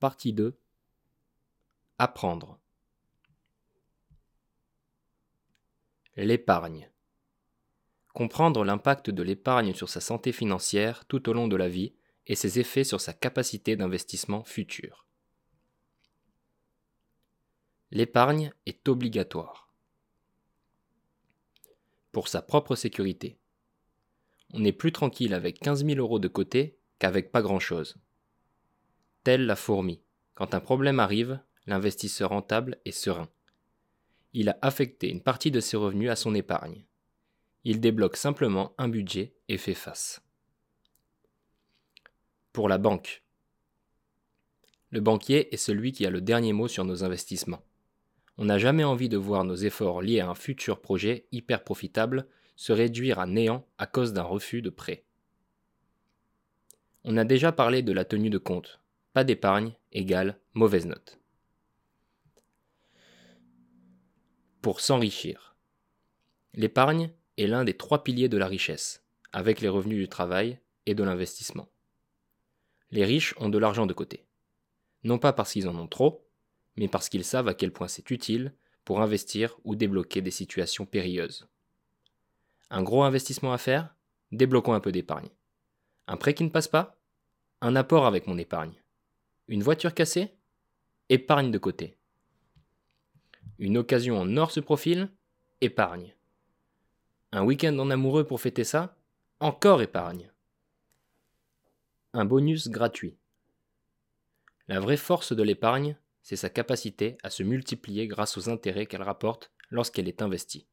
Partie 2 Apprendre L'épargne. Comprendre l'impact de l'épargne sur sa santé financière tout au long de la vie et ses effets sur sa capacité d'investissement future. L'épargne est obligatoire. Pour sa propre sécurité. On est plus tranquille avec 15 000 euros de côté qu'avec pas grand-chose. Telle la fourmi, quand un problème arrive, l'investisseur rentable est serein. Il a affecté une partie de ses revenus à son épargne. Il débloque simplement un budget et fait face. Pour la banque. Le banquier est celui qui a le dernier mot sur nos investissements. On n'a jamais envie de voir nos efforts liés à un futur projet hyper profitable se réduire à néant à cause d'un refus de prêt. On a déjà parlé de la tenue de compte. Pas d'épargne égale mauvaise note. Pour s'enrichir. L'épargne est l'un des trois piliers de la richesse, avec les revenus du travail et de l'investissement. Les riches ont de l'argent de côté. Non pas parce qu'ils en ont trop, mais parce qu'ils savent à quel point c'est utile pour investir ou débloquer des situations périlleuses. Un gros investissement à faire Débloquons un peu d'épargne. Un prêt qui ne passe pas Un apport avec mon épargne. Une voiture cassée Épargne de côté. Une occasion en or se profile Épargne. Un week-end en amoureux pour fêter ça Encore épargne. Un bonus gratuit. La vraie force de l'épargne, c'est sa capacité à se multiplier grâce aux intérêts qu'elle rapporte lorsqu'elle est investie.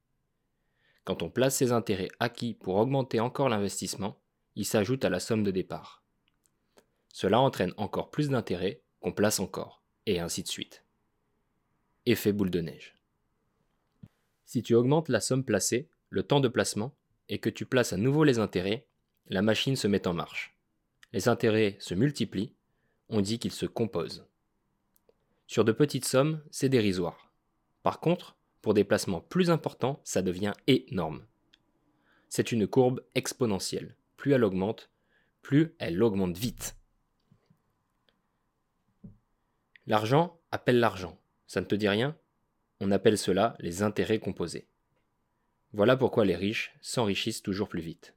Quand on place ses intérêts acquis pour augmenter encore l'investissement, il s'ajoute à la somme de départ. Cela entraîne encore plus d'intérêts qu'on place encore, et ainsi de suite. Effet boule de neige. Si tu augmentes la somme placée, le temps de placement, et que tu places à nouveau les intérêts, la machine se met en marche. Les intérêts se multiplient, on dit qu'ils se composent. Sur de petites sommes, c'est dérisoire. Par contre, pour des placements plus importants, ça devient énorme. C'est une courbe exponentielle. Plus elle augmente, plus elle augmente vite. L'argent appelle l'argent. Ça ne te dit rien? On appelle cela les intérêts composés. Voilà pourquoi les riches s'enrichissent toujours plus vite.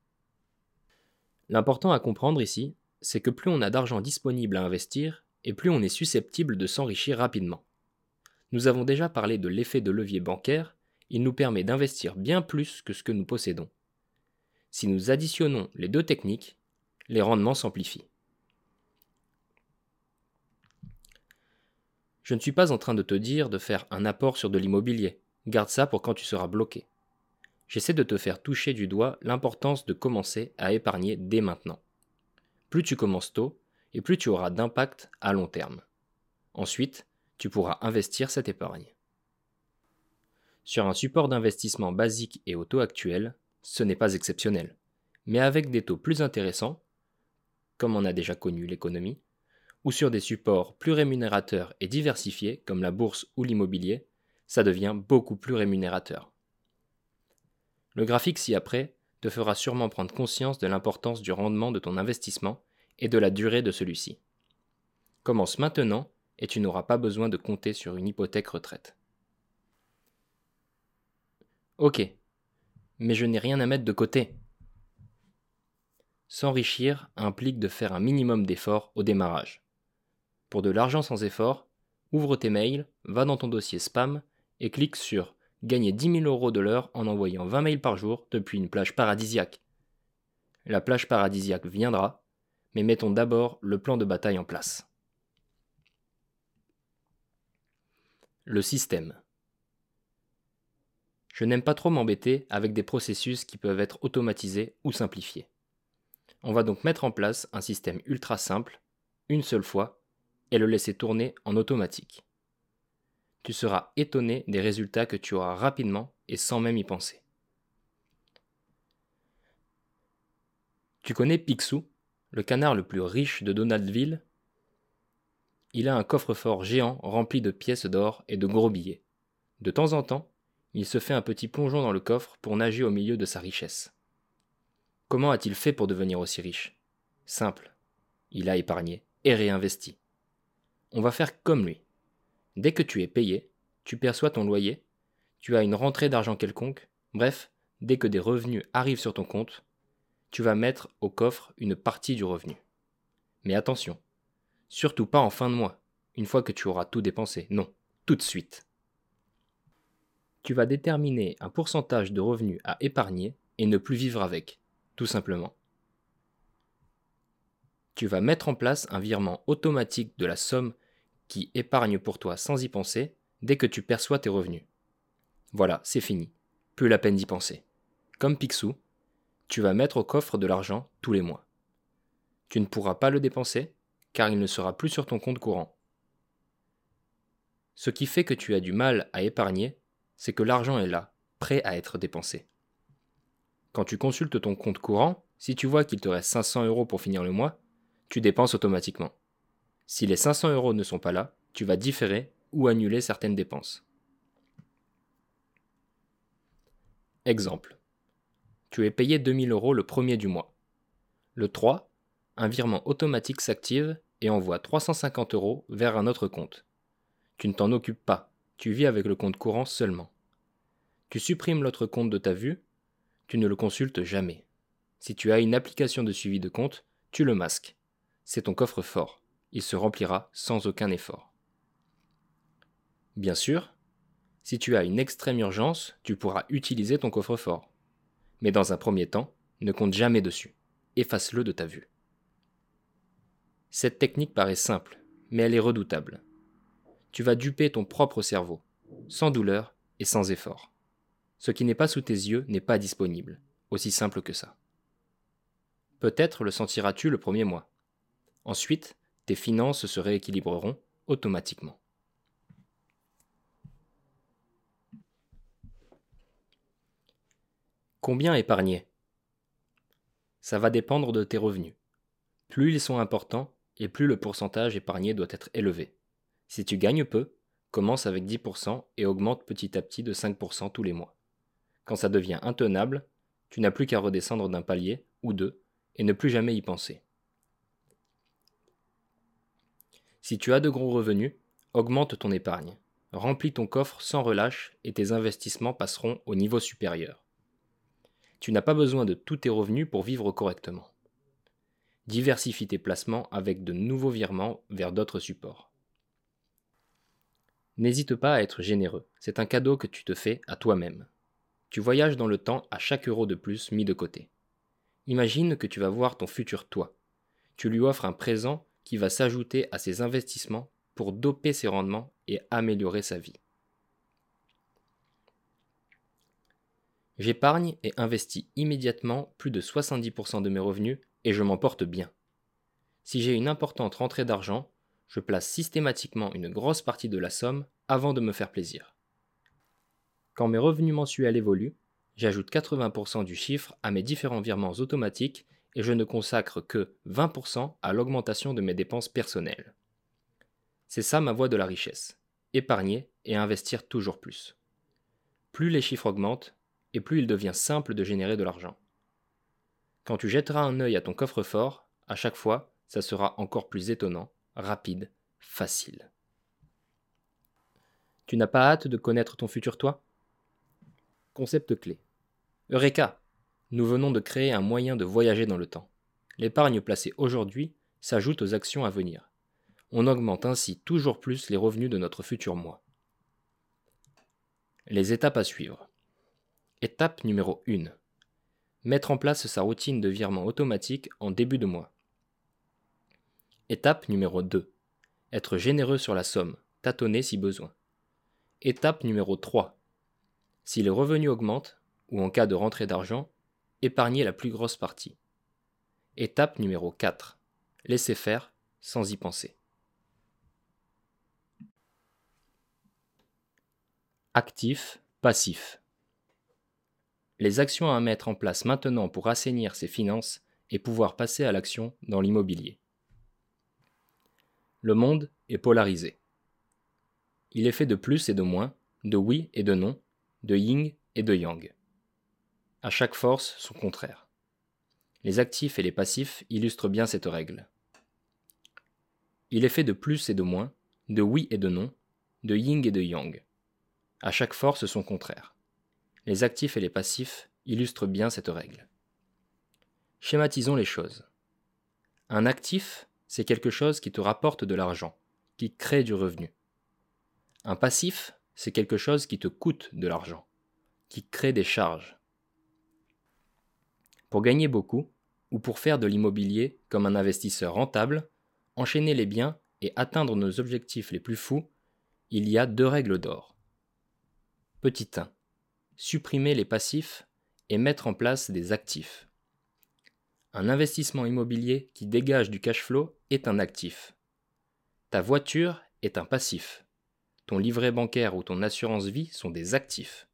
L'important à comprendre ici, c'est que plus on a d'argent disponible à investir, et plus on est susceptible de s'enrichir rapidement. Nous avons déjà parlé de l'effet de levier bancaire, il nous permet d'investir bien plus que ce que nous possédons. Si nous additionnons les deux techniques, les rendements s'amplifient. Je ne suis pas en train de te dire de faire un apport sur de l'immobilier, garde ça pour quand tu seras bloqué. J'essaie de te faire toucher du doigt l'importance de commencer à épargner dès maintenant. Plus tu commences tôt, et plus tu auras d'impact à long terme. Ensuite, tu pourras investir cette épargne. Sur un support d'investissement basique et au taux actuel, ce n'est pas exceptionnel. Mais avec des taux plus intéressants, comme on a déjà connu l'économie, ou sur des supports plus rémunérateurs et diversifiés comme la bourse ou l'immobilier, ça devient beaucoup plus rémunérateur. Le graphique ci-après te fera sûrement prendre conscience de l'importance du rendement de ton investissement et de la durée de celui-ci. Commence maintenant et tu n'auras pas besoin de compter sur une hypothèque retraite. Ok, mais je n'ai rien à mettre de côté. S'enrichir implique de faire un minimum d'efforts au démarrage. Pour de l'argent sans effort, ouvre tes mails, va dans ton dossier spam et clique sur Gagner 10 000 euros de l'heure en envoyant 20 mails par jour depuis une plage paradisiaque. La plage paradisiaque viendra, mais mettons d'abord le plan de bataille en place. Le système. Je n'aime pas trop m'embêter avec des processus qui peuvent être automatisés ou simplifiés. On va donc mettre en place un système ultra simple, une seule fois, et le laisser tourner en automatique. Tu seras étonné des résultats que tu auras rapidement et sans même y penser. Tu connais Picsou, le canard le plus riche de Donaldville? Il a un coffre-fort géant rempli de pièces d'or et de gros billets. De temps en temps, il se fait un petit plongeon dans le coffre pour nager au milieu de sa richesse. Comment a-t-il fait pour devenir aussi riche? Simple. Il a épargné et réinvesti. On va faire comme lui. Dès que tu es payé, tu perçois ton loyer, tu as une rentrée d'argent quelconque, bref, dès que des revenus arrivent sur ton compte, tu vas mettre au coffre une partie du revenu. Mais attention, surtout pas en fin de mois, une fois que tu auras tout dépensé, non, tout de suite. Tu vas déterminer un pourcentage de revenus à épargner et ne plus vivre avec, tout simplement. Tu vas mettre en place un virement automatique de la somme qui épargne pour toi sans y penser dès que tu perçois tes revenus. Voilà, c'est fini. Plus la peine d'y penser. Comme Picsou, tu vas mettre au coffre de l'argent tous les mois. Tu ne pourras pas le dépenser car il ne sera plus sur ton compte courant. Ce qui fait que tu as du mal à épargner, c'est que l'argent est là, prêt à être dépensé. Quand tu consultes ton compte courant, si tu vois qu'il te reste 500 euros pour finir le mois, tu dépenses automatiquement. Si les 500 euros ne sont pas là, tu vas différer ou annuler certaines dépenses. Exemple. Tu es payé 2000 euros le premier du mois. Le 3, un virement automatique s'active et envoie 350 euros vers un autre compte. Tu ne t'en occupes pas, tu vis avec le compte courant seulement. Tu supprimes l'autre compte de ta vue, tu ne le consultes jamais. Si tu as une application de suivi de compte, tu le masques. C'est ton coffre fort, il se remplira sans aucun effort. Bien sûr, si tu as une extrême urgence, tu pourras utiliser ton coffre-fort. Mais dans un premier temps, ne compte jamais dessus. Efface-le de ta vue. Cette technique paraît simple, mais elle est redoutable. Tu vas duper ton propre cerveau, sans douleur et sans effort. Ce qui n'est pas sous tes yeux n'est pas disponible, aussi simple que ça. Peut-être le sentiras-tu le premier mois. Ensuite, tes finances se rééquilibreront automatiquement. Combien épargner? Ça va dépendre de tes revenus. Plus ils sont importants, et plus le pourcentage épargné doit être élevé. Si tu gagnes peu, commence avec 10% et augmente petit à petit de 5% tous les mois. Quand ça devient intenable, tu n'as plus qu'à redescendre d'un palier ou deux et ne plus jamais y penser. Si tu as de gros revenus, augmente ton épargne, remplis ton coffre sans relâche et tes investissements passeront au niveau supérieur. Tu n'as pas besoin de tous tes revenus pour vivre correctement. Diversifie tes placements avec de nouveaux virements vers d'autres supports. N'hésite pas à être généreux, c'est un cadeau que tu te fais à toi-même. Tu voyages dans le temps à chaque euro de plus mis de côté. Imagine que tu vas voir ton futur toi. Tu lui offres un présent qui va s'ajouter à ses investissements pour doper ses rendements et améliorer sa vie. J'épargne et investis immédiatement plus de 70% de mes revenus et je m'en porte bien. Si j'ai une importante rentrée d'argent, je place systématiquement une grosse partie de la somme avant de me faire plaisir. Quand mes revenus mensuels évoluent, j'ajoute 80% du chiffre à mes différents virements automatiques et je ne consacre que 20% à l'augmentation de mes dépenses personnelles. C'est ça ma voie de la richesse. Épargner et investir toujours plus. Plus les chiffres augmentent, et plus il devient simple de générer de l'argent. Quand tu jetteras un œil à ton coffre-fort, à chaque fois, ça sera encore plus étonnant, rapide, facile. Tu n'as pas hâte de connaître ton futur toi? Concept clé. Eureka Nous venons de créer un moyen de voyager dans le temps. L'épargne placée aujourd'hui s'ajoute aux actions à venir. On augmente ainsi toujours plus les revenus de notre futur mois. Les étapes à suivre. Étape numéro 1. Mettre en place sa routine de virement automatique en début de mois. Étape numéro 2. Être généreux sur la somme, tâtonner si besoin. Étape numéro 3. Si les revenus augmentent, ou en cas de rentrée d'argent, épargner la plus grosse partie. Étape numéro 4. Laisser faire sans y penser. Actif, passif les actions à mettre en place maintenant pour assainir ses finances et pouvoir passer à l'action dans l'immobilier. Le monde est polarisé. Il est fait de plus et de moins, de oui et de non, de yin et de yang. À chaque force son contraire. Les actifs et les passifs illustrent bien cette règle. Il est fait de plus et de moins, de oui et de non, de yin et de yang. À chaque force son contraire. Les actifs et les passifs illustrent bien cette règle. Schématisons les choses. Un actif, c'est quelque chose qui te rapporte de l'argent, qui crée du revenu. Un passif, c'est quelque chose qui te coûte de l'argent, qui crée des charges. Pour gagner beaucoup, ou pour faire de l'immobilier comme un investisseur rentable, enchaîner les biens et atteindre nos objectifs les plus fous, il y a deux règles d'or. Petit 1. Supprimer les passifs et mettre en place des actifs. Un investissement immobilier qui dégage du cash flow est un actif. Ta voiture est un passif. Ton livret bancaire ou ton assurance vie sont des actifs.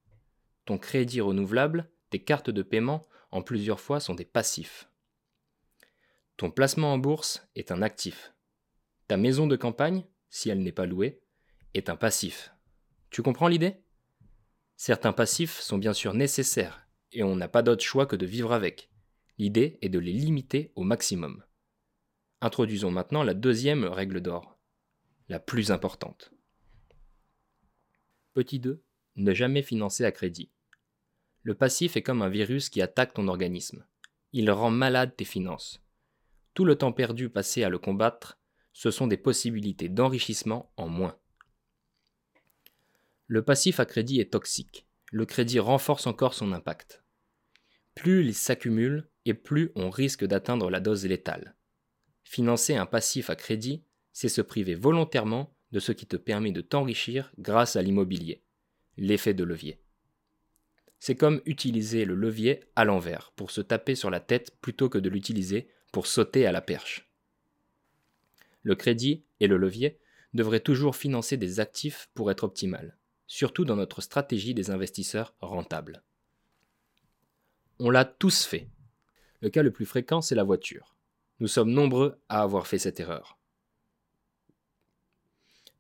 Ton crédit renouvelable, tes cartes de paiement plusieurs fois sont des passifs. Ton placement en bourse est un actif. Ta maison de campagne, si elle n'est pas louée, est un passif. Tu comprends l'idée? Certains passifs sont bien sûr nécessaires et on n'a pas d'autre choix que de vivre avec. L'idée est de les limiter au maximum. Introduisons maintenant la deuxième règle d'or, la plus importante. Petit 2. Ne jamais financer à crédit. Le passif est comme un virus qui attaque ton organisme. Il rend malade tes finances. Tout le temps perdu passé à le combattre, ce sont des possibilités d'enrichissement en moins. Le passif à crédit est toxique. Le crédit renforce encore son impact. Plus il s'accumule et plus on risque d'atteindre la dose létale. Financer un passif à crédit, c'est se priver volontairement de ce qui te permet de t'enrichir grâce à l'immobilier, l'effet de levier. C'est comme utiliser le levier à l'envers pour se taper sur la tête plutôt que de l'utiliser pour sauter à la perche. Le crédit et le levier devraient toujours financer des actifs pour être optimal, surtout dans notre stratégie des investisseurs rentables. On l'a tous fait. Le cas le plus fréquent, c'est la voiture. Nous sommes nombreux à avoir fait cette erreur.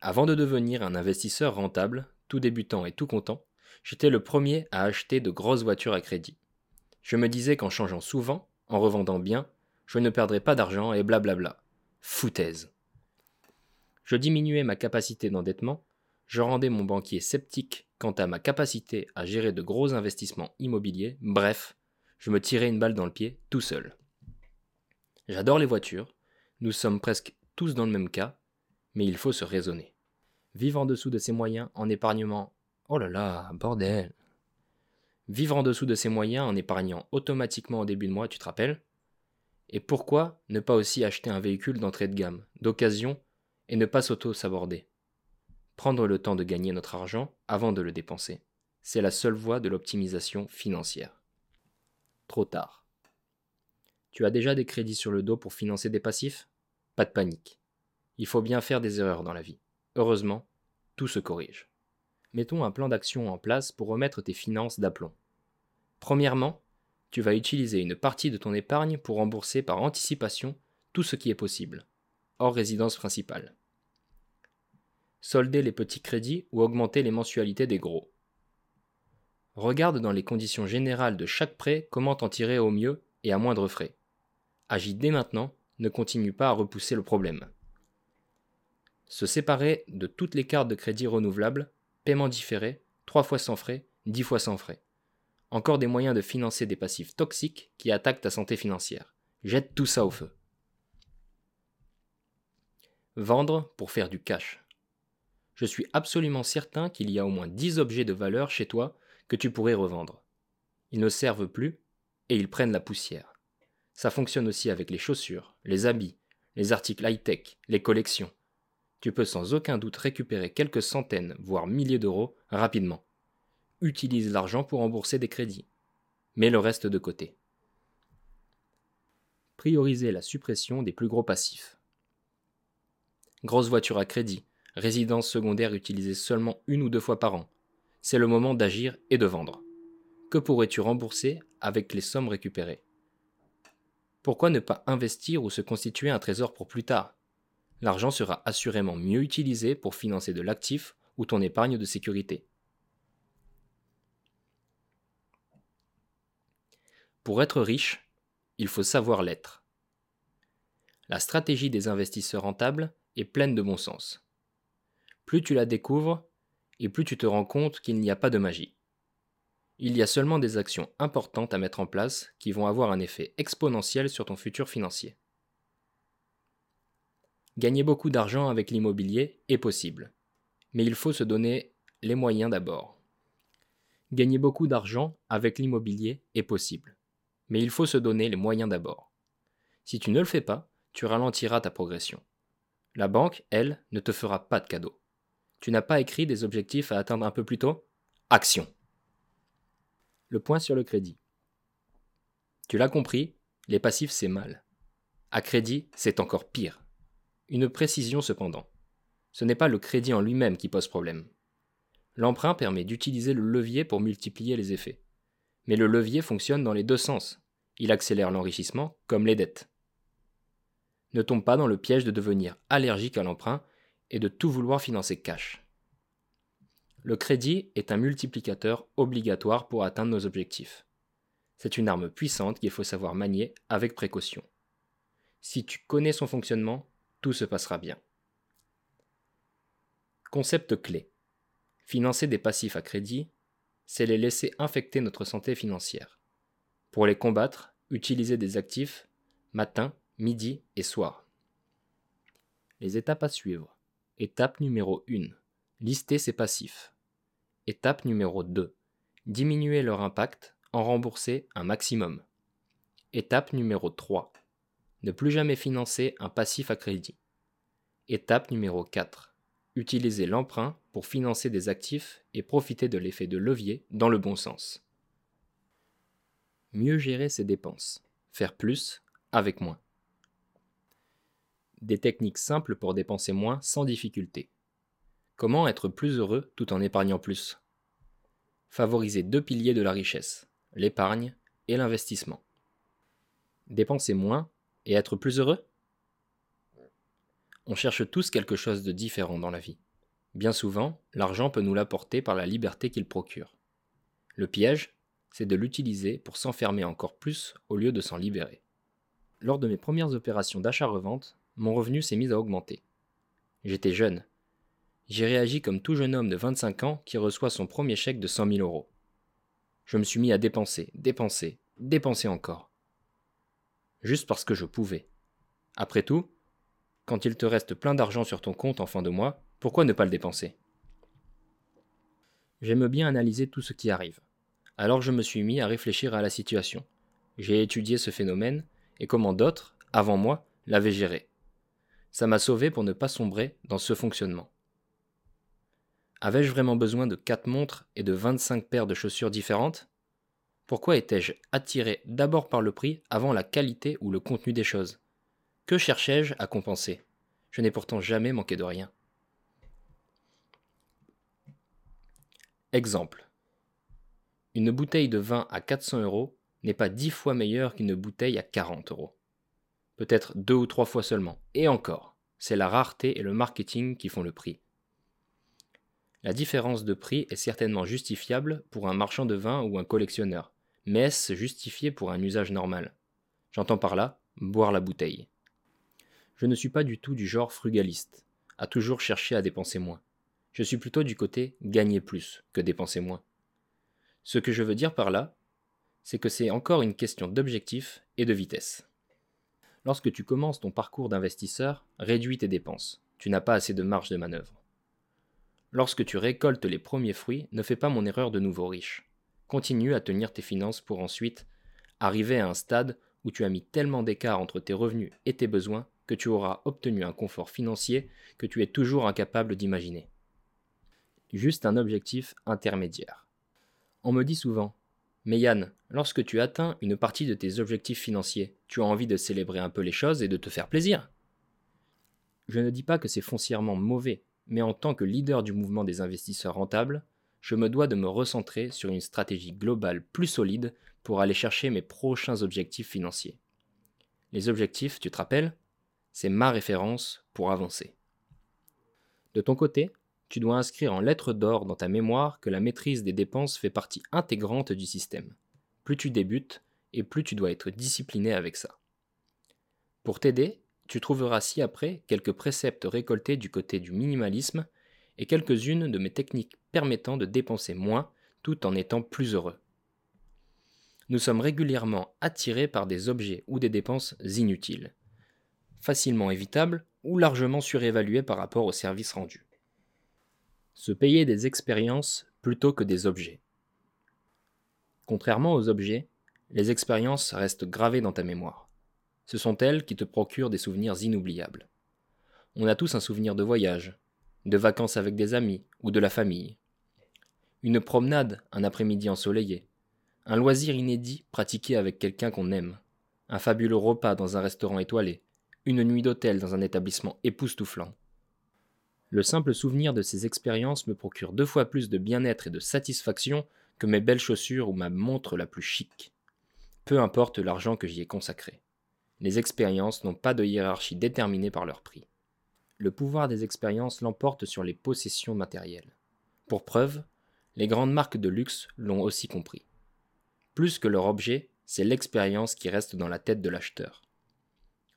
Avant de devenir un investisseur rentable, tout débutant et tout content, j'étais le premier à acheter de grosses voitures à crédit. Je me disais qu'en changeant souvent, en revendant bien, je ne perdrai pas d'argent et blablabla. Foutaise. Je diminuais ma capacité d'endettement, je rendais mon banquier sceptique quant à ma capacité à gérer de gros investissements immobiliers, bref, je me tirais une balle dans le pied tout seul. J'adore les voitures, nous sommes presque tous dans le même cas, mais il faut se raisonner. Vivre en dessous de ses moyens en épargnement. Oh là là, bordel. Vivre en dessous de ses moyens en épargnant automatiquement au début de mois, tu te rappelles? Et pourquoi ne pas aussi acheter un véhicule d'entrée de gamme, d'occasion, et ne pas s'auto-saborder? Prendre le temps de gagner notre argent avant de le dépenser. C'est la seule voie de l'optimisation financière. Trop tard. Tu as déjà des crédits sur le dos pour financer des passifs? Pas de panique. Il faut bien faire des erreurs dans la vie. Heureusement, tout se corrige. Mettons un plan d'action en place pour remettre tes finances d'aplomb. Premièrement, tu vas utiliser une partie de ton épargne pour rembourser par anticipation tout ce qui est possible, hors résidence principale. Solder les petits crédits ou augmenter les mensualités des gros. Regarde dans les conditions générales de chaque prêt comment t'en tirer au mieux et à moindre frais. Agis dès maintenant, ne continue pas à repousser le problème. Se séparer de toutes les cartes de crédit renouvelables, paiement différé, 3 fois sans frais, 10 fois sans frais. Encore des moyens de financer des passifs toxiques qui attaquent ta santé financière. Jette tout ça au feu. Vendre pour faire du cash. Je suis absolument certain qu'il y a au moins 10 objets de valeur chez toi que tu pourrais revendre. Ils ne servent plus et ils prennent la poussière. Ça fonctionne aussi avec les chaussures, les habits, les articles high-tech, les collections. Tu peux sans aucun doute récupérer quelques centaines, voire milliers d'euros rapidement utilise l'argent pour rembourser des crédits. Mets le reste de côté. Prioriser la suppression des plus gros passifs. Grosse voiture à crédit, résidence secondaire utilisée seulement une ou deux fois par an. C'est le moment d'agir et de vendre. Que pourrais-tu rembourser avec les sommes récupérées? Pourquoi ne pas investir ou se constituer un trésor pour plus tard? L'argent sera assurément mieux utilisé pour financer de l'actif ou ton épargne de sécurité. Pour être riche, il faut savoir l'être. La stratégie des investisseurs rentables est pleine de bon sens. plus tu la découvres et plus tu te rends compte qu'il n'y a pas de magie. Il y a seulement des actions importantes à mettre en place qui vont avoir un effet exponentiel sur ton futur financier. Gagner beaucoup d'argent avec l'immobilier est possible, mais il faut se donner les moyens d'abord. Gagner beaucoup d'argent avec l'immobilier est possible, mais il faut se donner les moyens d'abord. Si tu ne le fais pas, tu ralentiras ta progression. La banque, elle, ne te fera pas de cadeau. Tu n'as pas écrit des objectifs à atteindre un peu plus tôt? Action Le point sur le crédit. Tu l'as compris, les passifs c'est mal. À crédit, c'est encore pire. Une précision cependant. Ce n'est pas le crédit en lui-même qui pose problème. L'emprunt permet d'utiliser le levier pour multiplier les effets. Mais le levier fonctionne dans les deux sens. Il accélère l'enrichissement comme les dettes. Ne tombe pas dans le piège de devenir allergique à l'emprunt et de tout vouloir financer cash. Le crédit est un multiplicateur obligatoire pour atteindre nos objectifs. C'est une arme puissante qu'il faut savoir manier avec précaution. Si tu connais son fonctionnement, tout se passera bien. Concept clé. Financer des passifs à crédit, c'est les laisser infecter notre santé financière. Pour les combattre, utiliser des actifs matin, midi et soir. Les étapes à suivre. Étape numéro 1. Lister ses passifs. Étape numéro 2. Diminuer leur impact, en rembourser un maximum. Étape numéro 3. Ne plus jamais financer un passif à crédit. Étape numéro 4. Utiliser l'emprunt pour financer des actifs et profiter de l'effet de levier dans le bon sens. Mieux gérer ses dépenses. Faire plus avec moins. Des techniques simples pour dépenser moins sans difficulté. Comment être plus heureux tout en épargnant plus? Favoriser deux piliers de la richesse, l'épargne et l'investissement. Dépenser moins et être plus heureux? On cherche tous quelque chose de différent dans la vie. Bien souvent, l'argent peut nous l'apporter par la liberté qu'il procure. Le piège, c'est de l'utiliser pour s'enfermer encore plus au lieu de s'en libérer. Lors de mes premières opérations d'achat-revente, mon revenu s'est mis à augmenter. J'étais jeune. J'ai réagi comme tout jeune homme de 25 ans qui reçoit son premier chèque de 100 000 euros. Je me suis mis à dépenser, dépenser, dépenser encore juste parce que je pouvais. Après tout, quand il te reste plein d'argent sur ton compte en fin de mois, pourquoi ne pas le dépenser? J'aime bien analyser tout ce qui arrive. Alors je me suis mis à réfléchir à la situation. J'ai étudié ce phénomène et comment d'autres, avant moi, l'avaient géré. Ça m'a sauvé pour ne pas sombrer dans ce fonctionnement. Avais-je vraiment besoin de 4 montres et de 25 paires de chaussures différentes? Pourquoi étais-je attiré d'abord par le prix avant la qualité ou le contenu des choses? Que cherchais-je à compenser? Je n'ai pourtant jamais manqué de rien. Exemple. Une bouteille de vin à 400 euros n'est pas dix fois meilleure qu'une bouteille à 40 euros. Peut-être deux ou trois fois seulement. Et encore, c'est la rareté et le marketing qui font le prix. La différence de prix est certainement justifiable pour un marchand de vin ou un collectionneur mais est-ce justifié pour un usage normal? J'entends par là boire la bouteille. Je ne suis pas du tout du genre frugaliste, à toujours chercher à dépenser moins. Je suis plutôt du côté gagner plus que dépenser moins. Ce que je veux dire par là, c'est que c'est encore une question d'objectif et de vitesse. Lorsque tu commences ton parcours d'investisseur, réduis tes dépenses. Tu n'as pas assez de marge de manœuvre. Lorsque tu récoltes les premiers fruits, ne fais pas mon erreur de nouveau riche. Continue à tenir tes finances pour ensuite arriver à un stade où tu as mis tellement d'écart entre tes revenus et tes besoins que tu auras obtenu un confort financier que tu es toujours incapable d'imaginer. Juste un objectif intermédiaire. On me dit souvent Mais Yann, lorsque tu atteins une partie de tes objectifs financiers, tu as envie de célébrer un peu les choses et de te faire plaisir. Je ne dis pas que c'est foncièrement mauvais, mais en tant que leader du mouvement des investisseurs rentables, je me dois de me recentrer sur une stratégie globale plus solide pour aller chercher mes prochains objectifs financiers. Les objectifs, tu te rappelles? C'est ma référence pour avancer. De ton côté, tu dois inscrire en lettres d'or dans ta mémoire que la maîtrise des dépenses fait partie intégrante du système. Plus tu débutes, et plus tu dois être discipliné avec ça. Pour t'aider, tu trouveras ci-après quelques préceptes récoltés du côté du minimalisme et quelques-unes de mes techniques permettant de dépenser moins tout en étant plus heureux. Nous sommes régulièrement attirés par des objets ou des dépenses inutiles, facilement évitables ou largement surévalués par rapport au service rendu. Se payer des expériences plutôt que des objets. Contrairement aux objets, les expériences restent gravées dans ta mémoire. Ce sont elles qui te procurent des souvenirs inoubliables. On a tous un souvenir de voyage, de vacances avec des amis ou de la famille. Une promenade un après-midi ensoleillé, un loisir inédit pratiqué avec quelqu'un qu'on aime, un fabuleux repas dans un restaurant étoilé, une nuit d'hôtel dans un établissement époustouflant. Le simple souvenir de ces expériences me procure deux fois plus de bien-être et de satisfaction que mes belles chaussures ou ma montre la plus chic. Peu importe l'argent que j'y ai consacré. Les expériences n'ont pas de hiérarchie déterminée par leur prix. Le pouvoir des expériences l'emporte sur les possessions matérielles. Pour preuve, les grandes marques de luxe l'ont aussi compris. Plus que leur objet, c'est l'expérience qui reste dans la tête de l'acheteur.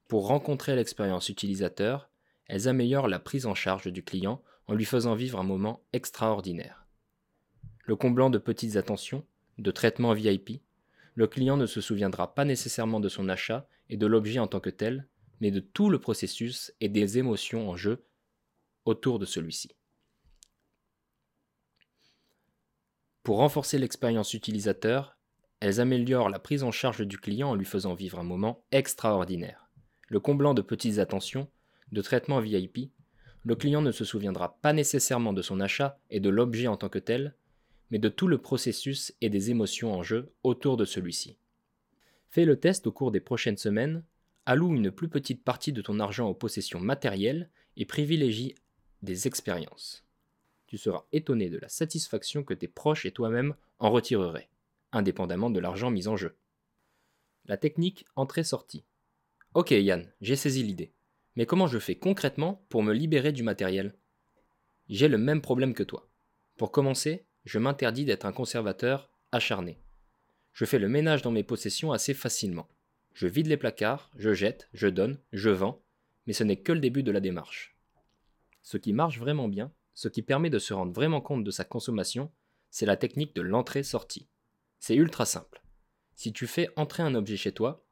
Pour rencontrer l'expérience utilisateur, elles améliorent la prise en charge du client en lui faisant vivre un moment extraordinaire. Le comblant de petites attentions, de traitements VIP, le client ne se souviendra pas nécessairement de son achat et de l'objet en tant que tel, mais de tout le processus et des émotions en jeu autour de celui-ci. Pour renforcer l'expérience utilisateur, elles améliorent la prise en charge du client en lui faisant vivre un moment extraordinaire. Le comblant de petites attentions, de traitements VIP, le client ne se souviendra pas nécessairement de son achat et de l'objet en tant que tel, mais de tout le processus et des émotions en jeu autour de celui-ci. Fais le test au cours des prochaines semaines, alloue une plus petite partie de ton argent aux possessions matérielles et privilégie des expériences. Tu seras étonné de la satisfaction que tes proches et toi-même en retireraient, indépendamment de l'argent mis en jeu. La technique entrée-sortie. Ok Yann, j'ai saisi l'idée. Mais comment je fais concrètement pour me libérer du matériel? J'ai le même problème que toi. Pour commencer, je m'interdis d'être un conservateur acharné. Je fais le ménage dans mes possessions assez facilement. Je vide les placards, je jette, je donne, je vends, mais ce n'est que le début de la démarche. Ce qui marche vraiment bien, ce qui permet de se rendre vraiment compte de sa consommation, c'est la technique de l'entrée-sortie. C'est ultra simple. Si tu fais entrer un objet chez toi,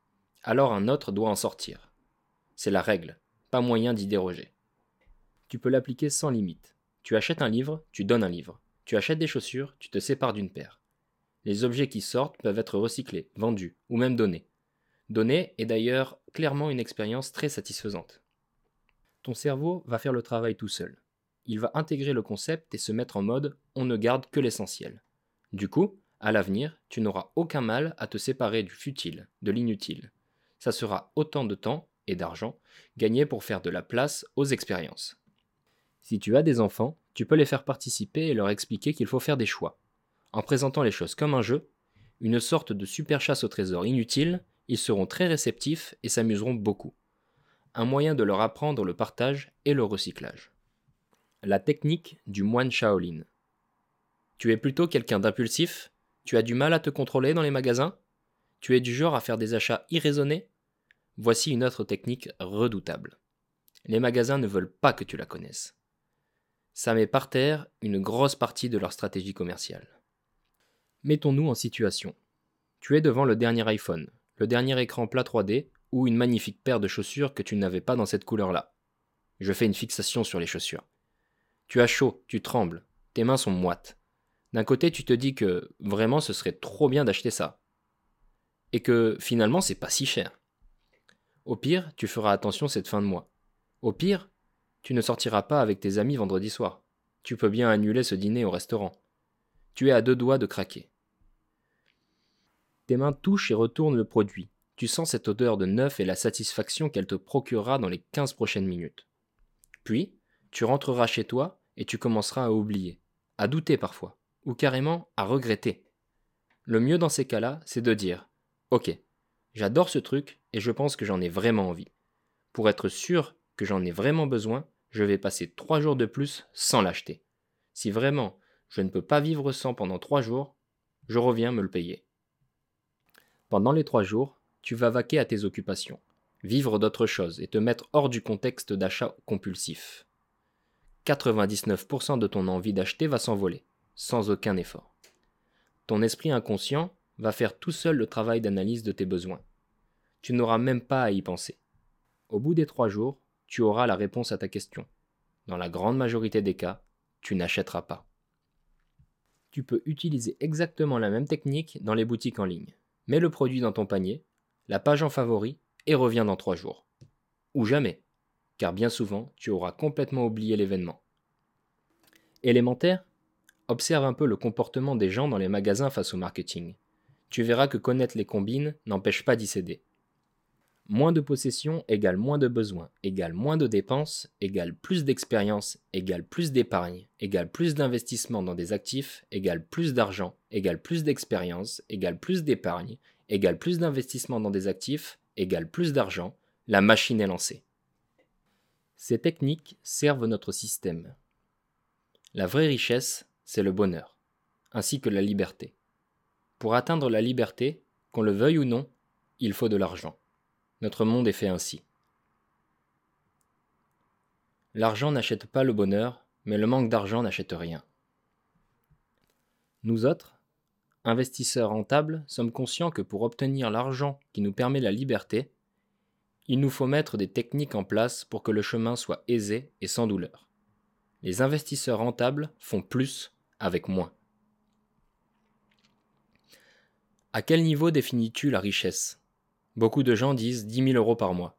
alors un autre doit en sortir. C'est la règle, pas moyen d'y déroger. Tu peux l'appliquer sans limite. Tu achètes un livre, tu donnes un livre. Tu achètes des chaussures, tu te sépares d'une paire. Les objets qui sortent peuvent être recyclés, vendus ou même donnés. Donner est d'ailleurs clairement une expérience très satisfaisante. Ton cerveau va faire le travail tout seul. Il va intégrer le concept et se mettre en mode on ne garde que l'essentiel. Du coup, à l'avenir, tu n'auras aucun mal à te séparer du futile, de l'inutile. Ça sera autant de temps et d'argent gagnés pour faire de la place aux expériences. Si tu as des enfants, tu peux les faire participer et leur expliquer qu'il faut faire des choix. En présentant les choses comme un jeu, une sorte de super chasse au trésor inutile, ils seront très réceptifs et s'amuseront beaucoup. Un moyen de leur apprendre le partage et le recyclage. La technique du moine Shaolin. Tu es plutôt quelqu'un d'impulsif? Tu as du mal à te contrôler dans les magasins? Tu es du genre à faire des achats irraisonnés? Voici une autre technique redoutable. Les magasins ne veulent pas que tu la connaisses ça met par terre une grosse partie de leur stratégie commerciale. Mettons-nous en situation. Tu es devant le dernier iPhone, le dernier écran plat 3D ou une magnifique paire de chaussures que tu n'avais pas dans cette couleur-là. Je fais une fixation sur les chaussures. Tu as chaud, tu trembles, tes mains sont moites. D'un côté, tu te dis que vraiment ce serait trop bien d'acheter ça. Et que finalement, c'est pas si cher. Au pire, tu feras attention cette fin de mois. Au pire, tu ne sortiras pas avec tes amis vendredi soir. Tu peux bien annuler ce dîner au restaurant. Tu es à deux doigts de craquer. Tes mains touchent et retournent le produit. Tu sens cette odeur de neuf et la satisfaction qu'elle te procurera dans les 15 prochaines minutes. Puis, tu rentreras chez toi et tu commenceras à oublier, à douter parfois, ou carrément à regretter. Le mieux dans ces cas-là, c'est de dire Ok, j'adore ce truc et je pense que j'en ai vraiment envie. Pour être sûr que j'en ai vraiment besoin, je vais passer trois jours de plus sans l'acheter. Si vraiment je ne peux pas vivre sans pendant trois jours, je reviens me le payer. Pendant les trois jours, tu vas vaquer à tes occupations, vivre d'autres choses et te mettre hors du contexte d'achat compulsif. 99% de ton envie d'acheter va s'envoler, sans aucun effort. Ton esprit inconscient va faire tout seul le travail d'analyse de tes besoins. Tu n'auras même pas à y penser. Au bout des trois jours, tu auras la réponse à ta question. Dans la grande majorité des cas, tu n'achèteras pas. Tu peux utiliser exactement la même technique dans les boutiques en ligne. Mets le produit dans ton panier, la page en favori et reviens dans trois jours. Ou jamais, car bien souvent, tu auras complètement oublié l'événement. Élémentaire Observe un peu le comportement des gens dans les magasins face au marketing. Tu verras que connaître les combines n'empêche pas d'y céder. Moins de possession égale moins de besoins, égale moins de dépenses, égale plus d'expérience, égale plus d'épargne, égale plus d'investissement dans des actifs, égale plus d'argent, égale plus d'expérience, égale plus d'épargne, égale plus d'investissement dans des actifs, égale plus d'argent, la machine est lancée. Ces techniques servent notre système. La vraie richesse, c'est le bonheur, ainsi que la liberté. Pour atteindre la liberté, qu'on le veuille ou non, il faut de l'argent. Notre monde est fait ainsi. L'argent n'achète pas le bonheur, mais le manque d'argent n'achète rien. Nous autres, investisseurs rentables, sommes conscients que pour obtenir l'argent qui nous permet la liberté, il nous faut mettre des techniques en place pour que le chemin soit aisé et sans douleur. Les investisseurs rentables font plus avec moins. À quel niveau définis-tu la richesse? Beaucoup de gens disent 10 000 euros par mois.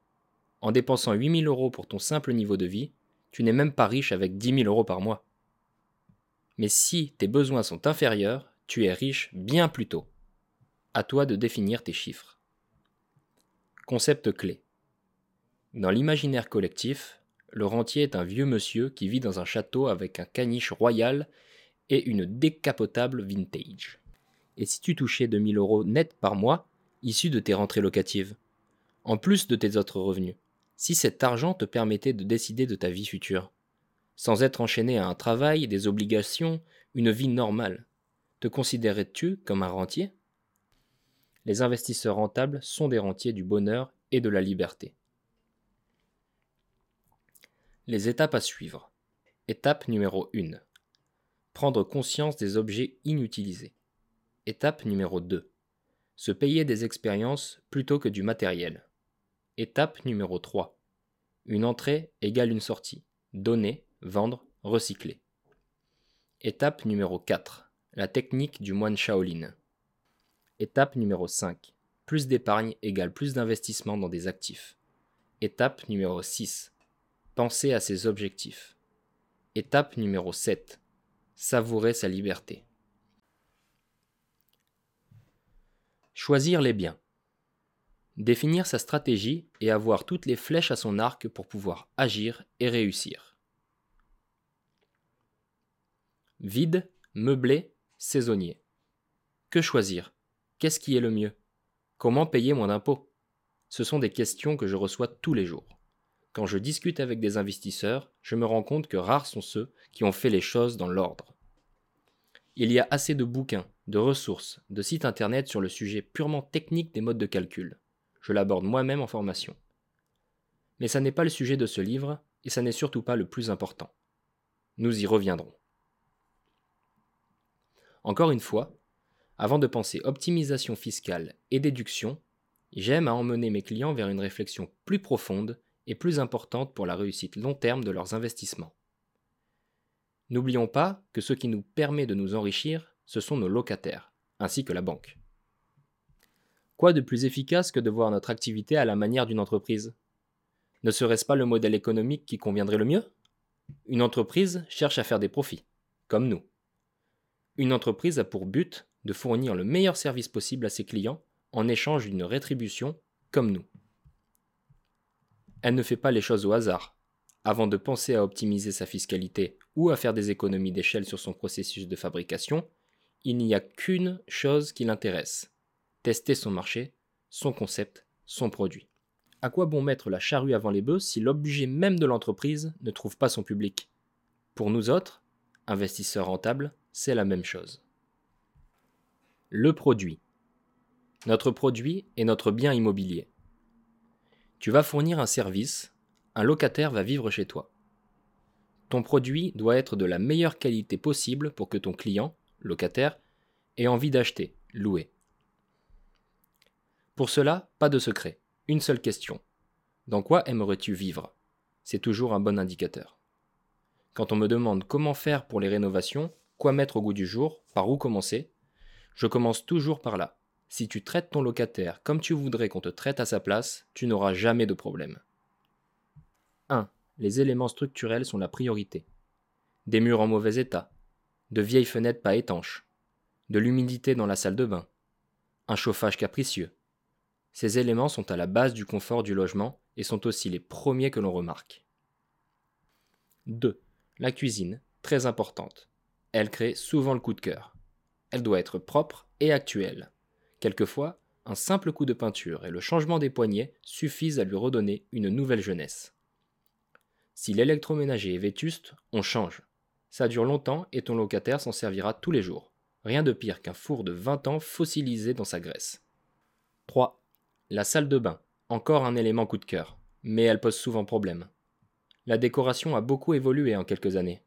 En dépensant 8 000 euros pour ton simple niveau de vie, tu n'es même pas riche avec 10 000 euros par mois. Mais si tes besoins sont inférieurs, tu es riche bien plus tôt. À toi de définir tes chiffres. Concept clé. Dans l'imaginaire collectif, le rentier est un vieux monsieur qui vit dans un château avec un caniche royal et une décapotable vintage. Et si tu touchais 2000 euros net par mois, issus de tes rentrées locatives, en plus de tes autres revenus, si cet argent te permettait de décider de ta vie future, sans être enchaîné à un travail, des obligations, une vie normale, te considérais-tu comme un rentier? Les investisseurs rentables sont des rentiers du bonheur et de la liberté. Les étapes à suivre. Étape numéro 1. Prendre conscience des objets inutilisés. Étape numéro 2 se payer des expériences plutôt que du matériel. Étape numéro 3. Une entrée égale une sortie. Donner, vendre, recycler. Étape numéro 4. La technique du moine Shaolin. Étape numéro 5. Plus d'épargne égale plus d'investissement dans des actifs. Étape numéro 6. Penser à ses objectifs. Étape numéro 7. Savourer sa liberté. Choisir les biens. Définir sa stratégie et avoir toutes les flèches à son arc pour pouvoir agir et réussir. Vide, meublé, saisonnier. Que choisir? Qu'est-ce qui est le mieux? Comment payer moins d'impôts? Ce sont des questions que je reçois tous les jours. Quand je discute avec des investisseurs, je me rends compte que rares sont ceux qui ont fait les choses dans l'ordre. Il y a assez de bouquins, de ressources, de sites internet sur le sujet purement technique des modes de calcul. Je l'aborde moi-même en formation. Mais ça n'est pas le sujet de ce livre, et ça n'est surtout pas le plus important. Nous y reviendrons. Encore une fois, avant de penser optimisation fiscale et déduction, j'aime à emmener mes clients vers une réflexion plus profonde et plus importante pour la réussite long terme de leurs investissements. N'oublions pas que ce qui nous permet de nous enrichir, ce sont nos locataires, ainsi que la banque. Quoi de plus efficace que de voir notre activité à la manière d'une entreprise? Ne serait-ce pas le modèle économique qui conviendrait le mieux? Une entreprise cherche à faire des profits, comme nous. Une entreprise a pour but de fournir le meilleur service possible à ses clients en échange d'une rétribution, comme nous. Elle ne fait pas les choses au hasard, avant de penser à optimiser sa fiscalité ou à faire des économies d'échelle sur son processus de fabrication, il n'y a qu'une chose qui l'intéresse tester son marché, son concept, son produit. À quoi bon mettre la charrue avant les bœufs si l'objet même de l'entreprise ne trouve pas son public? Pour nous autres, investisseurs rentables, c'est la même chose. Le produit. Notre produit est notre bien immobilier. Tu vas fournir un service, un locataire va vivre chez toi. Ton produit doit être de la meilleure qualité possible pour que ton client, locataire, ait envie d'acheter, louer. Pour cela, pas de secret. Une seule question. Dans quoi aimerais-tu vivre? C'est toujours un bon indicateur. Quand on me demande comment faire pour les rénovations, quoi mettre au goût du jour, par où commencer, je commence toujours par là. Si tu traites ton locataire comme tu voudrais qu'on te traite à sa place, tu n'auras jamais de problème. 1. Les éléments structurels sont la priorité. Des murs en mauvais état, de vieilles fenêtres pas étanches, de l'humidité dans la salle de bain, un chauffage capricieux. Ces éléments sont à la base du confort du logement et sont aussi les premiers que l'on remarque. 2. La cuisine, très importante. Elle crée souvent le coup de cœur. Elle doit être propre et actuelle. Quelquefois, un simple coup de peinture et le changement des poignées suffisent à lui redonner une nouvelle jeunesse. Si l'électroménager est vétuste, on change. Ça dure longtemps et ton locataire s'en servira tous les jours. Rien de pire qu'un four de 20 ans fossilisé dans sa graisse. 3. La salle de bain. Encore un élément coup de cœur. Mais elle pose souvent problème. La décoration a beaucoup évolué en quelques années.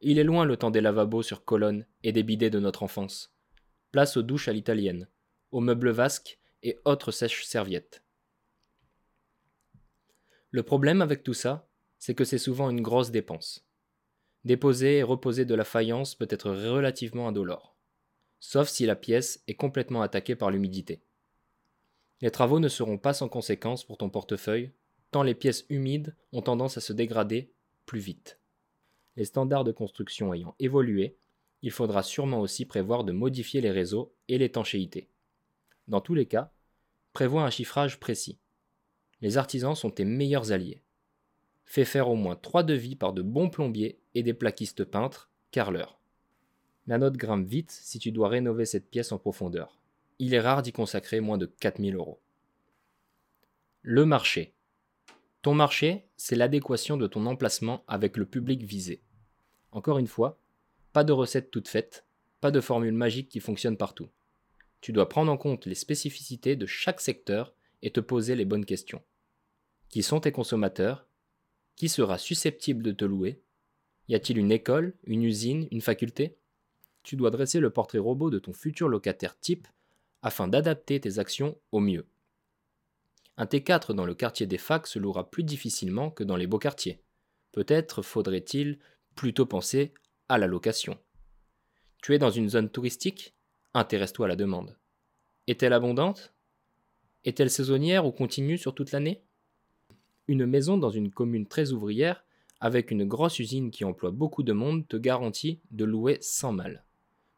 Il est loin le temps des lavabos sur colonnes et des bidets de notre enfance. Place aux douches à l'italienne, aux meubles vasques et autres sèches-serviettes. Le problème avec tout ça, c'est que c'est souvent une grosse dépense. Déposer et reposer de la faïence peut être relativement indolore, sauf si la pièce est complètement attaquée par l'humidité. Les travaux ne seront pas sans conséquence pour ton portefeuille, tant les pièces humides ont tendance à se dégrader plus vite. Les standards de construction ayant évolué, il faudra sûrement aussi prévoir de modifier les réseaux et l'étanchéité. Dans tous les cas, prévois un chiffrage précis. Les artisans sont tes meilleurs alliés. Fais faire au moins trois devis par de bons plombiers et des plaquistes peintres, carleurs. La note grimpe vite si tu dois rénover cette pièce en profondeur. Il est rare d'y consacrer moins de 4000 euros. Le marché. Ton marché, c'est l'adéquation de ton emplacement avec le public visé. Encore une fois, pas de recette toute faite, pas de formule magique qui fonctionne partout. Tu dois prendre en compte les spécificités de chaque secteur et te poser les bonnes questions. Qui sont tes consommateurs? Qui sera susceptible de te louer? Y a-t-il une école, une usine, une faculté? Tu dois dresser le portrait robot de ton futur locataire type afin d'adapter tes actions au mieux. Un T4 dans le quartier des facs se louera plus difficilement que dans les beaux quartiers. Peut-être faudrait-il plutôt penser à la location. Tu es dans une zone touristique? Intéresse-toi à la demande. Est-elle abondante? Est-elle saisonnière ou continue sur toute l'année? Une maison dans une commune très ouvrière, avec une grosse usine qui emploie beaucoup de monde, te garantit de louer sans mal.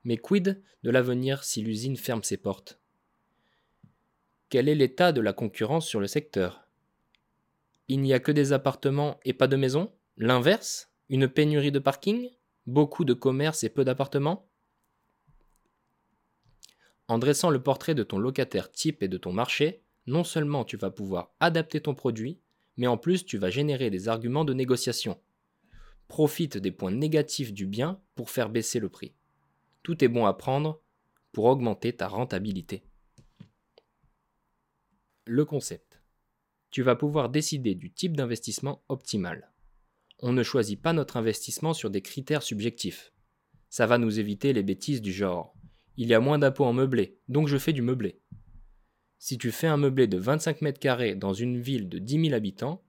Mais quid de l'avenir si l'usine ferme ses portes? Quel est l'état de la concurrence sur le secteur? Il n'y a que des appartements et pas de maisons L'inverse? Une pénurie de parking? Beaucoup de commerces et peu d'appartements? En dressant le portrait de ton locataire type et de ton marché, non seulement tu vas pouvoir adapter ton produit, mais en plus tu vas générer des arguments de négociation. Profite des points négatifs du bien pour faire baisser le prix. Tout est bon à prendre pour augmenter ta rentabilité. Le concept. Tu vas pouvoir décider du type d'investissement optimal. On ne choisit pas notre investissement sur des critères subjectifs. Ça va nous éviter les bêtises du genre il y a moins d'impôts en meublé, donc je fais du meublé. Si tu fais un meublé de 25 mètres carrés dans une ville de 10 000 habitants,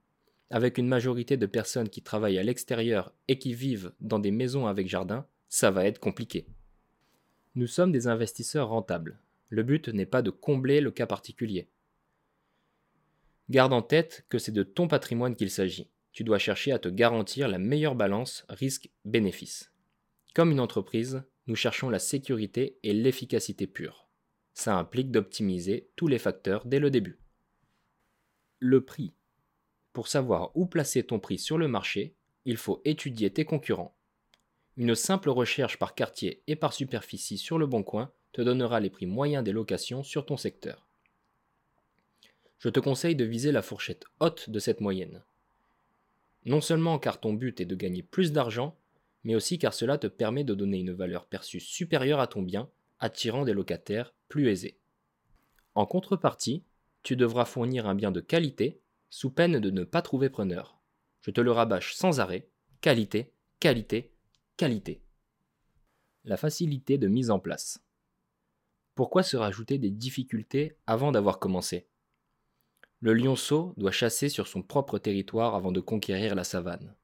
avec une majorité de personnes qui travaillent à l'extérieur et qui vivent dans des maisons avec jardin, ça va être compliqué. Nous sommes des investisseurs rentables. Le but n'est pas de combler le cas particulier. Garde en tête que c'est de ton patrimoine qu'il s'agit. Tu dois chercher à te garantir la meilleure balance risque-bénéfice. Comme une entreprise, nous cherchons la sécurité et l'efficacité pure ça implique d'optimiser tous les facteurs dès le début. Le prix. Pour savoir où placer ton prix sur le marché, il faut étudier tes concurrents. Une simple recherche par quartier et par superficie sur le bon coin te donnera les prix moyens des locations sur ton secteur. Je te conseille de viser la fourchette haute de cette moyenne. Non seulement car ton but est de gagner plus d'argent, mais aussi car cela te permet de donner une valeur perçue supérieure à ton bien attirant des locataires plus aisés. En contrepartie, tu devras fournir un bien de qualité, sous peine de ne pas trouver preneur. Je te le rabâche sans arrêt, qualité, qualité, qualité. La facilité de mise en place. Pourquoi se rajouter des difficultés avant d'avoir commencé? Le lionceau doit chasser sur son propre territoire avant de conquérir la savane.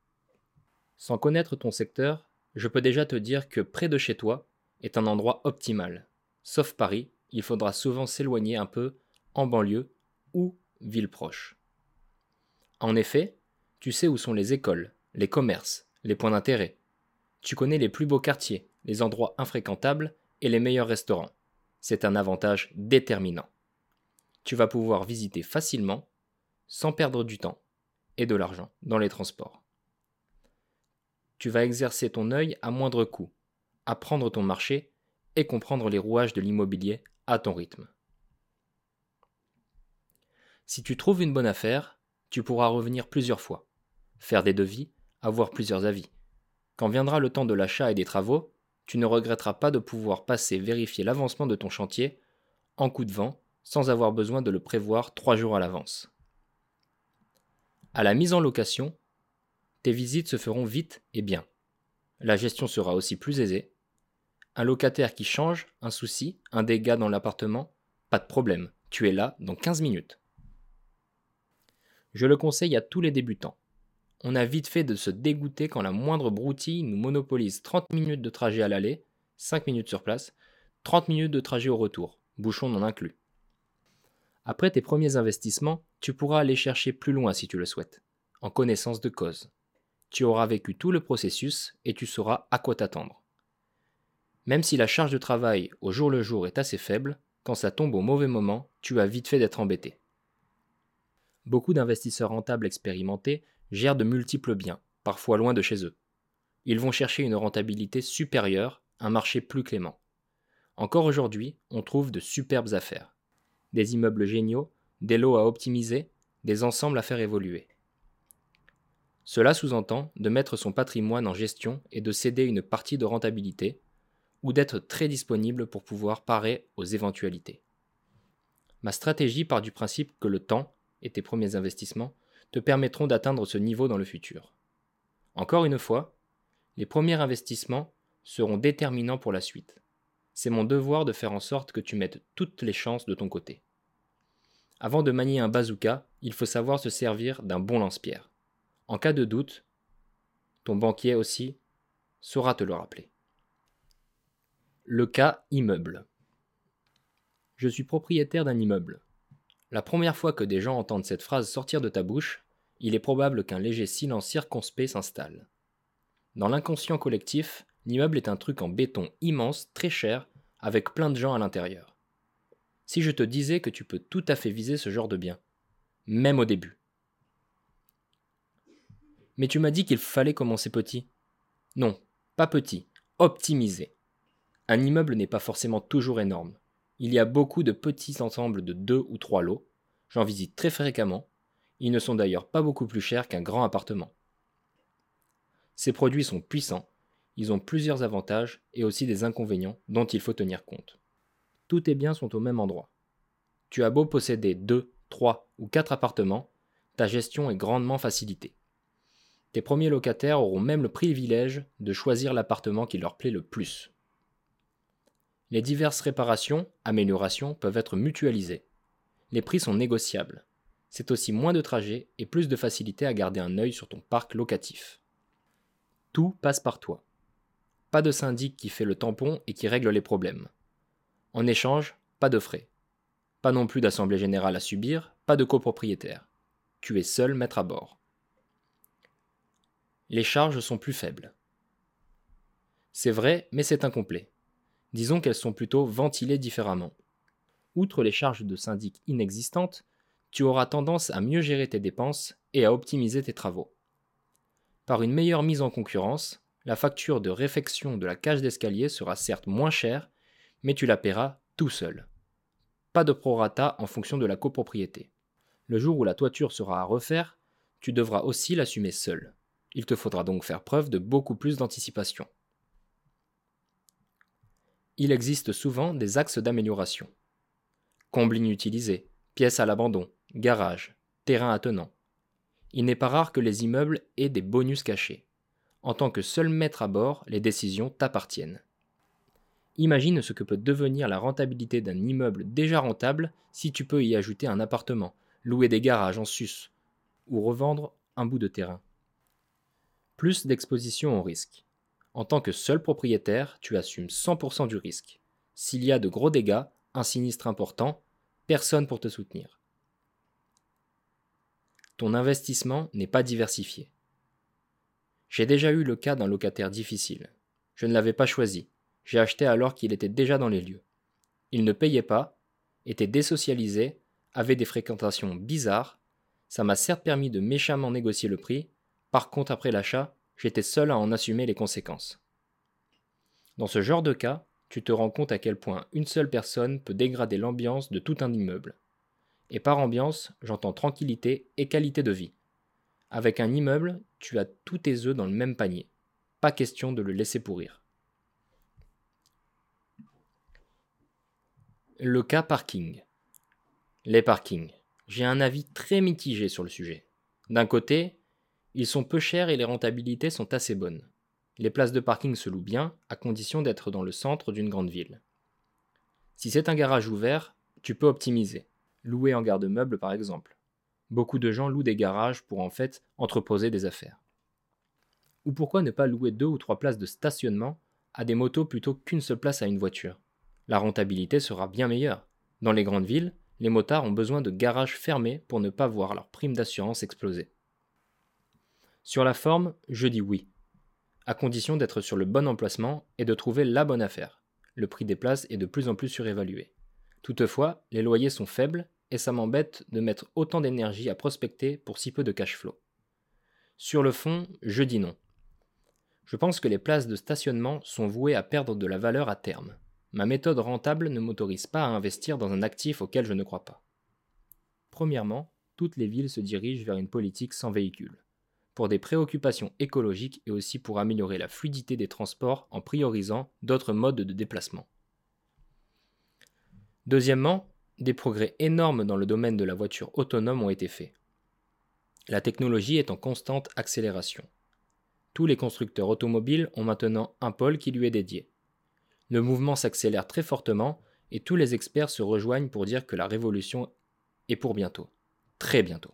Sans connaître ton secteur, je peux déjà te dire que près de chez toi est un endroit optimal. Sauf Paris, il faudra souvent s'éloigner un peu en banlieue ou ville proche. En effet, tu sais où sont les écoles, les commerces, les points d'intérêt. Tu connais les plus beaux quartiers, les endroits infréquentables et les meilleurs restaurants. C'est un avantage déterminant. Tu vas pouvoir visiter facilement, sans perdre du temps et de l'argent dans les transports. Tu vas exercer ton œil à moindre coût, apprendre ton marché et comprendre les rouages de l'immobilier à ton rythme. Si tu trouves une bonne affaire, tu pourras revenir plusieurs fois, faire des devis, avoir plusieurs avis. Quand viendra le temps de l'achat et des travaux, tu ne regretteras pas de pouvoir passer vérifier l'avancement de ton chantier en coup de vent sans avoir besoin de le prévoir trois jours à l'avance. À la mise en location, tes visites se feront vite et bien. La gestion sera aussi plus aisée. Un locataire qui change, un souci, un dégât dans l'appartement, pas de problème, tu es là dans 15 minutes. Je le conseille à tous les débutants on a vite fait de se dégoûter quand la moindre broutille nous monopolise 30 minutes de trajet à l'aller, 5 minutes sur place, 30 minutes de trajet au retour, bouchon non inclus. Après tes premiers investissements, tu pourras aller chercher plus loin si tu le souhaites, en connaissance de cause. Tu auras vécu tout le processus et tu sauras à quoi t'attendre. Même si la charge de travail au jour le jour est assez faible, quand ça tombe au mauvais moment, tu as vite fait d'être embêté. Beaucoup d'investisseurs rentables expérimentés gèrent de multiples biens, parfois loin de chez eux. Ils vont chercher une rentabilité supérieure, un marché plus clément. Encore aujourd'hui, on trouve de superbes affaires. Des immeubles géniaux, des lots à optimiser, des ensembles à faire évoluer. Cela sous-entend de mettre son patrimoine en gestion et de céder une partie de rentabilité, ou d'être très disponible pour pouvoir parer aux éventualités. Ma stratégie part du principe que le temps, et tes premiers investissements, te permettront d'atteindre ce niveau dans le futur. Encore une fois, les premiers investissements seront déterminants pour la suite. C'est mon devoir de faire en sorte que tu mettes toutes les chances de ton côté. Avant de manier un bazooka, il faut savoir se servir d'un bon lance-pierre. En cas de doute, ton banquier aussi saura te le rappeler. Le cas immeuble. Je suis propriétaire d'un immeuble. La première fois que des gens entendent cette phrase sortir de ta bouche, il est probable qu'un léger silence circonspect s'installe. Dans l'inconscient collectif, l'immeuble est un truc en béton immense, très cher, avec plein de gens à l'intérieur. Si je te disais que tu peux tout à fait viser ce genre de bien, même au début. Mais tu m'as dit qu'il fallait commencer petit. Non, pas petit, optimisé. Un immeuble n'est pas forcément toujours énorme. Il y a beaucoup de petits ensembles de deux ou trois lots. J'en visite très fréquemment. Ils ne sont d'ailleurs pas beaucoup plus chers qu'un grand appartement. Ces produits sont puissants. Ils ont plusieurs avantages et aussi des inconvénients dont il faut tenir compte. Tous tes biens sont au même endroit. Tu as beau posséder deux, trois ou quatre appartements, ta gestion est grandement facilitée. Tes premiers locataires auront même le privilège de choisir l'appartement qui leur plaît le plus. Les diverses réparations, améliorations peuvent être mutualisées. Les prix sont négociables. C'est aussi moins de trajets et plus de facilité à garder un œil sur ton parc locatif. Tout passe par toi. Pas de syndic qui fait le tampon et qui règle les problèmes. En échange, pas de frais. Pas non plus d'assemblée générale à subir, pas de copropriétaire. Tu es seul maître à bord. Les charges sont plus faibles. C'est vrai, mais c'est incomplet disons qu'elles sont plutôt ventilées différemment. Outre les charges de syndic inexistantes, tu auras tendance à mieux gérer tes dépenses et à optimiser tes travaux. Par une meilleure mise en concurrence, la facture de réfection de la cage d'escalier sera certes moins chère, mais tu la paieras tout seul. Pas de prorata en fonction de la copropriété. Le jour où la toiture sera à refaire, tu devras aussi l'assumer seul. Il te faudra donc faire preuve de beaucoup plus d'anticipation il existe souvent des axes d'amélioration. Combles inutilisés, pièces à l'abandon, garage, terrain attenant. Il n'est pas rare que les immeubles aient des bonus cachés. En tant que seul maître à bord, les décisions t'appartiennent. Imagine ce que peut devenir la rentabilité d'un immeuble déjà rentable si tu peux y ajouter un appartement, louer des garages en sus ou revendre un bout de terrain. Plus d'exposition au risque. En tant que seul propriétaire, tu assumes 100% du risque. S'il y a de gros dégâts, un sinistre important, personne pour te soutenir. Ton investissement n'est pas diversifié. J'ai déjà eu le cas d'un locataire difficile. Je ne l'avais pas choisi. J'ai acheté alors qu'il était déjà dans les lieux. Il ne payait pas, était désocialisé, avait des fréquentations bizarres. Ça m'a certes permis de méchamment négocier le prix. Par contre, après l'achat, j'étais seul à en assumer les conséquences. Dans ce genre de cas, tu te rends compte à quel point une seule personne peut dégrader l'ambiance de tout un immeuble. Et par ambiance, j'entends tranquillité et qualité de vie. Avec un immeuble, tu as tous tes œufs dans le même panier. Pas question de le laisser pourrir. Le cas parking. Les parkings. J'ai un avis très mitigé sur le sujet. D'un côté, ils sont peu chers et les rentabilités sont assez bonnes. Les places de parking se louent bien, à condition d'être dans le centre d'une grande ville. Si c'est un garage ouvert, tu peux optimiser. Louer en garde-meuble par exemple. Beaucoup de gens louent des garages pour en fait entreposer des affaires. Ou pourquoi ne pas louer deux ou trois places de stationnement à des motos plutôt qu'une seule place à une voiture? La rentabilité sera bien meilleure. Dans les grandes villes, les motards ont besoin de garages fermés pour ne pas voir leur prime d'assurance exploser. Sur la forme, je dis oui, à condition d'être sur le bon emplacement et de trouver la bonne affaire. Le prix des places est de plus en plus surévalué. Toutefois, les loyers sont faibles et ça m'embête de mettre autant d'énergie à prospecter pour si peu de cash flow. Sur le fond, je dis non. Je pense que les places de stationnement sont vouées à perdre de la valeur à terme. Ma méthode rentable ne m'autorise pas à investir dans un actif auquel je ne crois pas. Premièrement, toutes les villes se dirigent vers une politique sans véhicule pour des préoccupations écologiques et aussi pour améliorer la fluidité des transports en priorisant d'autres modes de déplacement. Deuxièmement, des progrès énormes dans le domaine de la voiture autonome ont été faits. La technologie est en constante accélération. Tous les constructeurs automobiles ont maintenant un pôle qui lui est dédié. Le mouvement s'accélère très fortement et tous les experts se rejoignent pour dire que la révolution est pour bientôt. Très bientôt.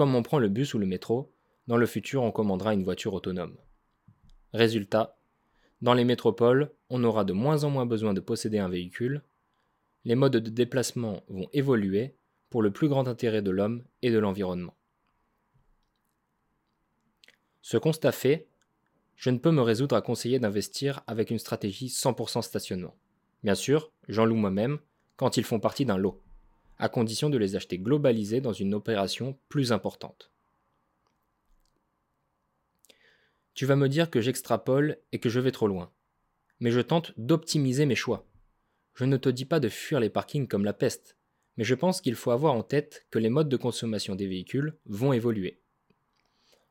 Comme on prend le bus ou le métro, dans le futur on commandera une voiture autonome. Résultat, dans les métropoles, on aura de moins en moins besoin de posséder un véhicule, les modes de déplacement vont évoluer pour le plus grand intérêt de l'homme et de l'environnement. Ce constat fait, je ne peux me résoudre à conseiller d'investir avec une stratégie 100% stationnement. Bien sûr, j'en loue moi-même quand ils font partie d'un lot à condition de les acheter globalisés dans une opération plus importante. Tu vas me dire que j'extrapole et que je vais trop loin. Mais je tente d'optimiser mes choix. Je ne te dis pas de fuir les parkings comme la peste, mais je pense qu'il faut avoir en tête que les modes de consommation des véhicules vont évoluer.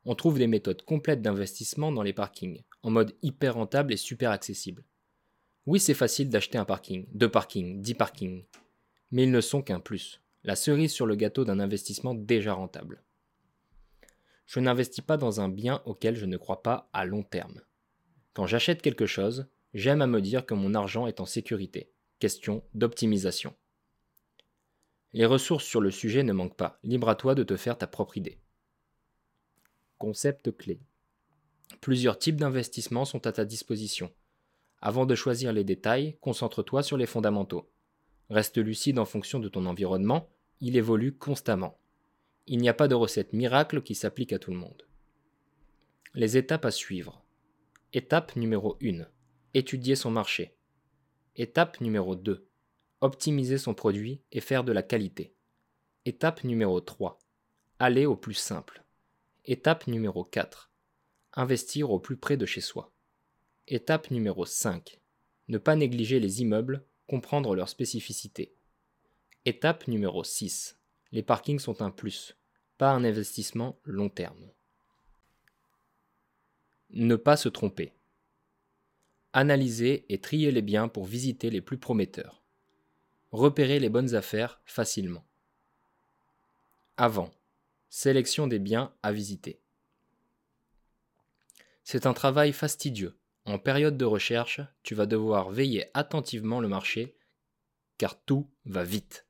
On trouve des méthodes complètes d'investissement dans les parkings, en mode hyper rentable et super accessible. Oui, c'est facile d'acheter un parking, deux parkings, dix parkings, mais ils ne sont qu'un plus, la cerise sur le gâteau d'un investissement déjà rentable. Je n'investis pas dans un bien auquel je ne crois pas à long terme. Quand j'achète quelque chose, j'aime à me dire que mon argent est en sécurité. Question d'optimisation. Les ressources sur le sujet ne manquent pas, libre à toi de te faire ta propre idée. Concept clé. Plusieurs types d'investissements sont à ta disposition. Avant de choisir les détails, concentre-toi sur les fondamentaux. Reste lucide en fonction de ton environnement, il évolue constamment. Il n'y a pas de recette miracle qui s'applique à tout le monde. Les étapes à suivre. Étape numéro 1. Étudier son marché. Étape numéro 2. Optimiser son produit et faire de la qualité. Étape numéro 3. Aller au plus simple. Étape numéro 4. Investir au plus près de chez soi. Étape numéro 5. Ne pas négliger les immeubles comprendre leurs spécificités. Étape numéro 6. Les parkings sont un plus, pas un investissement long terme. Ne pas se tromper. Analyser et trier les biens pour visiter les plus prometteurs. Repérer les bonnes affaires facilement. Avant. Sélection des biens à visiter. C'est un travail fastidieux. En période de recherche, tu vas devoir veiller attentivement le marché, car tout va vite.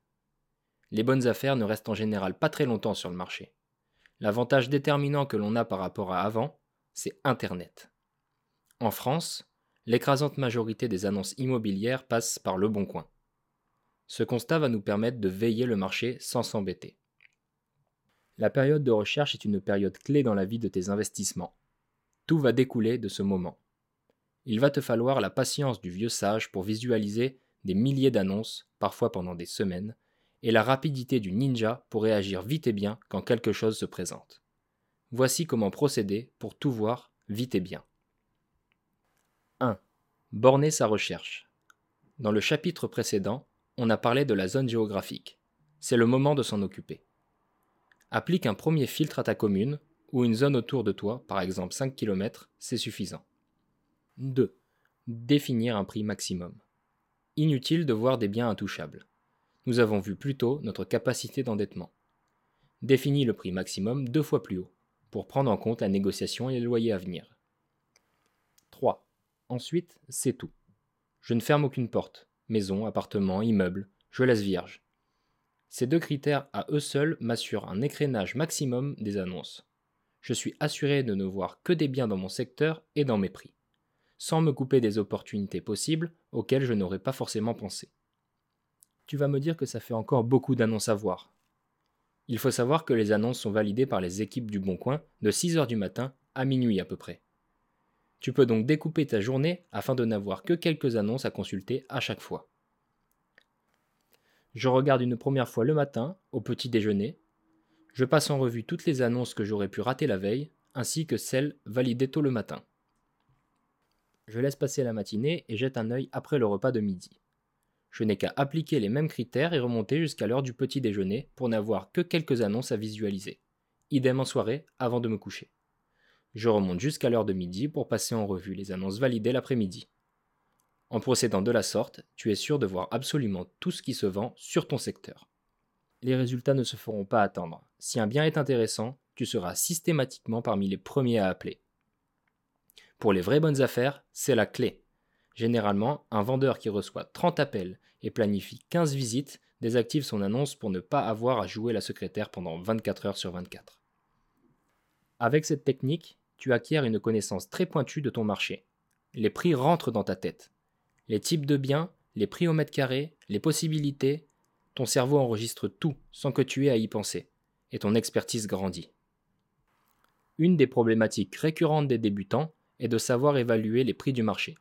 Les bonnes affaires ne restent en général pas très longtemps sur le marché. L'avantage déterminant que l'on a par rapport à avant, c'est Internet. En France, l'écrasante majorité des annonces immobilières passent par le bon coin. Ce constat va nous permettre de veiller le marché sans s'embêter. La période de recherche est une période clé dans la vie de tes investissements. Tout va découler de ce moment. Il va te falloir la patience du vieux sage pour visualiser des milliers d'annonces, parfois pendant des semaines, et la rapidité du ninja pour réagir vite et bien quand quelque chose se présente. Voici comment procéder pour tout voir vite et bien. 1. Borner sa recherche. Dans le chapitre précédent, on a parlé de la zone géographique. C'est le moment de s'en occuper. Applique un premier filtre à ta commune ou une zone autour de toi, par exemple 5 km, c'est suffisant. 2. Définir un prix maximum. Inutile de voir des biens intouchables. Nous avons vu plus tôt notre capacité d'endettement. Définis le prix maximum deux fois plus haut, pour prendre en compte la négociation et les loyers à venir. 3. Ensuite, c'est tout. Je ne ferme aucune porte, maison, appartement, immeuble, je laisse vierge. Ces deux critères à eux seuls m'assurent un écrénage maximum des annonces. Je suis assuré de ne voir que des biens dans mon secteur et dans mes prix, sans me couper des opportunités possibles auxquelles je n'aurais pas forcément pensé. Tu vas me dire que ça fait encore beaucoup d'annonces à voir. Il faut savoir que les annonces sont validées par les équipes du Bon Coin de 6h du matin à minuit à peu près. Tu peux donc découper ta journée afin de n'avoir que quelques annonces à consulter à chaque fois. Je regarde une première fois le matin, au petit déjeuner. Je passe en revue toutes les annonces que j'aurais pu rater la veille, ainsi que celles validées tôt le matin. Je laisse passer la matinée et jette un œil après le repas de midi. Je n'ai qu'à appliquer les mêmes critères et remonter jusqu'à l'heure du petit déjeuner pour n'avoir que quelques annonces à visualiser. Idem en soirée, avant de me coucher. Je remonte jusqu'à l'heure de midi pour passer en revue les annonces validées l'après-midi. En procédant de la sorte, tu es sûr de voir absolument tout ce qui se vend sur ton secteur. Les résultats ne se feront pas attendre. Si un bien est intéressant, tu seras systématiquement parmi les premiers à appeler. Pour les vraies bonnes affaires, c'est la clé. Généralement, un vendeur qui reçoit 30 appels et planifie 15 visites désactive son annonce pour ne pas avoir à jouer la secrétaire pendant 24 heures sur 24. Avec cette technique, tu acquiers une connaissance très pointue de ton marché. Les prix rentrent dans ta tête. Les types de biens, les prix au mètre carré, les possibilités, ton cerveau enregistre tout sans que tu aies à y penser, et ton expertise grandit. Une des problématiques récurrentes des débutants est de savoir évaluer les prix du marché.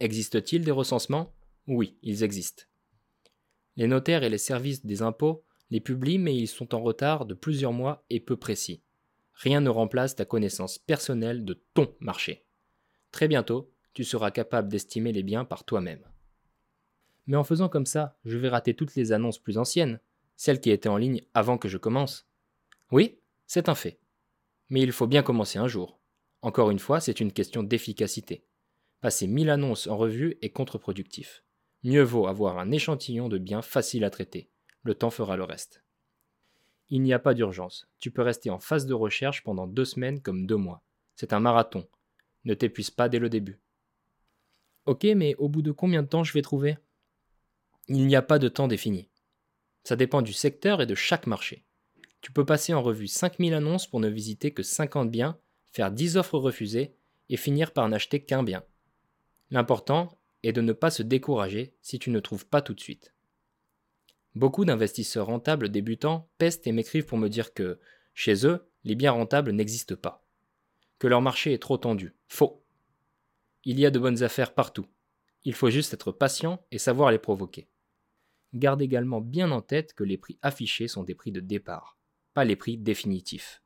Existe-t-il des recensements? Oui, ils existent. Les notaires et les services des impôts les publient, mais ils sont en retard de plusieurs mois et peu précis. Rien ne remplace ta connaissance personnelle de ton marché. Très bientôt, tu seras capable d'estimer les biens par toi-même. Mais en faisant comme ça, je vais rater toutes les annonces plus anciennes, celles qui étaient en ligne avant que je commence. Oui, c'est un fait. Mais il faut bien commencer un jour. Encore une fois, c'est une question d'efficacité. Passer 1000 annonces en revue est contre-productif. Mieux vaut avoir un échantillon de biens facile à traiter. Le temps fera le reste. Il n'y a pas d'urgence. Tu peux rester en phase de recherche pendant deux semaines comme deux mois. C'est un marathon. Ne t'épuise pas dès le début. Ok, mais au bout de combien de temps je vais trouver? Il n'y a pas de temps défini. Ça dépend du secteur et de chaque marché. Tu peux passer en revue 5000 annonces pour ne visiter que 50 biens, faire 10 offres refusées et finir par n'acheter qu'un bien. L'important est de ne pas se décourager si tu ne trouves pas tout de suite. Beaucoup d'investisseurs rentables débutants pestent et m'écrivent pour me dire que, chez eux, les biens rentables n'existent pas. Que leur marché est trop tendu. Faux. Il y a de bonnes affaires partout. Il faut juste être patient et savoir les provoquer. Garde également bien en tête que les prix affichés sont des prix de départ, pas les prix définitifs.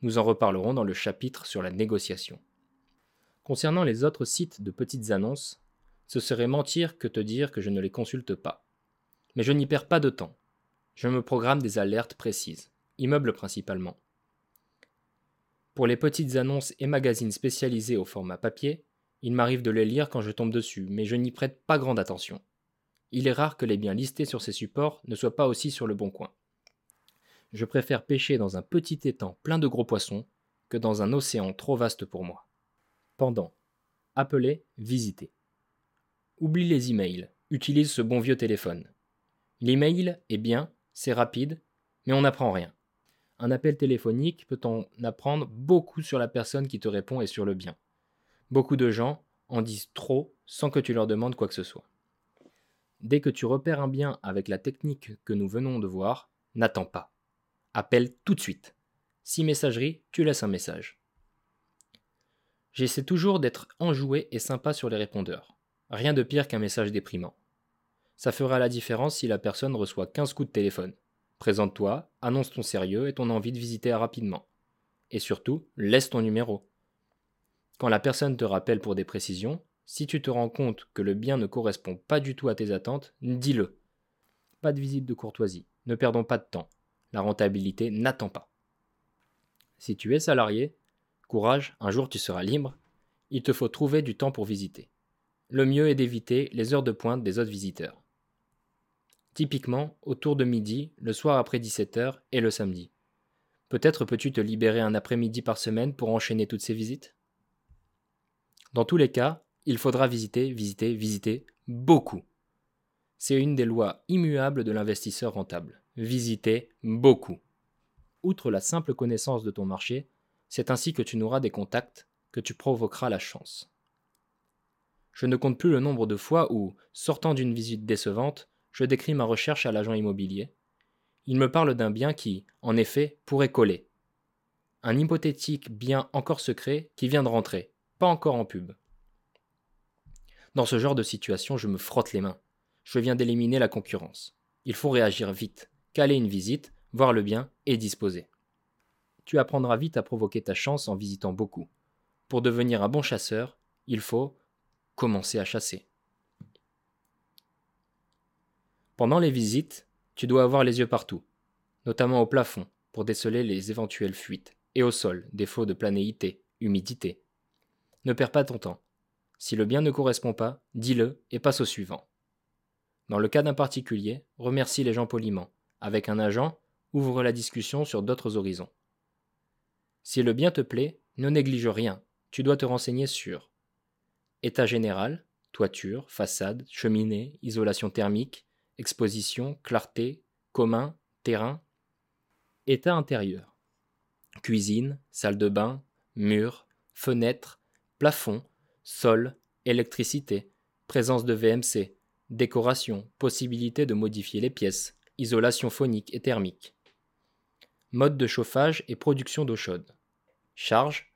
Nous en reparlerons dans le chapitre sur la négociation. Concernant les autres sites de petites annonces, ce serait mentir que te dire que je ne les consulte pas. Mais je n'y perds pas de temps. Je me programme des alertes précises, immeubles principalement. Pour les petites annonces et magazines spécialisés au format papier, il m'arrive de les lire quand je tombe dessus, mais je n'y prête pas grande attention. Il est rare que les biens listés sur ces supports ne soient pas aussi sur le bon coin. Je préfère pêcher dans un petit étang plein de gros poissons que dans un océan trop vaste pour moi. Pendant. Appeler, visiter. Oublie les emails, utilise ce bon vieux téléphone. L'email est bien, c'est rapide, mais on n'apprend rien. Un appel téléphonique peut en apprendre beaucoup sur la personne qui te répond et sur le bien. Beaucoup de gens en disent trop sans que tu leur demandes quoi que ce soit. Dès que tu repères un bien avec la technique que nous venons de voir, n'attends pas. Appelle tout de suite. Si messagerie, tu laisses un message. J'essaie toujours d'être enjoué et sympa sur les répondeurs. Rien de pire qu'un message déprimant. Ça fera la différence si la personne reçoit 15 coups de téléphone. Présente-toi, annonce ton sérieux et ton envie de visiter rapidement. Et surtout, laisse ton numéro. Quand la personne te rappelle pour des précisions, si tu te rends compte que le bien ne correspond pas du tout à tes attentes, dis-le. Pas de visite de courtoisie, ne perdons pas de temps. La rentabilité n'attend pas. Si tu es salarié, courage, un jour tu seras libre, il te faut trouver du temps pour visiter. Le mieux est d'éviter les heures de pointe des autres visiteurs. Typiquement, autour de midi, le soir après 17h et le samedi. Peut-être peux-tu te libérer un après-midi par semaine pour enchaîner toutes ces visites? Dans tous les cas, il faudra visiter, visiter, visiter beaucoup. C'est une des lois immuables de l'investisseur rentable. Visiter beaucoup. Outre la simple connaissance de ton marché, c'est ainsi que tu n'auras des contacts, que tu provoqueras la chance. Je ne compte plus le nombre de fois où, sortant d'une visite décevante, je décris ma recherche à l'agent immobilier. Il me parle d'un bien qui, en effet, pourrait coller. Un hypothétique bien encore secret qui vient de rentrer, pas encore en pub. Dans ce genre de situation, je me frotte les mains. Je viens d'éliminer la concurrence. Il faut réagir vite, caler une visite, voir le bien et disposer. Tu apprendras vite à provoquer ta chance en visitant beaucoup. Pour devenir un bon chasseur, il faut commencer à chasser. Pendant les visites, tu dois avoir les yeux partout, notamment au plafond pour déceler les éventuelles fuites, et au sol, défaut de planéité, humidité. Ne perds pas ton temps. Si le bien ne correspond pas, dis-le et passe au suivant. Dans le cas d'un particulier, remercie les gens poliment. Avec un agent, ouvre la discussion sur d'autres horizons. Si le bien te plaît, ne néglige rien, tu dois te renseigner sur état général, toiture, façade, cheminée, isolation thermique, exposition, clarté, commun, terrain, état intérieur, cuisine, salle de bain, murs, fenêtres, plafond, sol, électricité, présence de VMC, décoration, possibilité de modifier les pièces, isolation phonique et thermique. Mode de chauffage et production d'eau chaude. Charge,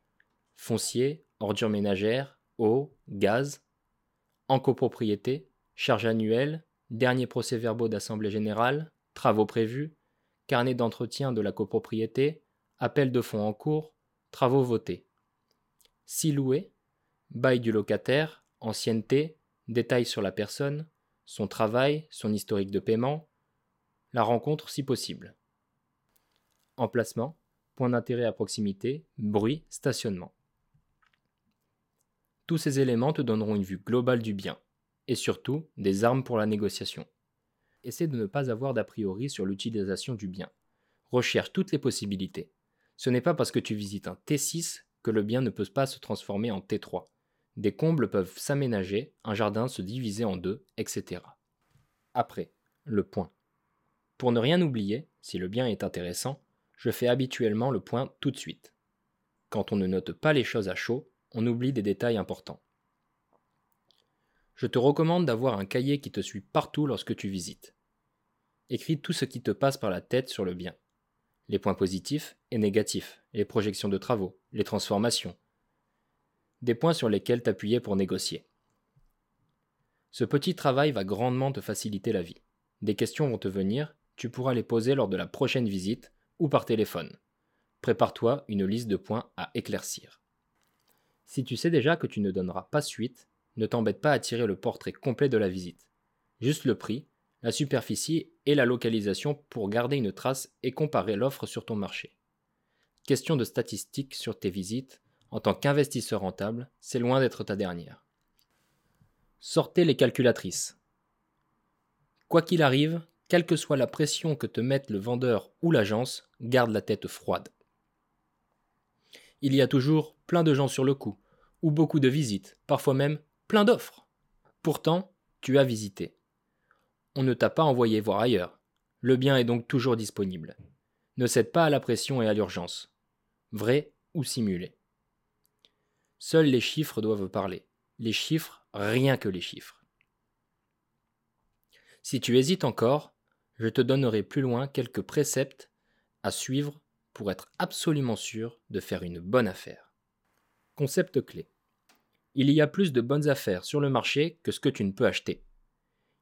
foncier, ordures ménagères, eau, gaz. En copropriété, charge annuelle, dernier procès-verbaux d'assemblée générale, travaux prévus, carnet d'entretien de la copropriété, appel de fonds en cours, travaux votés. Si loué, bail du locataire, ancienneté, détails sur la personne, son travail, son historique de paiement, la rencontre si possible. Emplacement, point d'intérêt à proximité, bruit, stationnement. Tous ces éléments te donneront une vue globale du bien, et surtout des armes pour la négociation. Essaie de ne pas avoir d'a priori sur l'utilisation du bien. Recherche toutes les possibilités. Ce n'est pas parce que tu visites un T6 que le bien ne peut pas se transformer en T3. Des combles peuvent s'aménager, un jardin se diviser en deux, etc. Après, le point. Pour ne rien oublier, si le bien est intéressant, je fais habituellement le point tout de suite. Quand on ne note pas les choses à chaud, on oublie des détails importants. Je te recommande d'avoir un cahier qui te suit partout lorsque tu visites. Écris tout ce qui te passe par la tête sur le bien. Les points positifs et négatifs, les projections de travaux, les transformations, des points sur lesquels t'appuyer pour négocier. Ce petit travail va grandement te faciliter la vie. Des questions vont te venir, tu pourras les poser lors de la prochaine visite ou par téléphone. Prépare-toi une liste de points à éclaircir. Si tu sais déjà que tu ne donneras pas suite, ne t'embête pas à tirer le portrait complet de la visite. Juste le prix, la superficie et la localisation pour garder une trace et comparer l'offre sur ton marché. Question de statistiques sur tes visites, en tant qu'investisseur rentable, c'est loin d'être ta dernière. Sortez les calculatrices. Quoi qu'il arrive, quelle que soit la pression que te mette le vendeur ou l'agence, garde la tête froide. Il y a toujours plein de gens sur le coup, ou beaucoup de visites, parfois même plein d'offres. Pourtant, tu as visité. On ne t'a pas envoyé voir ailleurs. Le bien est donc toujours disponible. Ne cède pas à la pression et à l'urgence. Vrai ou simulé. Seuls les chiffres doivent parler. Les chiffres, rien que les chiffres. Si tu hésites encore, je te donnerai plus loin quelques préceptes à suivre pour être absolument sûr de faire une bonne affaire. Concept clé. Il y a plus de bonnes affaires sur le marché que ce que tu ne peux acheter.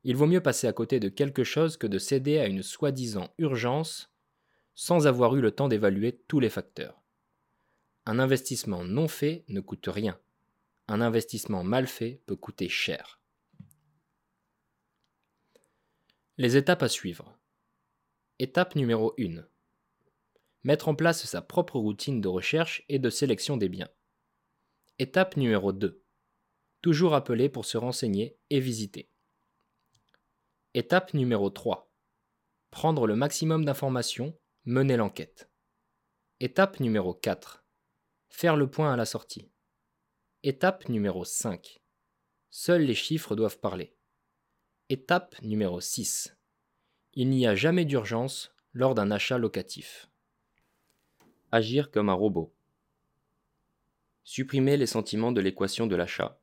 Il vaut mieux passer à côté de quelque chose que de céder à une soi-disant urgence sans avoir eu le temps d'évaluer tous les facteurs. Un investissement non fait ne coûte rien. Un investissement mal fait peut coûter cher. Les étapes à suivre. Étape numéro 1. Mettre en place sa propre routine de recherche et de sélection des biens. Étape numéro 2. Toujours appeler pour se renseigner et visiter. Étape numéro 3. Prendre le maximum d'informations, mener l'enquête. Étape numéro 4. Faire le point à la sortie. Étape numéro 5. Seuls les chiffres doivent parler. Étape numéro 6. Il n'y a jamais d'urgence lors d'un achat locatif. Agir comme un robot. Supprimer les sentiments de l'équation de l'achat.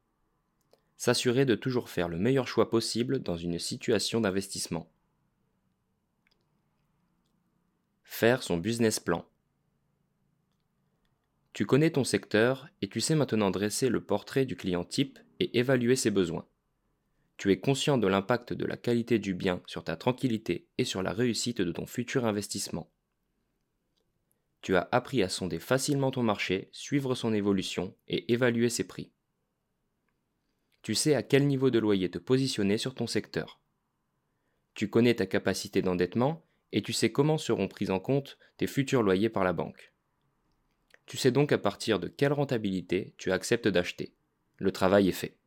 S'assurer de toujours faire le meilleur choix possible dans une situation d'investissement. Faire son business plan. Tu connais ton secteur et tu sais maintenant dresser le portrait du client type et évaluer ses besoins tu es conscient de l'impact de la qualité du bien sur ta tranquillité et sur la réussite de ton futur investissement. Tu as appris à sonder facilement ton marché, suivre son évolution et évaluer ses prix. Tu sais à quel niveau de loyer te positionner sur ton secteur. Tu connais ta capacité d'endettement et tu sais comment seront pris en compte tes futurs loyers par la banque. Tu sais donc à partir de quelle rentabilité tu acceptes d'acheter. Le travail est fait.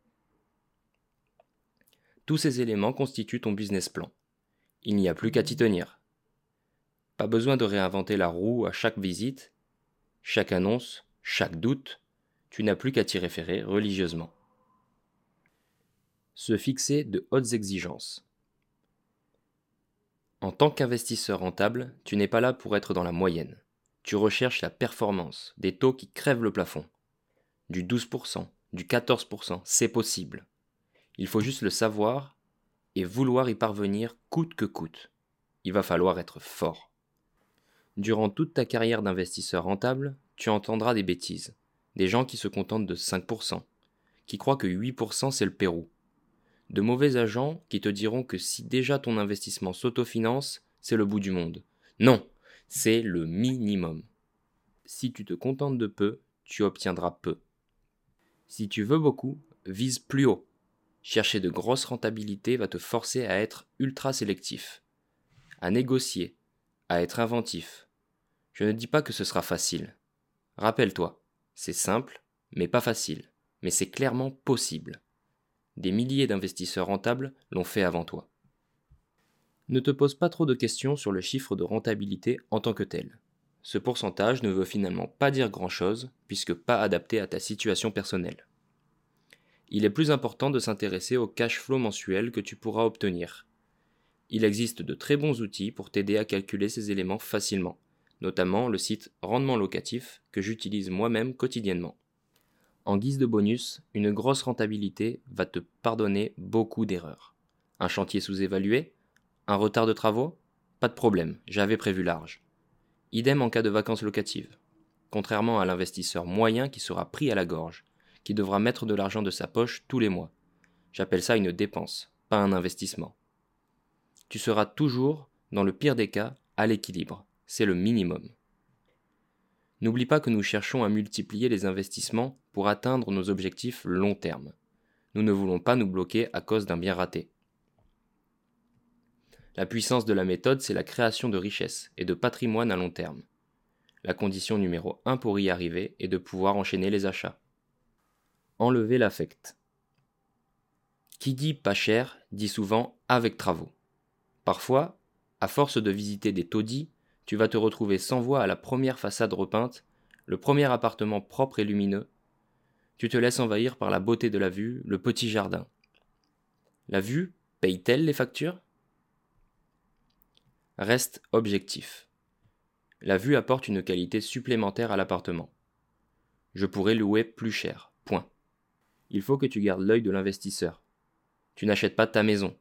Tous ces éléments constituent ton business plan. Il n'y a plus qu'à t'y tenir. Pas besoin de réinventer la roue à chaque visite, chaque annonce, chaque doute, tu n'as plus qu'à t'y référer religieusement. Se fixer de hautes exigences. En tant qu'investisseur rentable, tu n'es pas là pour être dans la moyenne. Tu recherches la performance, des taux qui crèvent le plafond. Du 12%, du 14%, c'est possible. Il faut juste le savoir et vouloir y parvenir coûte que coûte. Il va falloir être fort. Durant toute ta carrière d'investisseur rentable, tu entendras des bêtises. Des gens qui se contentent de 5%, qui croient que 8% c'est le Pérou. De mauvais agents qui te diront que si déjà ton investissement s'autofinance, c'est le bout du monde. Non, c'est le minimum. Si tu te contentes de peu, tu obtiendras peu. Si tu veux beaucoup, vise plus haut. Chercher de grosses rentabilités va te forcer à être ultra sélectif, à négocier, à être inventif. Je ne dis pas que ce sera facile. Rappelle-toi, c'est simple, mais pas facile, mais c'est clairement possible. Des milliers d'investisseurs rentables l'ont fait avant toi. Ne te pose pas trop de questions sur le chiffre de rentabilité en tant que tel. Ce pourcentage ne veut finalement pas dire grand-chose puisque pas adapté à ta situation personnelle il est plus important de s'intéresser au cash flow mensuel que tu pourras obtenir. Il existe de très bons outils pour t'aider à calculer ces éléments facilement, notamment le site Rendement locatif que j'utilise moi-même quotidiennement. En guise de bonus, une grosse rentabilité va te pardonner beaucoup d'erreurs. Un chantier sous-évalué? Un retard de travaux? Pas de problème, j'avais prévu large. Idem en cas de vacances locatives. Contrairement à l'investisseur moyen qui sera pris à la gorge, qui devra mettre de l'argent de sa poche tous les mois. J'appelle ça une dépense, pas un investissement. Tu seras toujours, dans le pire des cas, à l'équilibre. C'est le minimum. N'oublie pas que nous cherchons à multiplier les investissements pour atteindre nos objectifs long terme. Nous ne voulons pas nous bloquer à cause d'un bien raté. La puissance de la méthode, c'est la création de richesses et de patrimoine à long terme. La condition numéro 1 pour y arriver est de pouvoir enchaîner les achats enlever l'affect. Qui dit pas cher dit souvent avec travaux. Parfois, à force de visiter des taudis, tu vas te retrouver sans voix à la première façade repeinte, le premier appartement propre et lumineux. Tu te laisses envahir par la beauté de la vue, le petit jardin. La vue paye-t-elle les factures? Reste objectif. La vue apporte une qualité supplémentaire à l'appartement. Je pourrais louer plus cher. Il faut que tu gardes l'œil de l'investisseur. Tu n'achètes pas ta maison.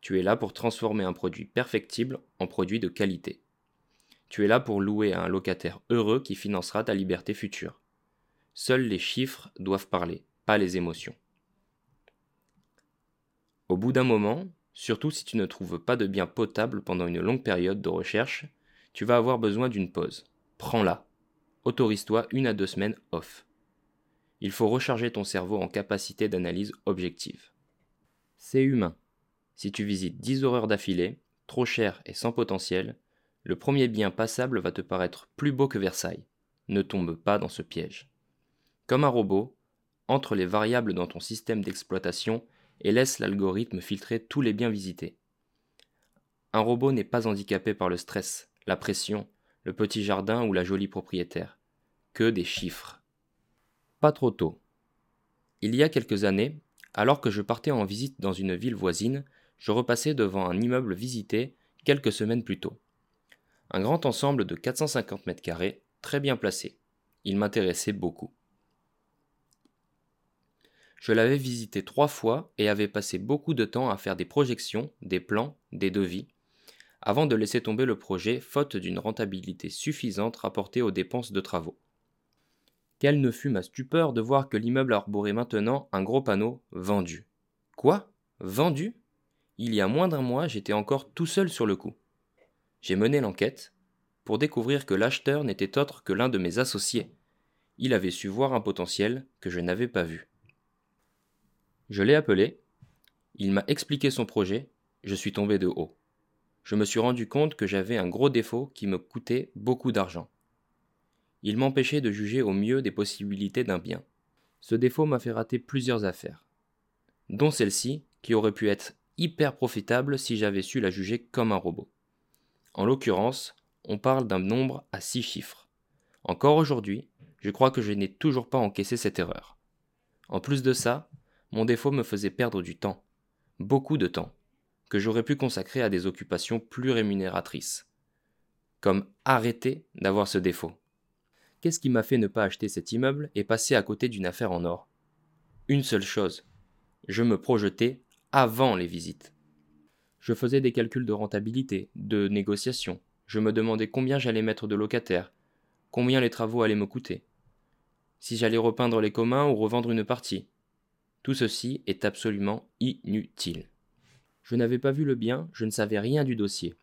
Tu es là pour transformer un produit perfectible en produit de qualité. Tu es là pour louer à un locataire heureux qui financera ta liberté future. Seuls les chiffres doivent parler, pas les émotions. Au bout d'un moment, surtout si tu ne trouves pas de bien potable pendant une longue période de recherche, tu vas avoir besoin d'une pause. Prends-la. Autorise-toi une à deux semaines off. Il faut recharger ton cerveau en capacité d'analyse objective. C'est humain. Si tu visites 10 horreurs d'affilée, trop cher et sans potentiel, le premier bien passable va te paraître plus beau que Versailles. Ne tombe pas dans ce piège. Comme un robot, entre les variables dans ton système d'exploitation et laisse l'algorithme filtrer tous les biens visités. Un robot n'est pas handicapé par le stress, la pression, le petit jardin ou la jolie propriétaire. Que des chiffres. Trop tôt. Il y a quelques années, alors que je partais en visite dans une ville voisine, je repassais devant un immeuble visité quelques semaines plus tôt. Un grand ensemble de 450 mètres carrés, très bien placé. Il m'intéressait beaucoup. Je l'avais visité trois fois et avais passé beaucoup de temps à faire des projections, des plans, des devis, avant de laisser tomber le projet faute d'une rentabilité suffisante rapportée aux dépenses de travaux. Quelle ne fut ma stupeur de voir que l'immeuble arborait maintenant un gros panneau vendu. Quoi? Vendu? Il y a moins d'un mois, j'étais encore tout seul sur le coup j'ai mené l'enquête pour découvrir que l'acheteur n'était autre que l'un de mes associés. Il avait su voir un potentiel que je n'avais pas vu. Je l'ai appelé, il m'a expliqué son projet, je suis tombé de haut. Je me suis rendu compte que j'avais un gros défaut qui me coûtait beaucoup d'argent. Il m'empêchait de juger au mieux des possibilités d'un bien. Ce défaut m'a fait rater plusieurs affaires, dont celle-ci qui aurait pu être hyper profitable si j'avais su la juger comme un robot. En l'occurrence, on parle d'un nombre à six chiffres. Encore aujourd'hui, je crois que je n'ai toujours pas encaissé cette erreur. En plus de ça, mon défaut me faisait perdre du temps, beaucoup de temps, que j'aurais pu consacrer à des occupations plus rémunératrices. Comme arrêter d'avoir ce défaut. Qu'est-ce qui m'a fait ne pas acheter cet immeuble et passer à côté d'une affaire en or? Une seule chose, je me projetais avant les visites. Je faisais des calculs de rentabilité, de négociation. Je me demandais combien j'allais mettre de locataires, combien les travaux allaient me coûter, si j'allais repeindre les communs ou revendre une partie. Tout ceci est absolument inutile. Je n'avais pas vu le bien, je ne savais rien du dossier.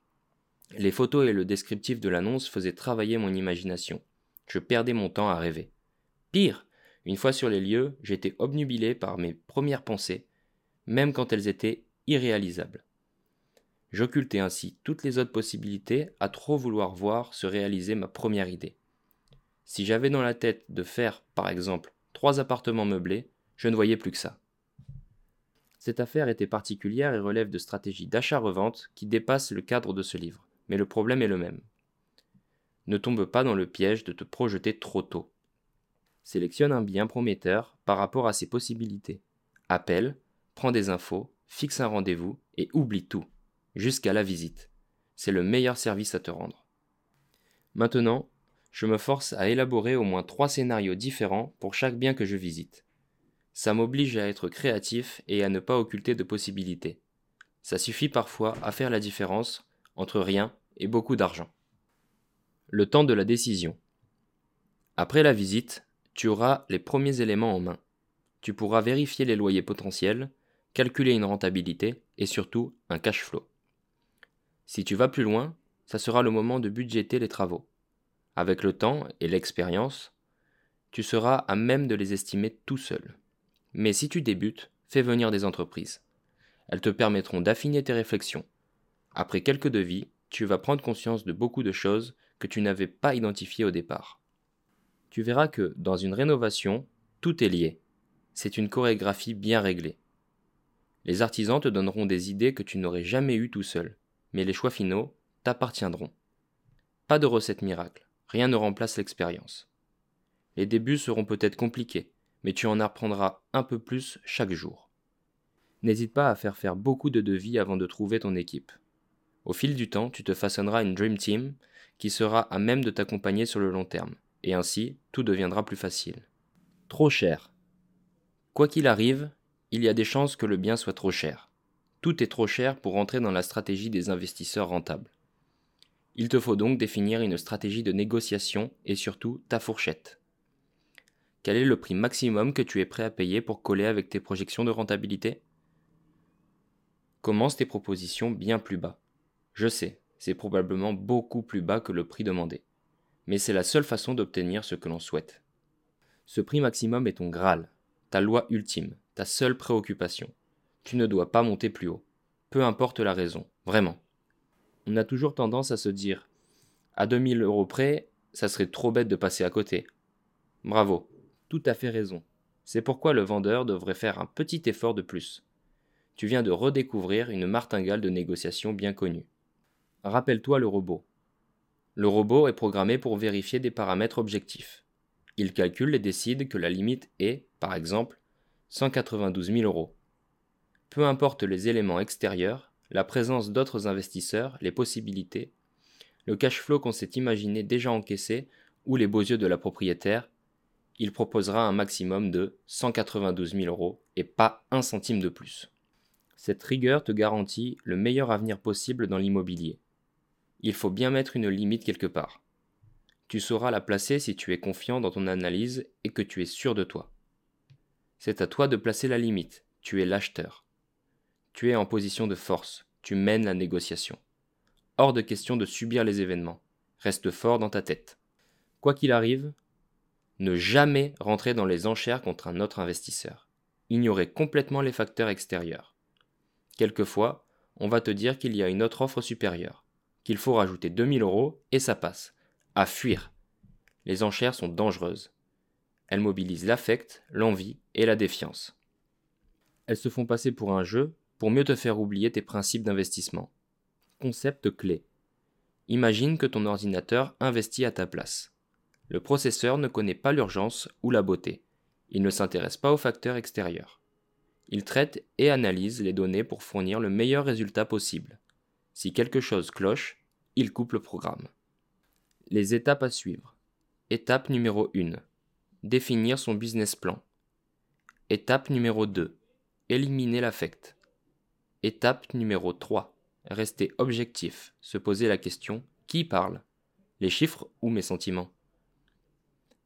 Les photos et le descriptif de l'annonce faisaient travailler mon imagination. Je perdais mon temps à rêver. Pire, une fois sur les lieux, j'étais obnubilé par mes premières pensées, même quand elles étaient irréalisables. J'occultais ainsi toutes les autres possibilités à trop vouloir voir se réaliser ma première idée. Si j'avais dans la tête de faire, par exemple, trois appartements meublés, je ne voyais plus que ça. Cette affaire était particulière et relève de stratégies d'achat-revente qui dépassent le cadre de ce livre, mais le problème est le même. Ne tombe pas dans le piège de te projeter trop tôt. Sélectionne un bien prometteur par rapport à ses possibilités. Appelle, prends des infos, fixe un rendez-vous et oublie tout jusqu'à la visite. C'est le meilleur service à te rendre. Maintenant, je me force à élaborer au moins trois scénarios différents pour chaque bien que je visite. Ça m'oblige à être créatif et à ne pas occulter de possibilités. Ça suffit parfois à faire la différence entre rien et beaucoup d'argent. Le temps de la décision. Après la visite, tu auras les premiers éléments en main. Tu pourras vérifier les loyers potentiels, calculer une rentabilité et surtout un cash flow. Si tu vas plus loin, ça sera le moment de budgéter les travaux. Avec le temps et l'expérience, tu seras à même de les estimer tout seul. Mais si tu débutes, fais venir des entreprises. Elles te permettront d'affiner tes réflexions. Après quelques devis, tu vas prendre conscience de beaucoup de choses que tu n'avais pas identifiées au départ. Tu verras que, dans une rénovation, tout est lié. C'est une chorégraphie bien réglée. Les artisans te donneront des idées que tu n'aurais jamais eues tout seul mais les choix finaux t'appartiendront. Pas de recette miracle, rien ne remplace l'expérience. Les débuts seront peut-être compliqués, mais tu en apprendras un peu plus chaque jour. N'hésite pas à faire faire beaucoup de devis avant de trouver ton équipe. Au fil du temps, tu te façonneras une Dream Team qui sera à même de t'accompagner sur le long terme, et ainsi tout deviendra plus facile. Trop cher. Quoi qu'il arrive, il y a des chances que le bien soit trop cher. Tout est trop cher pour entrer dans la stratégie des investisseurs rentables. Il te faut donc définir une stratégie de négociation et surtout ta fourchette. Quel est le prix maximum que tu es prêt à payer pour coller avec tes projections de rentabilité? Commence tes propositions bien plus bas. Je sais, c'est probablement beaucoup plus bas que le prix demandé. Mais c'est la seule façon d'obtenir ce que l'on souhaite. Ce prix maximum est ton Graal, ta loi ultime, ta seule préoccupation. Tu ne dois pas monter plus haut. Peu importe la raison, vraiment. On a toujours tendance à se dire à 2000 euros près, ça serait trop bête de passer à côté. Bravo, tout à fait raison. C'est pourquoi le vendeur devrait faire un petit effort de plus. Tu viens de redécouvrir une martingale de négociation bien connue. Rappelle-toi le robot. Le robot est programmé pour vérifier des paramètres objectifs. Il calcule et décide que la limite est, par exemple, 192 000 euros. Peu importe les éléments extérieurs, la présence d'autres investisseurs, les possibilités, le cash flow qu'on s'est imaginé déjà encaissé ou les beaux yeux de la propriétaire, il proposera un maximum de 192 000 euros et pas un centime de plus. Cette rigueur te garantit le meilleur avenir possible dans l'immobilier. Il faut bien mettre une limite quelque part. Tu sauras la placer si tu es confiant dans ton analyse et que tu es sûr de toi. C'est à toi de placer la limite. Tu es l'acheteur. Tu es en position de force. Tu mènes la négociation. Hors de question de subir les événements. Reste fort dans ta tête. Quoi qu'il arrive, ne jamais rentrer dans les enchères contre un autre investisseur. Ignorer complètement les facteurs extérieurs. Quelquefois, on va te dire qu'il y a une autre offre supérieure, qu'il faut rajouter 2000 euros et ça passe. À fuir. Les enchères sont dangereuses. Elles mobilisent l'affect, l'envie et la défiance. Elles se font passer pour un jeu pour mieux te faire oublier tes principes d'investissement. Concept clé. Imagine que ton ordinateur investit à ta place. Le processeur ne connaît pas l'urgence ou la beauté. Il ne s'intéresse pas aux facteurs extérieurs. Il traite et analyse les données pour fournir le meilleur résultat possible. Si quelque chose cloche, il coupe le programme. Les étapes à suivre. Étape numéro 1. Définir son business plan. Étape numéro 2. Éliminer l'affect. Étape numéro 3. Rester objectif, se poser la question qui parle? Les chiffres ou mes sentiments?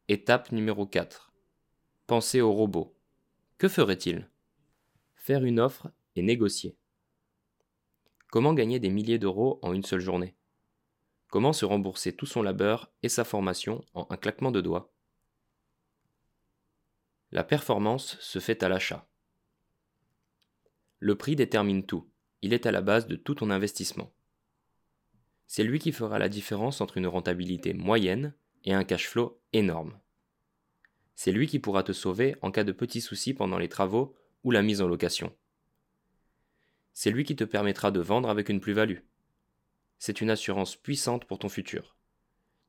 Étape numéro 4. Penser au robot. Que ferait-il? Faire une offre et négocier. Comment gagner des milliers d'euros en une seule journée? Comment se rembourser tout son labeur et sa formation en un claquement de doigts? La performance se fait à l'achat. Le prix détermine tout, il est à la base de tout ton investissement. C'est lui qui fera la différence entre une rentabilité moyenne et un cash flow énorme. C'est lui qui pourra te sauver en cas de petits soucis pendant les travaux ou la mise en location. C'est lui qui te permettra de vendre avec une plus-value. C'est une assurance puissante pour ton futur.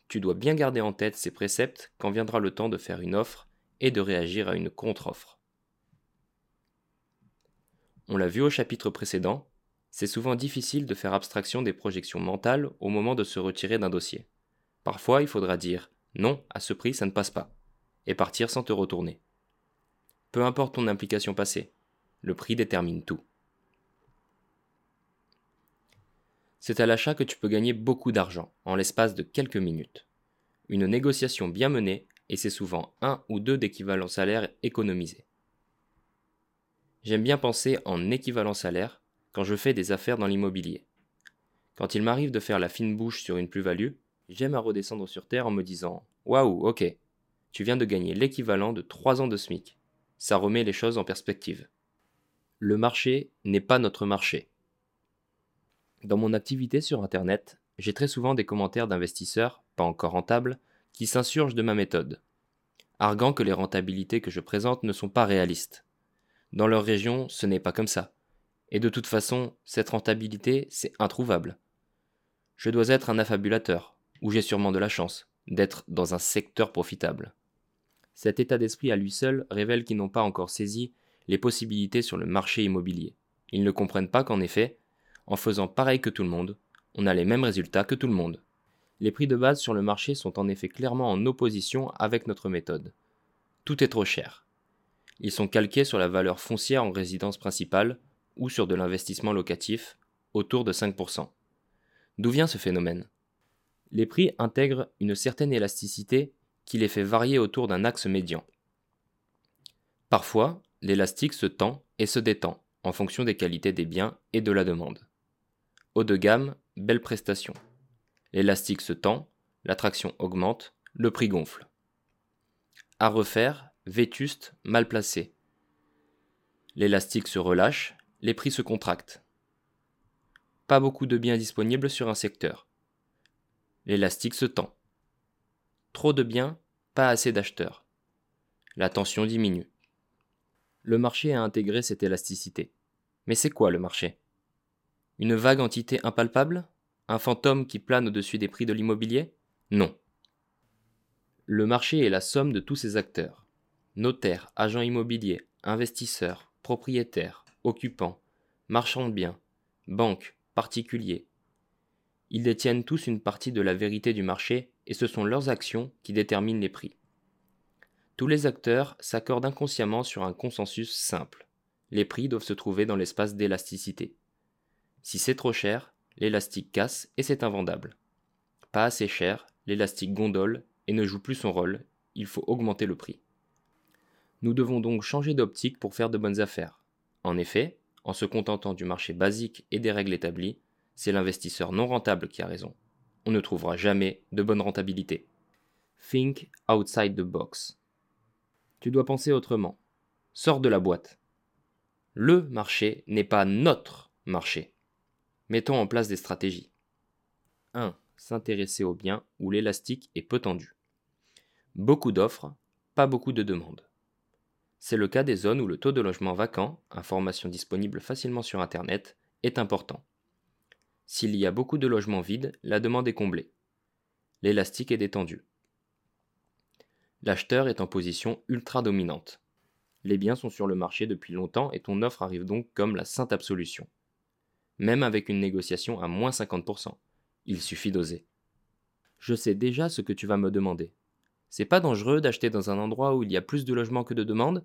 Tu dois bien garder en tête ces préceptes quand viendra le temps de faire une offre et de réagir à une contre-offre. On l'a vu au chapitre précédent, c'est souvent difficile de faire abstraction des projections mentales au moment de se retirer d'un dossier. Parfois, il faudra dire non, à ce prix, ça ne passe pas, et partir sans te retourner. Peu importe ton implication passée, le prix détermine tout. C'est à l'achat que tu peux gagner beaucoup d'argent en l'espace de quelques minutes. Une négociation bien menée et c'est souvent un ou deux d'équivalent salaire économisés. J'aime bien penser en équivalent salaire quand je fais des affaires dans l'immobilier. Quand il m'arrive de faire la fine bouche sur une plus-value, j'aime à redescendre sur terre en me disant Waouh, ok, tu viens de gagner l'équivalent de 3 ans de SMIC. Ça remet les choses en perspective. Le marché n'est pas notre marché. Dans mon activité sur Internet, j'ai très souvent des commentaires d'investisseurs, pas encore rentables, qui s'insurgent de ma méthode, arguant que les rentabilités que je présente ne sont pas réalistes. Dans leur région, ce n'est pas comme ça. Et de toute façon, cette rentabilité, c'est introuvable. Je dois être un affabulateur, ou j'ai sûrement de la chance, d'être dans un secteur profitable. Cet état d'esprit à lui seul révèle qu'ils n'ont pas encore saisi les possibilités sur le marché immobilier. Ils ne comprennent pas qu'en effet, en faisant pareil que tout le monde, on a les mêmes résultats que tout le monde. Les prix de base sur le marché sont en effet clairement en opposition avec notre méthode. Tout est trop cher. Ils sont calqués sur la valeur foncière en résidence principale ou sur de l'investissement locatif, autour de 5%. D'où vient ce phénomène? Les prix intègrent une certaine élasticité qui les fait varier autour d'un axe médian. Parfois, l'élastique se tend et se détend en fonction des qualités des biens et de la demande. Haut de gamme, belle prestation. L'élastique se tend, l'attraction augmente, le prix gonfle. À refaire, vétuste, mal placé. L'élastique se relâche, les prix se contractent. Pas beaucoup de biens disponibles sur un secteur. L'élastique se tend. Trop de biens, pas assez d'acheteurs. La tension diminue. Le marché a intégré cette élasticité. Mais c'est quoi le marché? Une vague entité impalpable? Un fantôme qui plane au-dessus des prix de l'immobilier? Non. Le marché est la somme de tous ces acteurs. Notaires, agents immobiliers, investisseurs, propriétaires, occupants, marchands de biens, banques, particuliers. Ils détiennent tous une partie de la vérité du marché et ce sont leurs actions qui déterminent les prix. Tous les acteurs s'accordent inconsciemment sur un consensus simple. Les prix doivent se trouver dans l'espace d'élasticité. Si c'est trop cher, l'élastique casse et c'est invendable. Pas assez cher, l'élastique gondole et ne joue plus son rôle, il faut augmenter le prix. Nous devons donc changer d'optique pour faire de bonnes affaires. En effet, en se contentant du marché basique et des règles établies, c'est l'investisseur non rentable qui a raison. On ne trouvera jamais de bonne rentabilité. Think outside the box. Tu dois penser autrement. Sors de la boîte. Le marché n'est pas notre marché. Mettons en place des stratégies. 1. S'intéresser aux biens où l'élastique est peu tendu. Beaucoup d'offres, pas beaucoup de demandes. C'est le cas des zones où le taux de logement vacant, information disponible facilement sur Internet, est important. S'il y a beaucoup de logements vides, la demande est comblée. L'élastique est détendu. L'acheteur est en position ultra dominante. Les biens sont sur le marché depuis longtemps et ton offre arrive donc comme la sainte absolution. Même avec une négociation à moins 50%, il suffit d'oser. Je sais déjà ce que tu vas me demander. C'est pas dangereux d'acheter dans un endroit où il y a plus de logements que de demandes?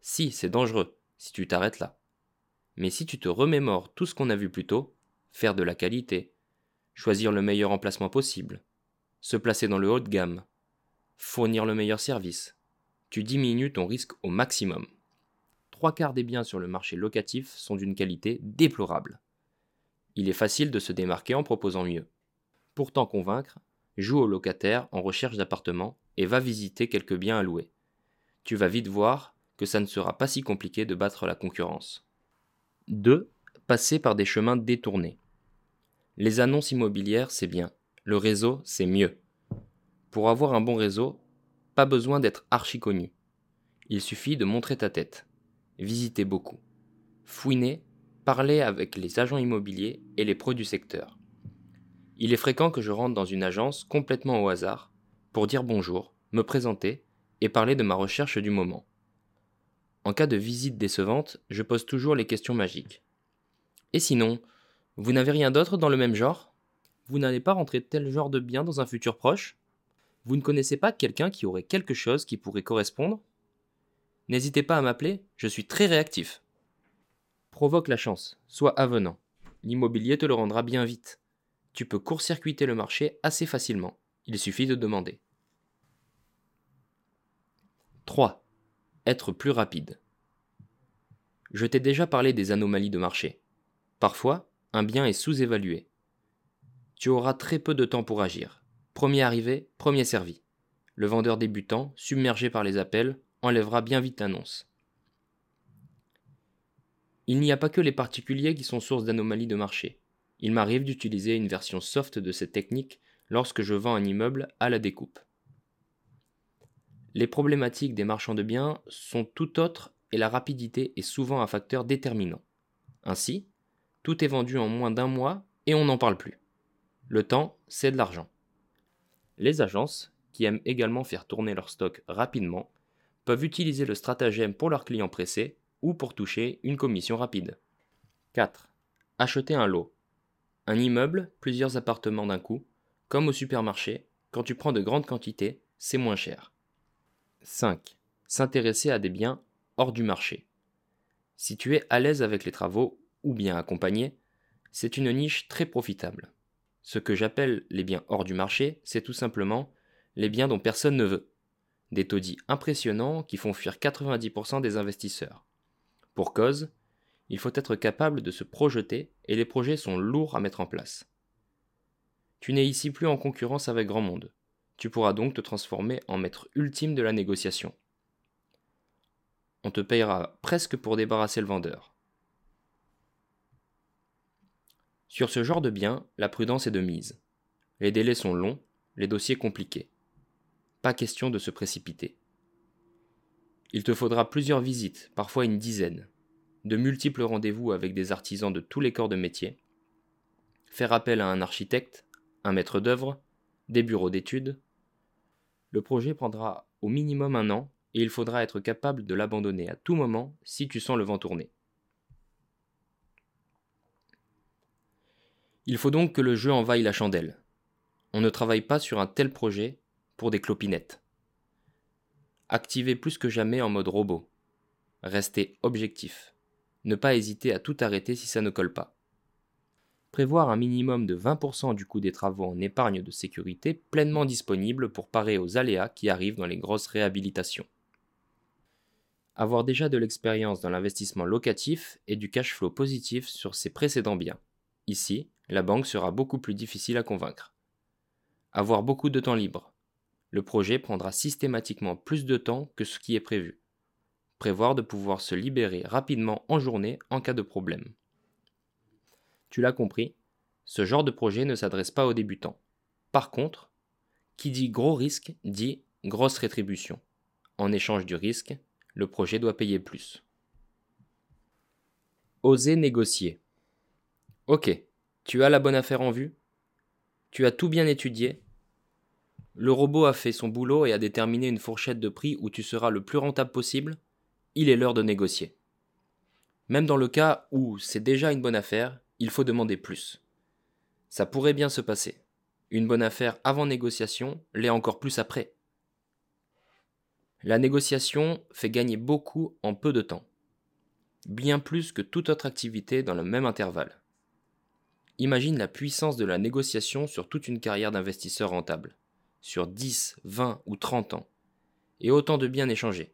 Si, c'est dangereux, si tu t'arrêtes là. Mais si tu te remémores tout ce qu'on a vu plus tôt, faire de la qualité, choisir le meilleur emplacement possible, se placer dans le haut de gamme, fournir le meilleur service, tu diminues ton risque au maximum. Trois quarts des biens sur le marché locatif sont d'une qualité déplorable. Il est facile de se démarquer en proposant mieux. Pour t'en convaincre, joue au locataire en recherche d'appartements et va visiter quelques biens à louer. Tu vas vite voir que ça ne sera pas si compliqué de battre la concurrence. 2. Passer par des chemins détournés. Les annonces immobilières, c'est bien. Le réseau, c'est mieux. Pour avoir un bon réseau, pas besoin d'être archi connu. Il suffit de montrer ta tête. Visiter beaucoup. Fouiner, parler avec les agents immobiliers et les pros du secteur. Il est fréquent que je rentre dans une agence complètement au hasard pour dire bonjour, me présenter et parler de ma recherche du moment. En cas de visite décevante, je pose toujours les questions magiques. Et sinon, vous n'avez rien d'autre dans le même genre? Vous n'allez pas rentrer tel genre de bien dans un futur proche? Vous ne connaissez pas quelqu'un qui aurait quelque chose qui pourrait correspondre? N'hésitez pas à m'appeler, je suis très réactif. Provoque la chance, sois avenant. L'immobilier te le rendra bien vite. Tu peux court-circuiter le marché assez facilement. Il suffit de demander. 3 être plus rapide. Je t'ai déjà parlé des anomalies de marché. Parfois, un bien est sous-évalué. Tu auras très peu de temps pour agir. Premier arrivé, premier servi. Le vendeur débutant, submergé par les appels, enlèvera bien vite l'annonce. Il n'y a pas que les particuliers qui sont source d'anomalies de marché. Il m'arrive d'utiliser une version soft de cette technique lorsque je vends un immeuble à la découpe. Les problématiques des marchands de biens sont tout autres et la rapidité est souvent un facteur déterminant. Ainsi, tout est vendu en moins d'un mois et on n'en parle plus. Le temps, c'est de l'argent. Les agences, qui aiment également faire tourner leur stock rapidement, peuvent utiliser le stratagème pour leurs clients pressés ou pour toucher une commission rapide. 4. Acheter un lot. Un immeuble, plusieurs appartements d'un coup, comme au supermarché, quand tu prends de grandes quantités, c'est moins cher. 5. S'intéresser à des biens hors du marché. Si tu es à l'aise avec les travaux ou bien accompagné, c'est une niche très profitable. Ce que j'appelle les biens hors du marché, c'est tout simplement les biens dont personne ne veut. Des taudis impressionnants qui font fuir 90% des investisseurs. Pour cause, il faut être capable de se projeter et les projets sont lourds à mettre en place. Tu n'es ici plus en concurrence avec grand monde. Tu pourras donc te transformer en maître ultime de la négociation. On te payera presque pour débarrasser le vendeur. Sur ce genre de bien, la prudence est de mise. Les délais sont longs, les dossiers compliqués. Pas question de se précipiter. Il te faudra plusieurs visites, parfois une dizaine, de multiples rendez-vous avec des artisans de tous les corps de métier, faire appel à un architecte, un maître d'œuvre, des bureaux d'études. Le projet prendra au minimum un an et il faudra être capable de l'abandonner à tout moment si tu sens le vent tourner. Il faut donc que le jeu envaille la chandelle. On ne travaille pas sur un tel projet pour des clopinettes. Activez plus que jamais en mode robot. Restez objectif. Ne pas hésiter à tout arrêter si ça ne colle pas. Prévoir un minimum de 20% du coût des travaux en épargne de sécurité pleinement disponible pour parer aux aléas qui arrivent dans les grosses réhabilitations. Avoir déjà de l'expérience dans l'investissement locatif et du cash flow positif sur ses précédents biens. Ici, la banque sera beaucoup plus difficile à convaincre. Avoir beaucoup de temps libre le projet prendra systématiquement plus de temps que ce qui est prévu. Prévoir de pouvoir se libérer rapidement en journée en cas de problème. Tu l'as compris, ce genre de projet ne s'adresse pas aux débutants. Par contre, qui dit gros risque dit grosse rétribution. En échange du risque, le projet doit payer plus. Oser négocier. Ok, tu as la bonne affaire en vue Tu as tout bien étudié le robot a fait son boulot et a déterminé une fourchette de prix où tu seras le plus rentable possible, il est l'heure de négocier. Même dans le cas où c'est déjà une bonne affaire, il faut demander plus. Ça pourrait bien se passer. Une bonne affaire avant négociation l'est encore plus après. La négociation fait gagner beaucoup en peu de temps. Bien plus que toute autre activité dans le même intervalle. Imagine la puissance de la négociation sur toute une carrière d'investisseur rentable sur 10, 20 ou 30 ans, et autant de biens échangés.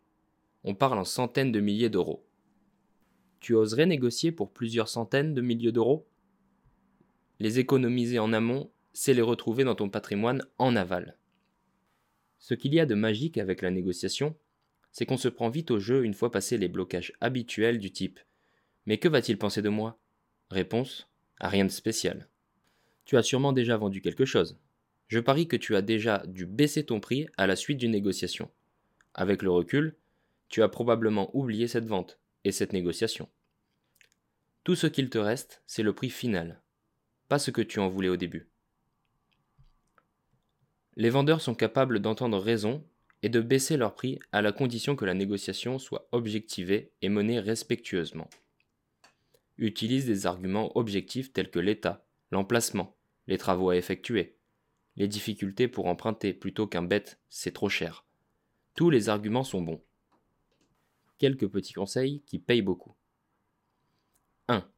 On parle en centaines de milliers d'euros. Tu oserais négocier pour plusieurs centaines de milliers d'euros? Les économiser en amont, c'est les retrouver dans ton patrimoine en aval. Ce qu'il y a de magique avec la négociation, c'est qu'on se prend vite au jeu une fois passés les blocages habituels du type Mais que va-t-il penser de moi? Réponse Rien de spécial. Tu as sûrement déjà vendu quelque chose. Je parie que tu as déjà dû baisser ton prix à la suite d'une négociation. Avec le recul, tu as probablement oublié cette vente et cette négociation. Tout ce qu'il te reste, c'est le prix final, pas ce que tu en voulais au début. Les vendeurs sont capables d'entendre raison et de baisser leur prix à la condition que la négociation soit objectivée et menée respectueusement. Utilise des arguments objectifs tels que l'état, l'emplacement, les travaux à effectuer, les difficultés pour emprunter plutôt qu'un bête, c'est trop cher. Tous les arguments sont bons. Quelques petits conseils qui payent beaucoup. 1.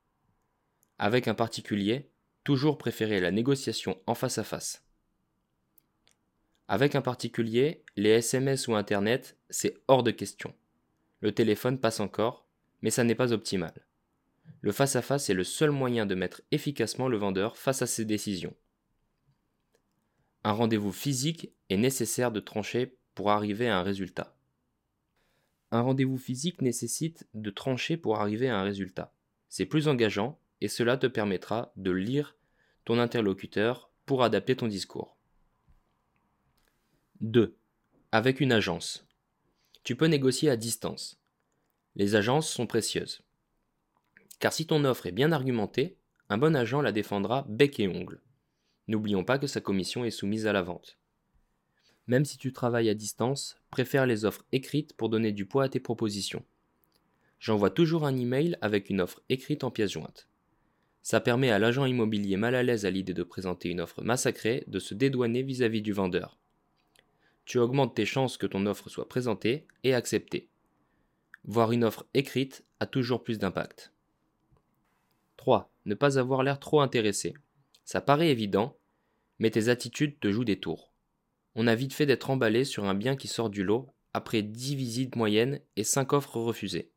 Avec un particulier, toujours préférer la négociation en face à face. Avec un particulier, les SMS ou Internet, c'est hors de question. Le téléphone passe encore, mais ça n'est pas optimal. Le face à face est le seul moyen de mettre efficacement le vendeur face à ses décisions. Un rendez-vous physique est nécessaire de trancher pour arriver à un résultat. Un rendez-vous physique nécessite de trancher pour arriver à un résultat. C'est plus engageant et cela te permettra de lire ton interlocuteur pour adapter ton discours. 2. Avec une agence. Tu peux négocier à distance. Les agences sont précieuses. Car si ton offre est bien argumentée, un bon agent la défendra bec et ongle. N'oublions pas que sa commission est soumise à la vente. Même si tu travailles à distance, préfère les offres écrites pour donner du poids à tes propositions. J'envoie toujours un email avec une offre écrite en pièce jointe. Ça permet à l'agent immobilier mal à l'aise à l'idée de présenter une offre massacrée de se dédouaner vis-à-vis du vendeur. Tu augmentes tes chances que ton offre soit présentée et acceptée. Voir une offre écrite a toujours plus d'impact. 3. Ne pas avoir l'air trop intéressé. Ça paraît évident, mais tes attitudes te jouent des tours. On a vite fait d'être emballé sur un bien qui sort du lot après 10 visites moyennes et 5 offres refusées.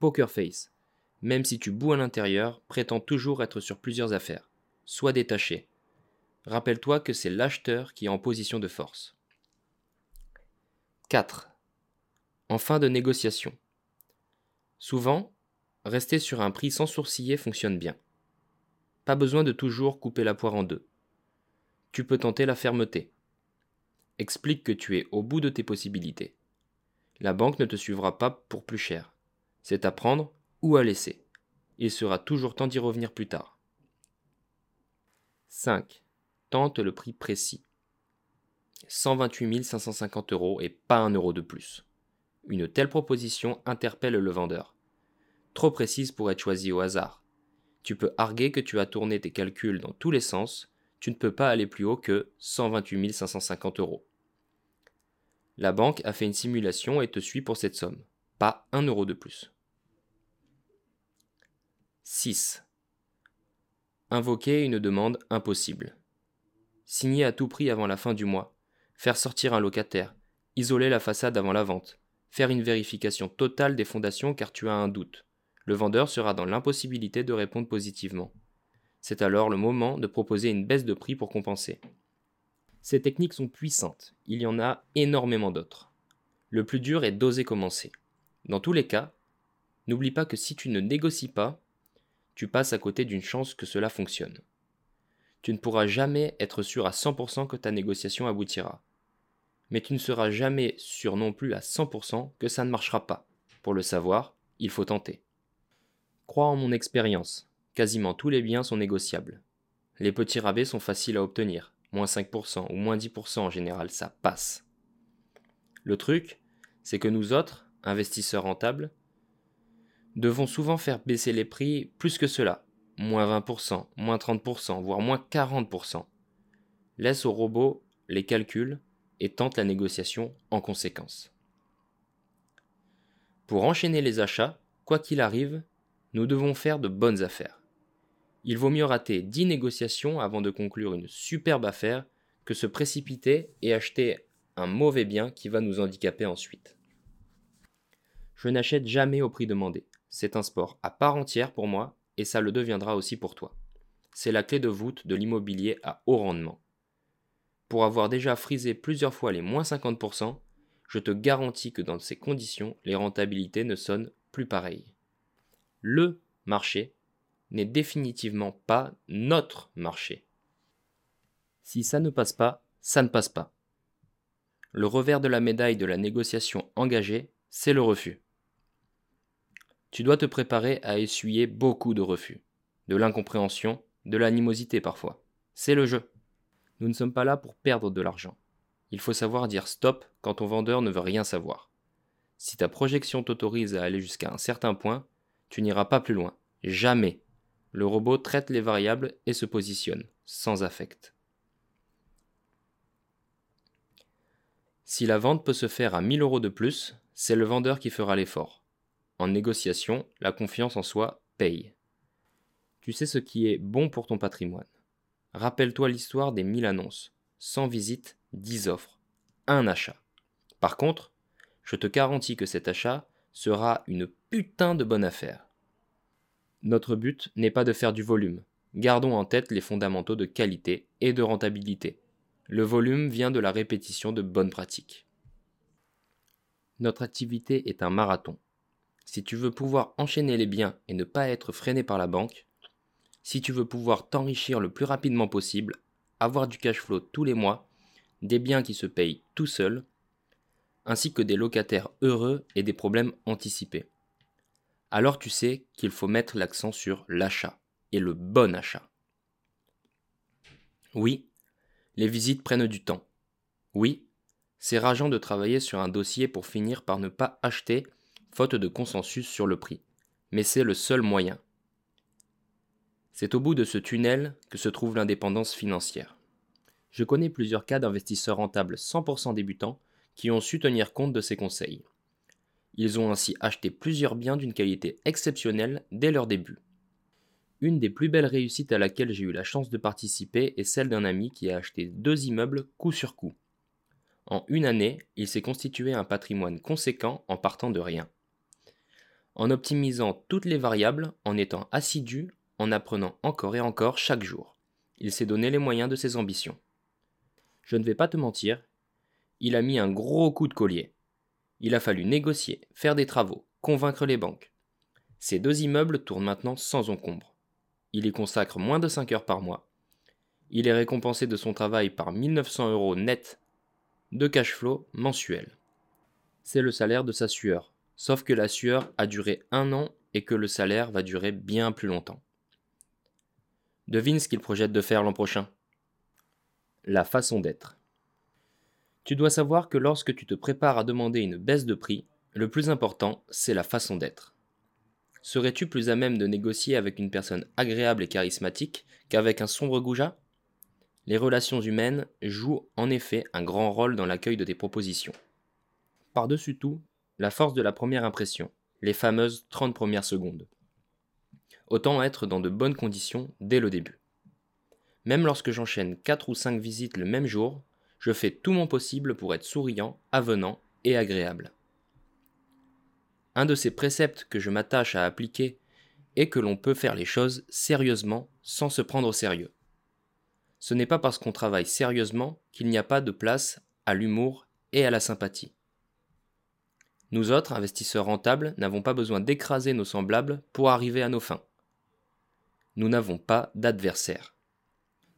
Poker face. Même si tu boues à l'intérieur, prétends toujours être sur plusieurs affaires. Sois détaché. Rappelle-toi que c'est l'acheteur qui est en position de force. 4. En fin de négociation. Souvent, rester sur un prix sans sourciller fonctionne bien. Pas besoin de toujours couper la poire en deux. Tu peux tenter la fermeté. Explique que tu es au bout de tes possibilités. La banque ne te suivra pas pour plus cher. C'est à prendre ou à laisser. Il sera toujours temps d'y revenir plus tard. 5. Tente le prix précis. 128 550 euros et pas un euro de plus. Une telle proposition interpelle le vendeur. Trop précise pour être choisie au hasard. Tu peux arguer que tu as tourné tes calculs dans tous les sens, tu ne peux pas aller plus haut que 128 550 euros. La banque a fait une simulation et te suit pour cette somme, pas un euro de plus. 6. Invoquer une demande impossible. Signer à tout prix avant la fin du mois. Faire sortir un locataire. Isoler la façade avant la vente. Faire une vérification totale des fondations car tu as un doute. Le vendeur sera dans l'impossibilité de répondre positivement. C'est alors le moment de proposer une baisse de prix pour compenser. Ces techniques sont puissantes, il y en a énormément d'autres. Le plus dur est d'oser commencer. Dans tous les cas, n'oublie pas que si tu ne négocies pas, tu passes à côté d'une chance que cela fonctionne. Tu ne pourras jamais être sûr à 100% que ta négociation aboutira. Mais tu ne seras jamais sûr non plus à 100% que ça ne marchera pas. Pour le savoir, il faut tenter. Crois en mon expérience, quasiment tous les biens sont négociables. Les petits rabais sont faciles à obtenir, moins 5% ou moins 10% en général, ça passe. Le truc, c'est que nous autres, investisseurs rentables, devons souvent faire baisser les prix plus que cela, moins 20%, moins 30%, voire moins 40%. Laisse au robot les calculs et tente la négociation en conséquence. Pour enchaîner les achats, quoi qu'il arrive, nous devons faire de bonnes affaires. Il vaut mieux rater 10 négociations avant de conclure une superbe affaire que se précipiter et acheter un mauvais bien qui va nous handicaper ensuite. Je n'achète jamais au prix demandé. C'est un sport à part entière pour moi et ça le deviendra aussi pour toi. C'est la clé de voûte de l'immobilier à haut rendement. Pour avoir déjà frisé plusieurs fois les moins 50%, je te garantis que dans ces conditions, les rentabilités ne sonnent plus pareilles. Le marché n'est définitivement pas notre marché. Si ça ne passe pas, ça ne passe pas. Le revers de la médaille de la négociation engagée, c'est le refus tu dois te préparer à essuyer beaucoup de refus, de l'incompréhension, de l'animosité parfois. C'est le jeu. Nous ne sommes pas là pour perdre de l'argent. Il faut savoir dire stop quand ton vendeur ne veut rien savoir. Si ta projection t'autorise à aller jusqu'à un certain point, tu n'iras pas plus loin. Jamais. Le robot traite les variables et se positionne, sans affect. Si la vente peut se faire à 1000 euros de plus, c'est le vendeur qui fera l'effort. En négociation, la confiance en soi paye. Tu sais ce qui est bon pour ton patrimoine. Rappelle-toi l'histoire des 1000 annonces. 100 visites, 10 offres. Un achat. Par contre, je te garantis que cet achat sera une putain de bonne affaire. Notre but n'est pas de faire du volume. Gardons en tête les fondamentaux de qualité et de rentabilité. Le volume vient de la répétition de bonnes pratiques. Notre activité est un marathon si tu veux pouvoir enchaîner les biens et ne pas être freiné par la banque, si tu veux pouvoir t'enrichir le plus rapidement possible, avoir du cash flow tous les mois, des biens qui se payent tout seuls, ainsi que des locataires heureux et des problèmes anticipés. Alors tu sais qu'il faut mettre l'accent sur l'achat, et le bon achat. Oui, les visites prennent du temps. Oui, C'est rageant de travailler sur un dossier pour finir par ne pas acheter, faute de consensus sur le prix. Mais c'est le seul moyen. C'est au bout de ce tunnel que se trouve l'indépendance financière. Je connais plusieurs cas d'investisseurs rentables 100% débutants qui ont su tenir compte de ces conseils. Ils ont ainsi acheté plusieurs biens d'une qualité exceptionnelle dès leur début. Une des plus belles réussites à laquelle j'ai eu la chance de participer est celle d'un ami qui a acheté deux immeubles coup sur coup. En une année, il s'est constitué un patrimoine conséquent en partant de rien. En optimisant toutes les variables, en étant assidu, en apprenant encore et encore chaque jour. Il s'est donné les moyens de ses ambitions. Je ne vais pas te mentir, il a mis un gros coup de collier. Il a fallu négocier, faire des travaux, convaincre les banques. Ces deux immeubles tournent maintenant sans encombre. Il y consacre moins de 5 heures par mois. Il est récompensé de son travail par 1900 euros net de cash flow mensuel. C'est le salaire de sa sueur, sauf que la sueur a duré un an et que le salaire va durer bien plus longtemps. Devine ce qu'il projette de faire l'an prochain? La façon d'être. Tu dois savoir que lorsque tu te prépares à demander une baisse de prix, le plus important, c'est la façon d'être. Serais-tu plus à même de négocier avec une personne agréable et charismatique qu'avec un sombre goujat? Les relations humaines jouent en effet un grand rôle dans l'accueil de tes propositions. Par-dessus tout, la force de la première impression, les fameuses 30 premières secondes. Autant être dans de bonnes conditions dès le début. Même lorsque j'enchaîne 4 ou 5 visites le même jour, je fais tout mon possible pour être souriant, avenant et agréable. Un de ces préceptes que je m'attache à appliquer est que l'on peut faire les choses sérieusement sans se prendre au sérieux. Ce n'est pas parce qu'on travaille sérieusement qu'il n'y a pas de place à l'humour et à la sympathie. Nous autres, investisseurs rentables, n'avons pas besoin d'écraser nos semblables pour arriver à nos fins. Nous n'avons pas d'adversaire.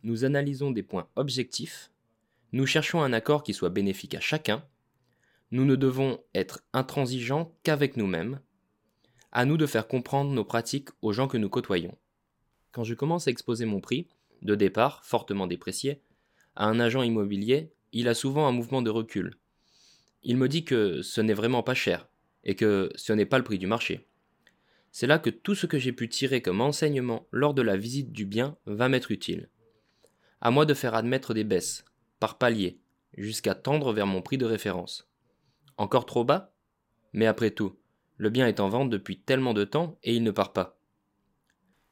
Nous analysons des points objectifs nous cherchons un accord qui soit bénéfique à chacun. Nous ne devons être intransigeants qu'avec nous-mêmes. À nous de faire comprendre nos pratiques aux gens que nous côtoyons. Quand je commence à exposer mon prix, de départ fortement déprécié, à un agent immobilier, il a souvent un mouvement de recul. Il me dit que ce n'est vraiment pas cher et que ce n'est pas le prix du marché. C'est là que tout ce que j'ai pu tirer comme enseignement lors de la visite du bien va m'être utile. À moi de faire admettre des baisses, par palier, jusqu'à tendre vers mon prix de référence. Encore trop bas? Mais après tout, le bien est en vente depuis tellement de temps et il ne part pas.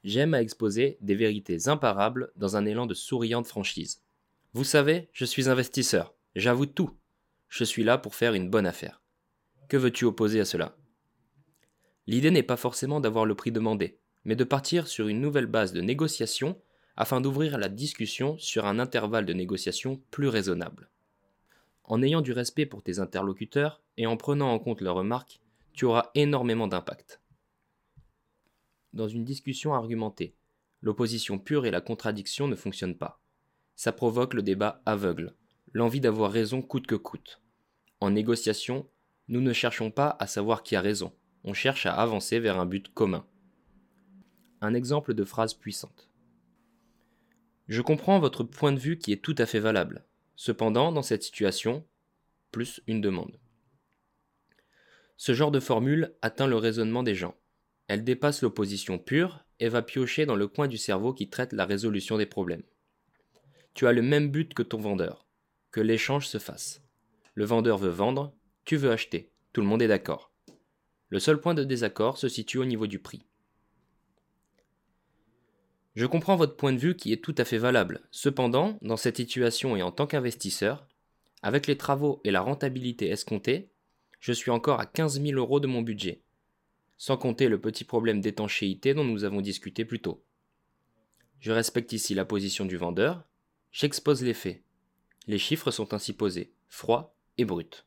J'aime à exposer des vérités imparables dans un élan de souriante franchise. Vous savez, je suis investisseur, j'avoue tout. Je suis là pour faire une bonne affaire. Que veux-tu opposer à cela? L'idée n'est pas forcément d'avoir le prix demandé, mais de partir sur une nouvelle base de négociation afin d'ouvrir la discussion sur un intervalle de négociation plus raisonnable. En ayant du respect pour tes interlocuteurs et en prenant en compte leurs remarques, tu auras énormément d'impact. Dans une discussion argumentée, l'opposition pure et la contradiction ne fonctionnent pas. Ça provoque le débat aveugle, l'envie d'avoir raison coûte que coûte. En négociation, nous ne cherchons pas à savoir qui a raison, on cherche à avancer vers un but commun. Un exemple de phrase puissante. Je comprends votre point de vue qui est tout à fait valable. Cependant, dans cette situation, plus une demande. Ce genre de formule atteint le raisonnement des gens. Elle dépasse l'opposition pure et va piocher dans le coin du cerveau qui traite la résolution des problèmes. Tu as le même but que ton vendeur, que l'échange se fasse. Le vendeur veut vendre, tu veux acheter, tout le monde est d'accord. Le seul point de désaccord se situe au niveau du prix. Je comprends votre point de vue qui est tout à fait valable. Cependant, dans cette situation et en tant qu'investisseur, avec les travaux et la rentabilité escomptée, je suis encore à 15 000 euros de mon budget, sans compter le petit problème d'étanchéité dont nous avons discuté plus tôt. Je respecte ici la position du vendeur, j'expose les faits. Les chiffres sont ainsi posés, froids et bruts.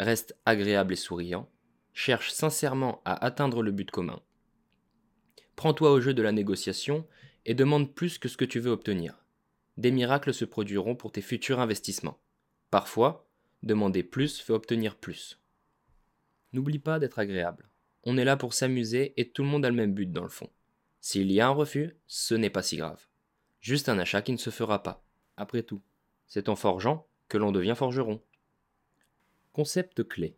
Reste agréable et souriant, cherche sincèrement à atteindre le but commun, Prends-toi au jeu de la négociation et demande plus que ce que tu veux obtenir. Des miracles se produiront pour tes futurs investissements. Parfois, demander plus fait obtenir plus. N'oublie pas d'être agréable. On est là pour s'amuser et tout le monde a le même but dans le fond. S'il y a un refus, ce n'est pas si grave. Juste un achat qui ne se fera pas. Après tout, c'est en forgeant que l'on devient forgeron. Concept clé.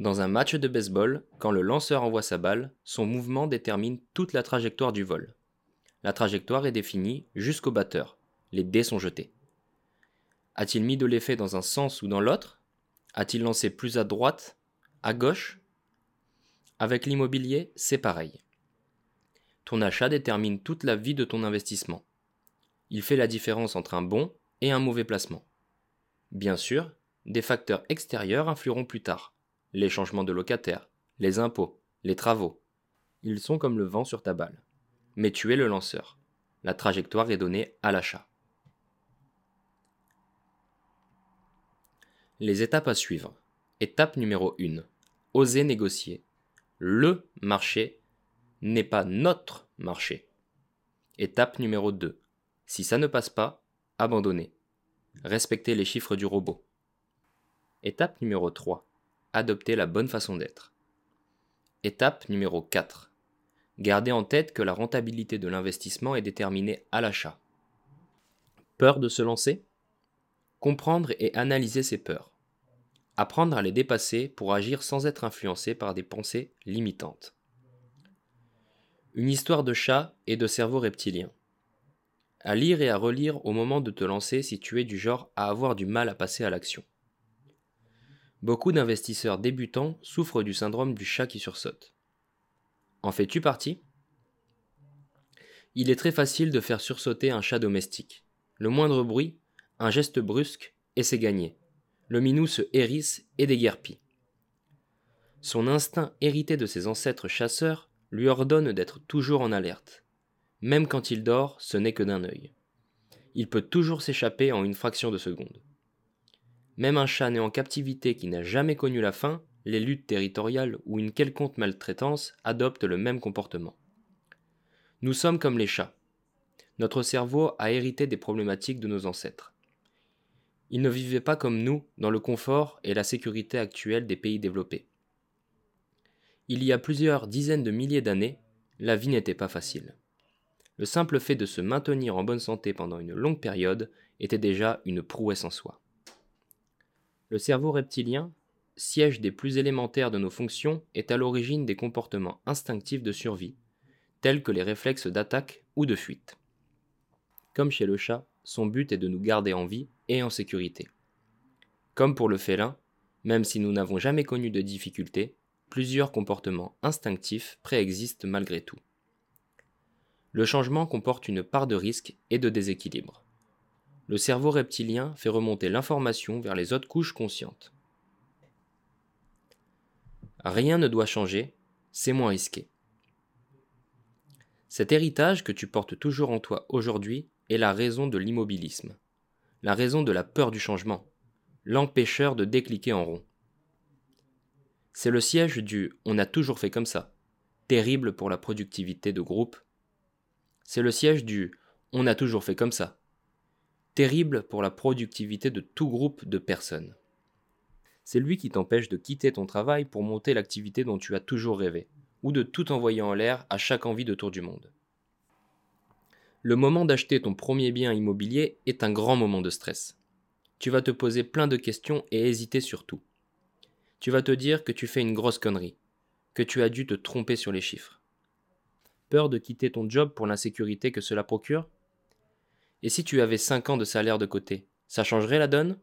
Dans un match de baseball, quand le lanceur envoie sa balle, son mouvement détermine toute la trajectoire du vol. La trajectoire est définie jusqu'au batteur. Les dés sont jetés. A-t-il mis de l'effet dans un sens ou dans l'autre? A-t-il lancé plus à droite À gauche? Avec l'immobilier, c'est pareil. Ton achat détermine toute la vie de ton investissement. Il fait la différence entre un bon et un mauvais placement. Bien sûr, des facteurs extérieurs influeront plus tard. Les changements de locataire, les impôts, les travaux. Ils sont comme le vent sur ta balle. Mais tu es le lanceur. La trajectoire est donnée à l'achat. Les étapes à suivre. Étape numéro 1. Oser négocier. Le marché n'est pas notre marché. Étape numéro 2. Si ça ne passe pas, abandonnez. Respectez les chiffres du robot. Étape numéro 3. Adoptez la bonne façon d'être. Étape numéro 4. Gardez en tête que la rentabilité de l'investissement est déterminée à l'achat. Peur de se lancer? Comprendre et analyser ses peurs. Apprendre à les dépasser pour agir sans être influencé par des pensées limitantes. Une histoire de chat et de cerveau reptilien. À lire et à relire au moment de te lancer si tu es du genre à avoir du mal à passer à l'action. Beaucoup d'investisseurs débutants souffrent du syndrome du chat qui sursaute. En fais-tu partie? Il est très facile de faire sursauter un chat domestique. Le moindre bruit, un geste brusque, et c'est gagné. Le minou se hérisse et déguerpit. Son instinct hérité de ses ancêtres chasseurs lui ordonne d'être toujours en alerte. Même quand il dort, ce n'est que d'un œil. Il peut toujours s'échapper en une fraction de seconde. Même un chat né en captivité qui n'a jamais connu la faim, les luttes territoriales ou une quelconque maltraitance adopte le même comportement. Nous sommes comme les chats. Notre cerveau a hérité des problématiques de nos ancêtres. Ils ne vivaient pas comme nous dans le confort et la sécurité actuelle des pays développés. Il y a plusieurs dizaines de milliers d'années, la vie n'était pas facile. Le simple fait de se maintenir en bonne santé pendant une longue période était déjà une prouesse en soi. Le cerveau reptilien, siège des plus élémentaires de nos fonctions, est à l'origine des comportements instinctifs de survie, tels que les réflexes d'attaque ou de fuite. Comme chez le chat, son but est de nous garder en vie et en sécurité. Comme pour le félin, même si nous n'avons jamais connu de difficultés, plusieurs comportements instinctifs préexistent malgré tout. Le changement comporte une part de risque et de déséquilibre. Le cerveau reptilien fait remonter l'information vers les autres couches conscientes. Rien ne doit changer, c'est moins risqué. Cet héritage que tu portes toujours en toi aujourd'hui est la raison de l'immobilisme, la raison de la peur du changement, l'empêcheur de décliquer en rond. C'est le siège du On a toujours fait comme ça, terrible pour la productivité de groupe. C'est le siège du On a toujours fait comme ça, terrible pour la productivité de tout groupe de personnes. C'est lui qui t'empêche de quitter ton travail pour monter l'activité dont tu as toujours rêvé, ou de tout envoyer en l'air à chaque envie de tour du monde. Le moment d'acheter ton premier bien immobilier est un grand moment de stress. Tu vas te poser plein de questions et hésiter sur tout tu vas te dire que tu fais une grosse connerie, que tu as dû te tromper sur les chiffres. Peur de quitter ton job pour l'insécurité que cela procure? Et si tu avais 5 ans de salaire de côté, ça changerait la donne?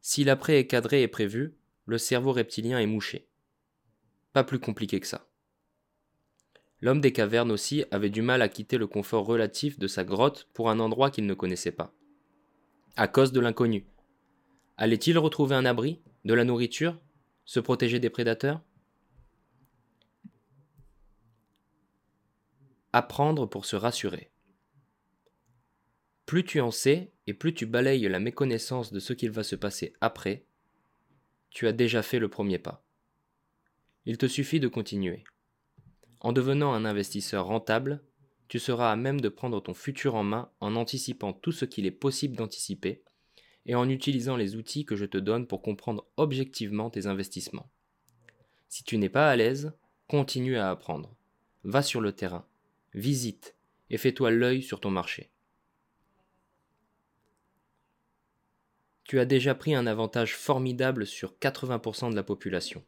Si l'après est cadré et prévu, le cerveau reptilien est mouché. Pas plus compliqué que ça. L'homme des cavernes aussi avait du mal à quitter le confort relatif de sa grotte pour un endroit qu'il ne connaissait pas. À cause de l'inconnu. Allait-il retrouver un abri de la nourriture Se protéger des prédateurs? Apprendre pour se rassurer. Plus tu en sais et plus tu balayes la méconnaissance de ce qu'il va se passer après, tu as déjà fait le premier pas. Il te suffit de continuer. En devenant un investisseur rentable, tu seras à même de prendre ton futur en main en anticipant tout ce qu'il est possible d'anticiper et en utilisant les outils que je te donne pour comprendre objectivement tes investissements. Si tu n'es pas à l'aise, continue à apprendre. Va sur le terrain, visite et fais-toi l'œil sur ton marché. Tu as déjà pris un avantage formidable sur 80% de la population.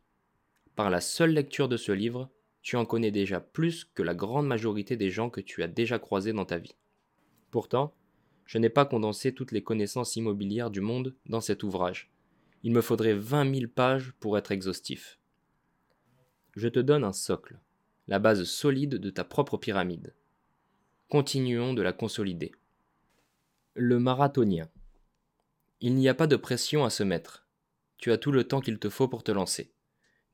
Par la seule lecture de ce livre, tu en connais déjà plus que la grande majorité des gens que tu as déjà croisés dans ta vie. Pourtant, je n'ai pas condensé toutes les connaissances immobilières du monde dans cet ouvrage. Il me faudrait 20 000 pages pour être exhaustif. Je te donne un socle, la base solide de ta propre pyramide. Continuons de la consolider. Le marathonien. Il n'y a pas de pression à se mettre. Tu as tout le temps qu'il te faut pour te lancer.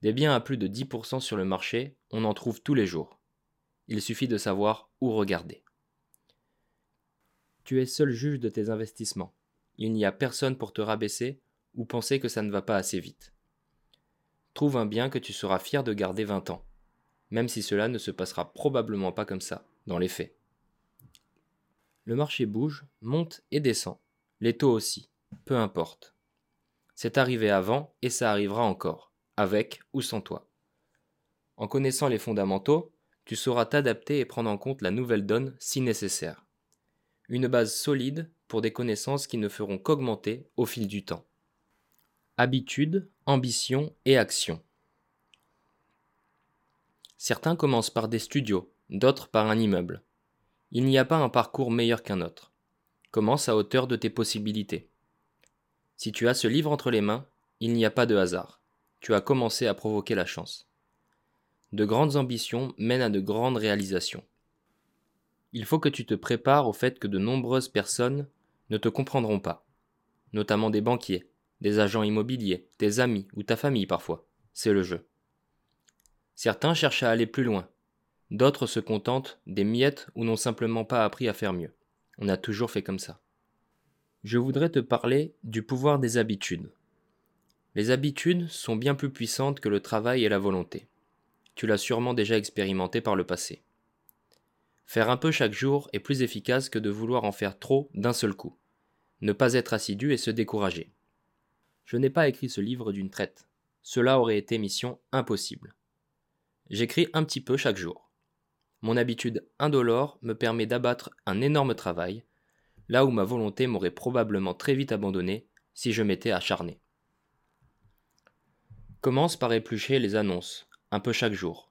Des biens à plus de 10% sur le marché, on en trouve tous les jours. Il suffit de savoir où regarder. Tu es seul juge de tes investissements. Il n'y a personne pour te rabaisser ou penser que ça ne va pas assez vite. Trouve un bien que tu seras fier de garder 20 ans, même si cela ne se passera probablement pas comme ça, dans les faits. Le marché bouge, monte et descend. Les taux aussi peu importe. C'est arrivé avant et ça arrivera encore, avec ou sans toi. En connaissant les fondamentaux, tu sauras t'adapter et prendre en compte la nouvelle donne si nécessaire. Une base solide pour des connaissances qui ne feront qu'augmenter au fil du temps. Habitude, ambition et action. Certains commencent par des studios, d'autres par un immeuble. Il n'y a pas un parcours meilleur qu'un autre. Commence à hauteur de tes possibilités. Si tu as ce livre entre les mains, il n'y a pas de hasard. Tu as commencé à provoquer la chance. De grandes ambitions mènent à de grandes réalisations. Il faut que tu te prépares au fait que de nombreuses personnes ne te comprendront pas, notamment des banquiers, des agents immobiliers, tes amis ou ta famille parfois. C'est le jeu. Certains cherchent à aller plus loin, d'autres se contentent des miettes ou n'ont simplement pas appris à faire mieux. On a toujours fait comme ça je voudrais te parler du pouvoir des habitudes. Les habitudes sont bien plus puissantes que le travail et la volonté. Tu l'as sûrement déjà expérimenté par le passé. Faire un peu chaque jour est plus efficace que de vouloir en faire trop d'un seul coup. Ne pas être assidu et se décourager. Je n'ai pas écrit ce livre d'une traite. Cela aurait été mission impossible. J'écris un petit peu chaque jour. Mon habitude indolore me permet d'abattre un énorme travail, là où ma volonté m'aurait probablement très vite abandonné si je m'étais acharné. Commence par éplucher les annonces, un peu chaque jour,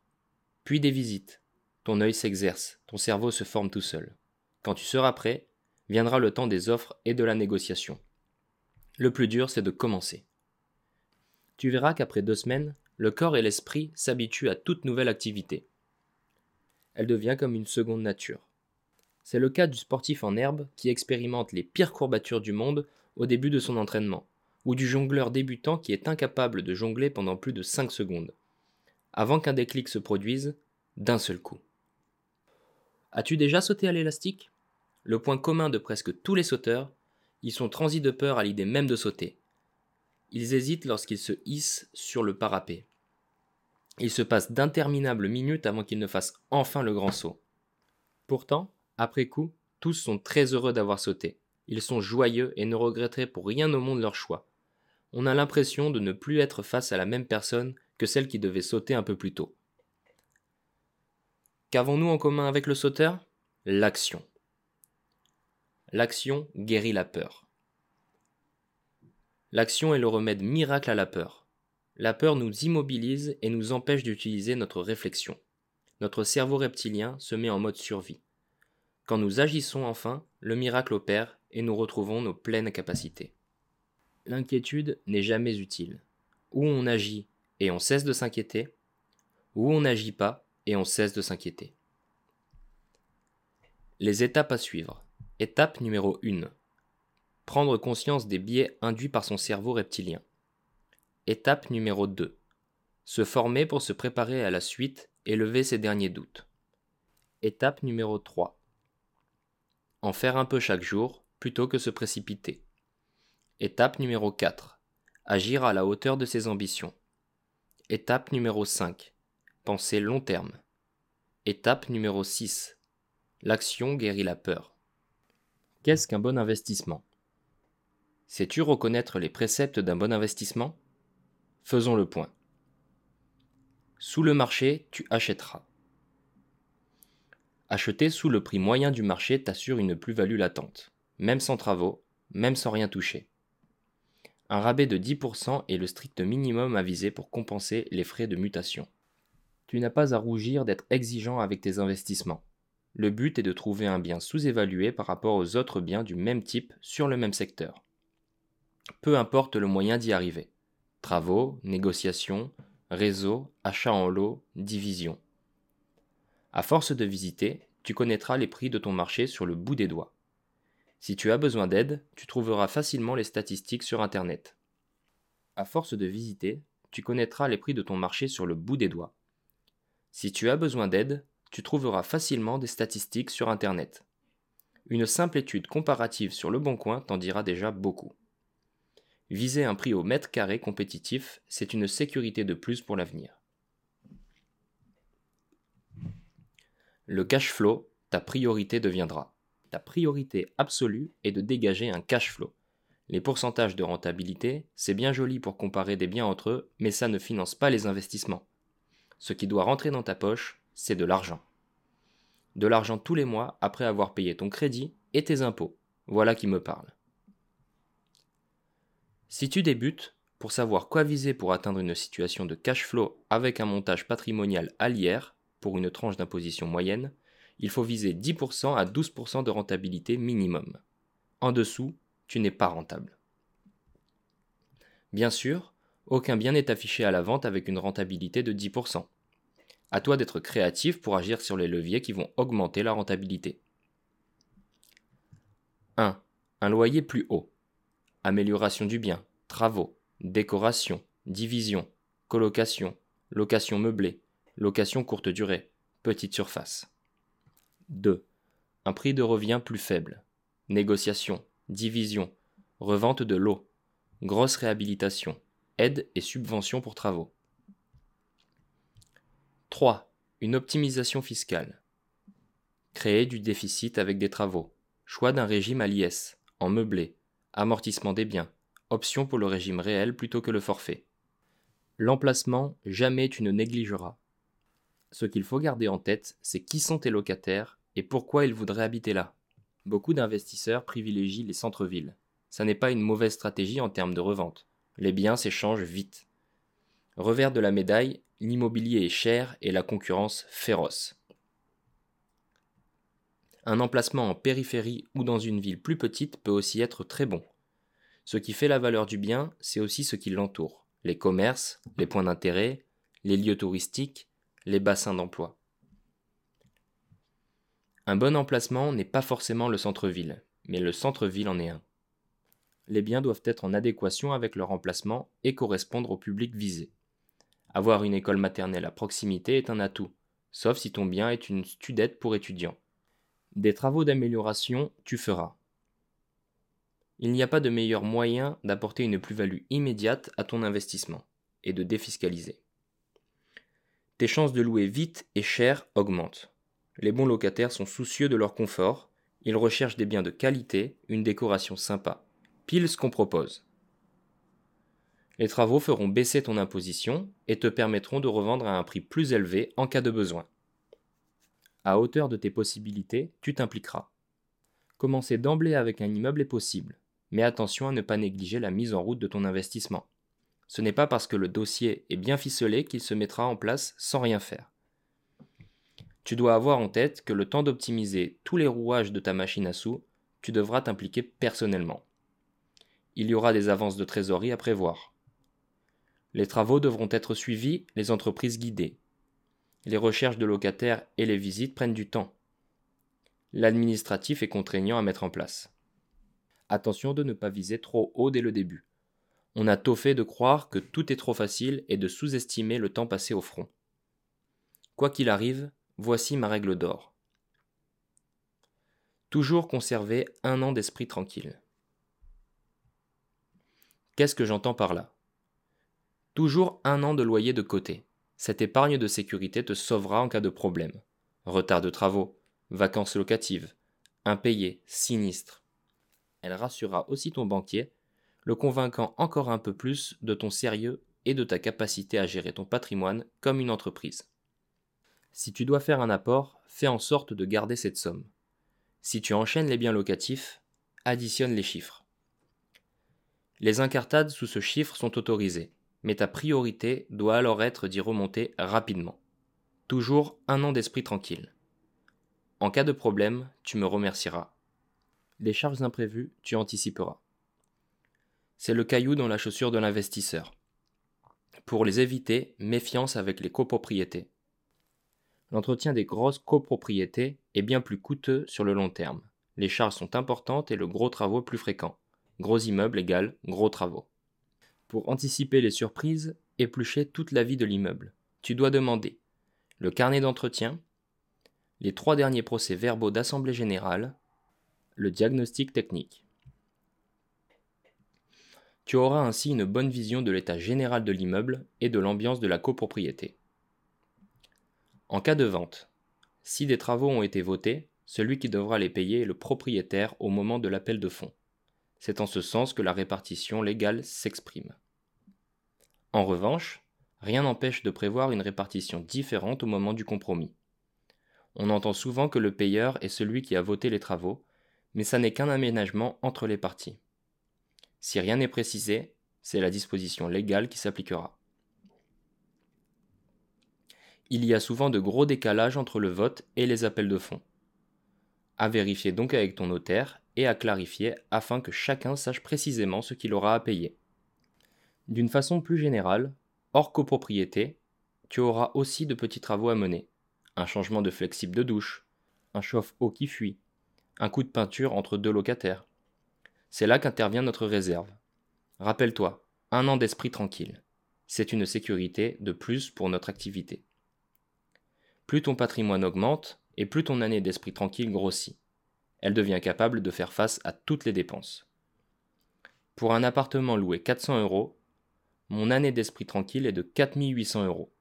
puis des visites. Ton œil s'exerce, ton cerveau se forme tout seul. Quand tu seras prêt, viendra le temps des offres et de la négociation. Le plus dur, c'est de commencer. Tu verras qu'après deux semaines, le corps et l'esprit s'habituent à toute nouvelle activité. Elle devient comme une seconde nature. C'est le cas du sportif en herbe qui expérimente les pires courbatures du monde au début de son entraînement, ou du jongleur débutant qui est incapable de jongler pendant plus de 5 secondes, avant qu'un déclic se produise d'un seul coup. As-tu déjà sauté à l'élastique? Le point commun de presque tous les sauteurs, ils sont transis de peur à l'idée même de sauter. Ils hésitent lorsqu'ils se hissent sur le parapet. Il se passe d'interminables minutes avant qu'ils ne fassent enfin le grand saut. Pourtant, après coup, tous sont très heureux d'avoir sauté. Ils sont joyeux et ne regretteraient pour rien au monde leur choix. On a l'impression de ne plus être face à la même personne que celle qui devait sauter un peu plus tôt. Qu'avons-nous en commun avec le sauteur? L'action. L'action guérit la peur. L'action est le remède miracle à la peur. La peur nous immobilise et nous empêche d'utiliser notre réflexion. Notre cerveau reptilien se met en mode survie. Quand nous agissons enfin, le miracle opère et nous retrouvons nos pleines capacités. L'inquiétude n'est jamais utile. Ou on agit et on cesse de s'inquiéter, ou on n'agit pas et on cesse de s'inquiéter. Les étapes à suivre. Étape numéro 1. Prendre conscience des biais induits par son cerveau reptilien. Étape numéro 2. Se former pour se préparer à la suite et lever ses derniers doutes. Étape numéro 3 en faire un peu chaque jour plutôt que se précipiter. Étape numéro 4. Agir à la hauteur de ses ambitions. Étape numéro 5. Penser long terme. Étape numéro 6. L'action guérit la peur. Qu'est-ce qu'un bon investissement? Sais-tu reconnaître les préceptes d'un bon investissement? Faisons le point. Sous le marché, tu achèteras. Acheter sous le prix moyen du marché t'assure une plus-value latente, même sans travaux, même sans rien toucher. Un rabais de 10% est le strict minimum à viser pour compenser les frais de mutation. Tu n'as pas à rougir d'être exigeant avec tes investissements. Le but est de trouver un bien sous-évalué par rapport aux autres biens du même type sur le même secteur. Peu importe le moyen d'y arriver. Travaux, négociations, réseau, achat en lot, division. À force de visiter, tu connaîtras les prix de ton marché sur le bout des doigts. Si tu as besoin d'aide, tu trouveras facilement les statistiques sur Internet. À force de visiter, tu connaîtras les prix de ton marché sur le bout des doigts. Si tu as besoin d'aide, tu trouveras facilement des statistiques sur Internet. Une simple étude comparative sur le bon coin t'en dira déjà beaucoup. Viser un prix au mètre carré compétitif, c'est une sécurité de plus pour l'avenir. Le cash flow, ta priorité deviendra. Ta priorité absolue est de dégager un cash flow. Les pourcentages de rentabilité, c'est bien joli pour comparer des biens entre eux, mais ça ne finance pas les investissements. Ce qui doit rentrer dans ta poche, c'est de l'argent. De l'argent tous les mois après avoir payé ton crédit et tes impôts. Voilà qui me parle. Si tu débutes, pour savoir quoi viser pour atteindre une situation de cash flow avec un montage patrimonial à l'IR, pour une tranche d'imposition moyenne, il faut viser 10% à 12% de rentabilité minimum. En dessous, tu n'es pas rentable. Bien sûr, aucun bien n'est affiché à la vente avec une rentabilité de 10%. À toi d'être créatif pour agir sur les leviers qui vont augmenter la rentabilité. 1. Un loyer plus haut amélioration du bien, travaux, décoration, division, colocation, location meublée, location courte durée, petite surface. 2. Un prix de revient plus faible, négociation, division, revente de l'eau, grosse réhabilitation, aide et subvention pour travaux. 3. Une optimisation fiscale. Créer du déficit avec des travaux. Choix d'un régime à l'IS, en meublé, amortissement des biens, option pour le régime réel plutôt que le forfait. L'emplacement, jamais tu ne négligeras. Ce qu'il faut garder en tête, c'est qui sont tes locataires et pourquoi ils voudraient habiter là. Beaucoup d'investisseurs privilégient les centres-villes. Ça n'est pas une mauvaise stratégie en termes de revente. Les biens s'échangent vite. Revers de la médaille, l'immobilier est cher et la concurrence féroce. Un emplacement en périphérie ou dans une ville plus petite peut aussi être très bon. Ce qui fait la valeur du bien, c'est aussi ce qui l'entoure. Les commerces, les points d'intérêt, les lieux touristiques, les bassins d'emploi. Un bon emplacement n'est pas forcément le centre-ville, mais le centre-ville en est un. Les biens doivent être en adéquation avec leur emplacement et correspondre au public visé. Avoir une école maternelle à proximité est un atout, sauf si ton bien est une studette pour étudiants. Des travaux d'amélioration, tu feras. Il n'y a pas de meilleur moyen d'apporter une plus-value immédiate à ton investissement et de défiscaliser. Tes chances de louer vite et cher augmentent. Les bons locataires sont soucieux de leur confort, ils recherchent des biens de qualité, une décoration sympa, pile ce qu'on propose. Les travaux feront baisser ton imposition et te permettront de revendre à un prix plus élevé en cas de besoin. À hauteur de tes possibilités, tu t'impliqueras. Commencer d'emblée avec un immeuble est possible, mais attention à ne pas négliger la mise en route de ton investissement. Ce n'est pas parce que le dossier est bien ficelé qu'il se mettra en place sans rien faire. Tu dois avoir en tête que le temps d'optimiser tous les rouages de ta machine à sous, tu devras t'impliquer personnellement. Il y aura des avances de trésorerie à prévoir. Les travaux devront être suivis, les entreprises guidées, les recherches de locataires et les visites prennent du temps. L'administratif est contraignant à mettre en place. Attention de ne pas viser trop haut dès le début. On a tôt fait de croire que tout est trop facile et de sous-estimer le temps passé au front. Quoi qu'il arrive, voici ma règle d'or. Toujours conserver un an d'esprit tranquille. Qu'est-ce que j'entends par là? Toujours un an de loyer de côté. Cette épargne de sécurité te sauvera en cas de problème. Retard de travaux, vacances locatives, impayés, sinistres. Elle rassurera aussi ton banquier, le convainquant encore un peu plus de ton sérieux et de ta capacité à gérer ton patrimoine comme une entreprise. Si tu dois faire un apport, fais en sorte de garder cette somme. Si tu enchaînes les biens locatifs, additionne les chiffres. Les incartades sous ce chiffre sont autorisées, mais ta priorité doit alors être d'y remonter rapidement. Toujours un an d'esprit tranquille. En cas de problème, tu me remercieras. Les charges imprévues, tu anticiperas. C'est le caillou dans la chaussure de l'investisseur. Pour les éviter, méfiance avec les copropriétés. L'entretien des grosses copropriétés est bien plus coûteux sur le long terme. Les charges sont importantes et le gros travaux plus fréquent. Gros immeuble égale gros travaux. Pour anticiper les surprises, éplucher toute la vie de l'immeuble. Tu dois demander le carnet d'entretien, les trois derniers procès-verbaux d'assemblée générale, le diagnostic technique. Tu auras ainsi une bonne vision de l'état général de l'immeuble et de l'ambiance de la copropriété. En cas de vente, si des travaux ont été votés, celui qui devra les payer est le propriétaire au moment de l'appel de fonds. C'est en ce sens que la répartition légale s'exprime. En revanche, rien n'empêche de prévoir une répartition différente au moment du compromis. On entend souvent que le payeur est celui qui a voté les travaux, mais ça n'est qu'un aménagement entre les parties. Si rien n'est précisé, c'est la disposition légale qui s'appliquera. Il y a souvent de gros décalages entre le vote et les appels de fonds. À vérifier donc avec ton notaire et à clarifier afin que chacun sache précisément ce qu'il aura à payer. D'une façon plus générale, hors copropriété, tu auras aussi de petits travaux à mener. Un changement de flexible de douche, un chauffe-eau qui fuit, un coup de peinture entre deux locataires. C'est là qu'intervient notre réserve. Rappelle-toi, un an d'esprit tranquille. C'est une sécurité de plus pour notre activité. Plus ton patrimoine augmente et plus ton année d'esprit tranquille grossit. Elle devient capable de faire face à toutes les dépenses. Pour un appartement loué 400 euros, mon année d'esprit tranquille est de 4800 euros.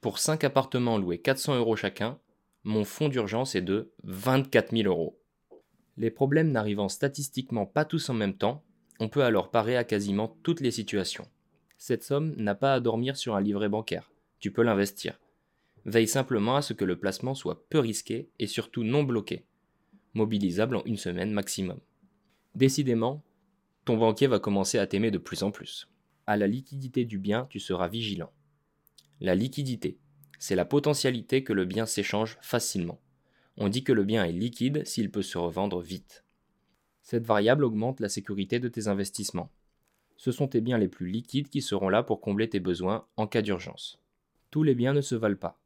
Pour 5 appartements loués 400 euros chacun, mon fonds d'urgence est de 24 000 euros. Les problèmes n'arrivant statistiquement pas tous en même temps, on peut alors parer à quasiment toutes les situations. Cette somme n'a pas à dormir sur un livret bancaire, tu peux l'investir. Veille simplement à ce que le placement soit peu risqué et surtout non bloqué, mobilisable en une semaine maximum. Décidément, ton banquier va commencer à t'aimer de plus en plus. À la liquidité du bien, tu seras vigilant. La liquidité, c'est la potentialité que le bien s'échange facilement. On dit que le bien est liquide s'il peut se revendre vite. Cette variable augmente la sécurité de tes investissements. Ce sont tes biens les plus liquides qui seront là pour combler tes besoins en cas d'urgence. Tous les biens ne se valent pas.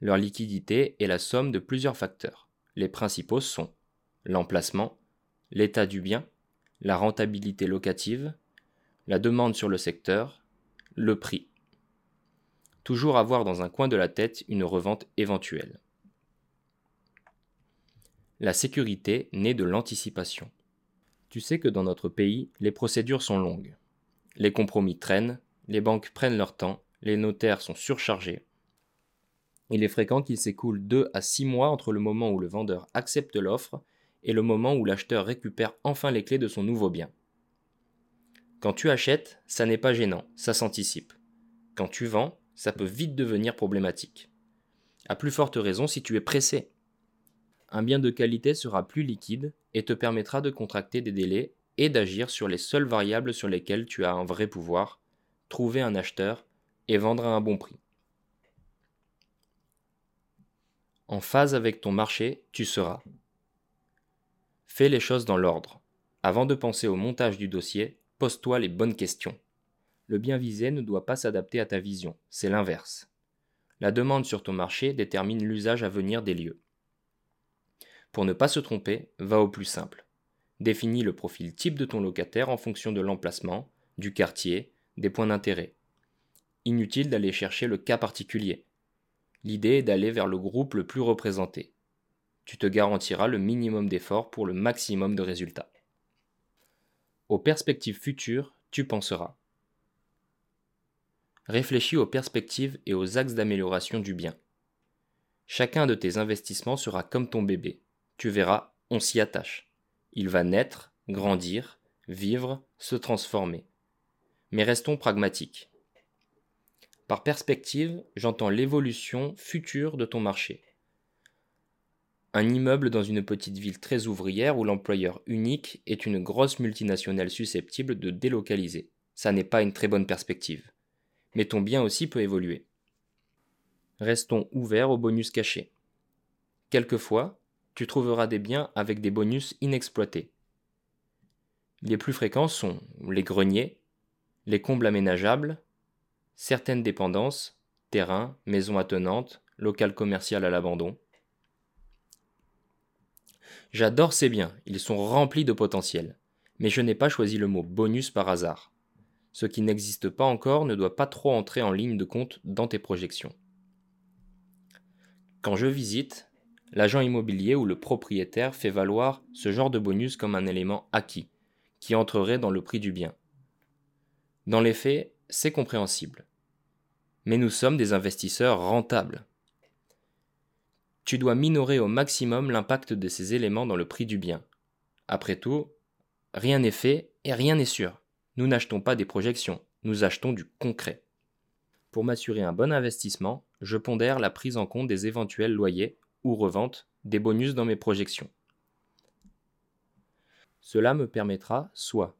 Leur liquidité est la somme de plusieurs facteurs. Les principaux sont l'emplacement, l'état du bien, la rentabilité locative, la demande sur le secteur, le prix toujours avoir dans un coin de la tête une revente éventuelle. La sécurité naît de l'anticipation. Tu sais que dans notre pays, les procédures sont longues. Les compromis traînent, les banques prennent leur temps, les notaires sont surchargés. Il est fréquent qu'il s'écoule 2 à 6 mois entre le moment où le vendeur accepte l'offre et le moment où l'acheteur récupère enfin les clés de son nouveau bien. Quand tu achètes, ça n'est pas gênant, ça s'anticipe. Quand tu vends, ça peut vite devenir problématique. À plus forte raison si tu es pressé. Un bien de qualité sera plus liquide et te permettra de contracter des délais et d'agir sur les seules variables sur lesquelles tu as un vrai pouvoir, trouver un acheteur et vendre à un bon prix. En phase avec ton marché, tu seras. Fais les choses dans l'ordre. Avant de penser au montage du dossier, pose-toi les bonnes questions le bien visé ne doit pas s'adapter à ta vision, c'est l'inverse. La demande sur ton marché détermine l'usage à venir des lieux. Pour ne pas se tromper, va au plus simple. Définis le profil type de ton locataire en fonction de l'emplacement, du quartier, des points d'intérêt. Inutile d'aller chercher le cas particulier. L'idée est d'aller vers le groupe le plus représenté. Tu te garantiras le minimum d'efforts pour le maximum de résultats. Aux perspectives futures, tu penseras réfléchis aux perspectives et aux axes d'amélioration du bien. Chacun de tes investissements sera comme ton bébé. Tu verras, on s'y attache. Il va naître, grandir, vivre, se transformer. Mais restons pragmatiques. Par perspective, j'entends l'évolution future de ton marché. un immeuble dans une petite ville très ouvrière où l'employeur unique est une grosse multinationale susceptible de délocaliser. Ça n'est pas une très bonne perspective. Mais ton bien aussi peut évoluer. Restons ouverts aux bonus cachés. Quelquefois, tu trouveras des biens avec des bonus inexploités. Les plus fréquents sont les greniers, les combles aménageables, certaines dépendances, terrains, maisons attenantes, local commercial à l'abandon. J'adore ces biens, ils sont remplis de potentiel, mais je n'ai pas choisi le mot bonus par hasard. Ce qui n'existe pas encore ne doit pas trop entrer en ligne de compte dans tes projections. Quand je visite, l'agent immobilier ou le propriétaire fait valoir ce genre de bonus comme un élément acquis, qui entrerait dans le prix du bien. Dans les faits, c'est compréhensible. Mais nous sommes des investisseurs rentables. Tu dois minorer au maximum l'impact de ces éléments dans le prix du bien. Après tout, rien n'est fait et rien n'est sûr. Nous n'achetons pas des projections, nous achetons du concret. Pour m'assurer un bon investissement, je pondère la prise en compte des éventuels loyers ou reventes des bonus dans mes projections. Cela me permettra soit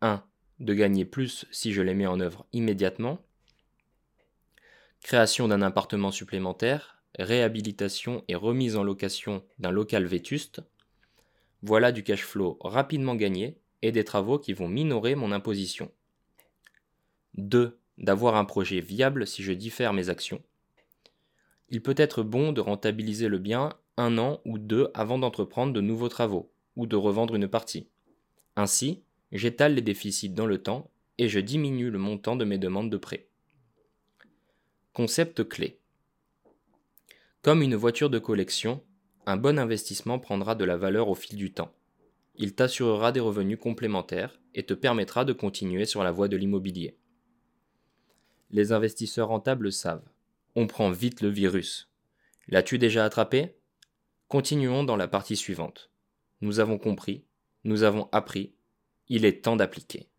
1. de gagner plus si je les mets en œuvre immédiatement, création d'un appartement supplémentaire, réhabilitation et remise en location d'un local vétuste, voilà du cash flow rapidement gagné et des travaux qui vont minorer mon imposition. 2. D'avoir un projet viable si je diffère mes actions. Il peut être bon de rentabiliser le bien un an ou deux avant d'entreprendre de nouveaux travaux, ou de revendre une partie. Ainsi, j'étale les déficits dans le temps et je diminue le montant de mes demandes de prêt. Concept clé. Comme une voiture de collection, un bon investissement prendra de la valeur au fil du temps. Il t'assurera des revenus complémentaires et te permettra de continuer sur la voie de l'immobilier. Les investisseurs rentables savent. On vite le virus. L'as-tu déjà attrapé? Continuons dans la partie suivante. Nous avons compris, nous avons appris, il est temps d'appliquer.